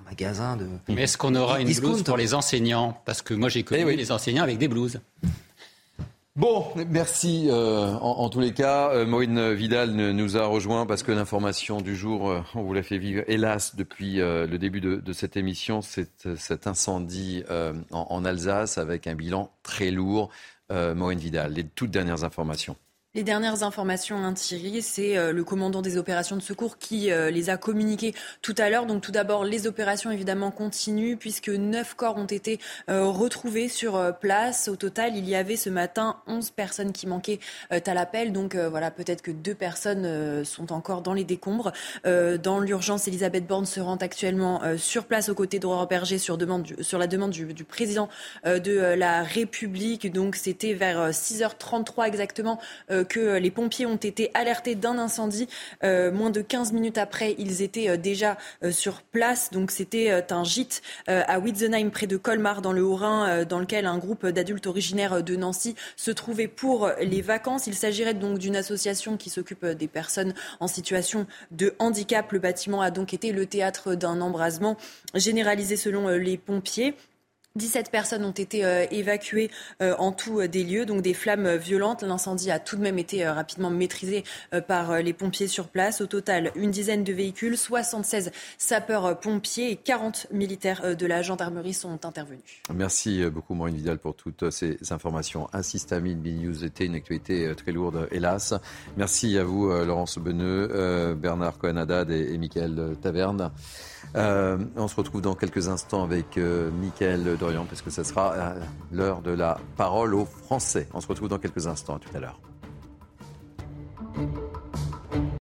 un, magasin de. Mais est-ce qu'on aura une blouse pour les enseignants? Parce que moi, j'ai connu eh oui. les enseignants avec des blouses. Bon, merci euh, en, en, tous les cas. Euh, Maureen Vidal nous a rejoint parce que l'information du jour, euh, on vous l'a fait vivre, hélas, depuis euh, le début de, de cette émission, c'est euh, cet incendie en, en, Alsace avec un bilan très lourd. Maureen Vidal, les toutes dernières informations. Les dernières informations, hein, Thierry, c'est euh, le commandant des opérations de secours qui euh, les a communiquées tout à l'heure. Donc tout d'abord, les opérations évidemment continuent puisque neuf corps ont été euh, retrouvés sur place. Au total, il y avait ce matin 11 personnes qui manquaient à l'appel. Donc voilà, peut-être que deux personnes sont encore dans les décombres. dans l'urgence, Elisabeth Borne se rend actuellement sur place aux côtés d'Aurore Berger sur, demande sur la demande du, du président de la République. Donc c'était vers 6h33 exactement que les pompiers ont été alertés d'un incendie. Euh, moins de 15 minutes après, ils étaient euh, déjà euh, sur place. Donc c'était un gîte à Witzenheim, près de Colmar, dans le Haut-Rhin, dans lequel un groupe d'adultes originaires de Nancy se trouvait pour les vacances. Il s'agirait donc d'une association qui s'occupe des personnes en situation de handicap. Le bâtiment a donc été le théâtre d'un embrasement généralisé selon les pompiers. 17 personnes ont été euh, évacuées euh, en tout euh, des lieux, donc des flammes violentes. L'incendie a tout de même été rapidement maîtrisé par les pompiers sur place. Au total, une dizaine de véhicules, 76 sapeurs-pompiers et 40 militaires de la gendarmerie sont intervenus. Merci beaucoup Maureen Vidal pour toutes ces informations. Termine News était une actualité très lourde, hélas. Merci à vous Laurence Beneux, Bernard Cohen-Haddad et, et Michael Taverne. Euh, on se retrouve dans quelques instants avec euh, Mickaël Dorian, parce que ça sera l'heure de la parole aux Français. On se retrouve dans quelques instants, à tout à l'heure.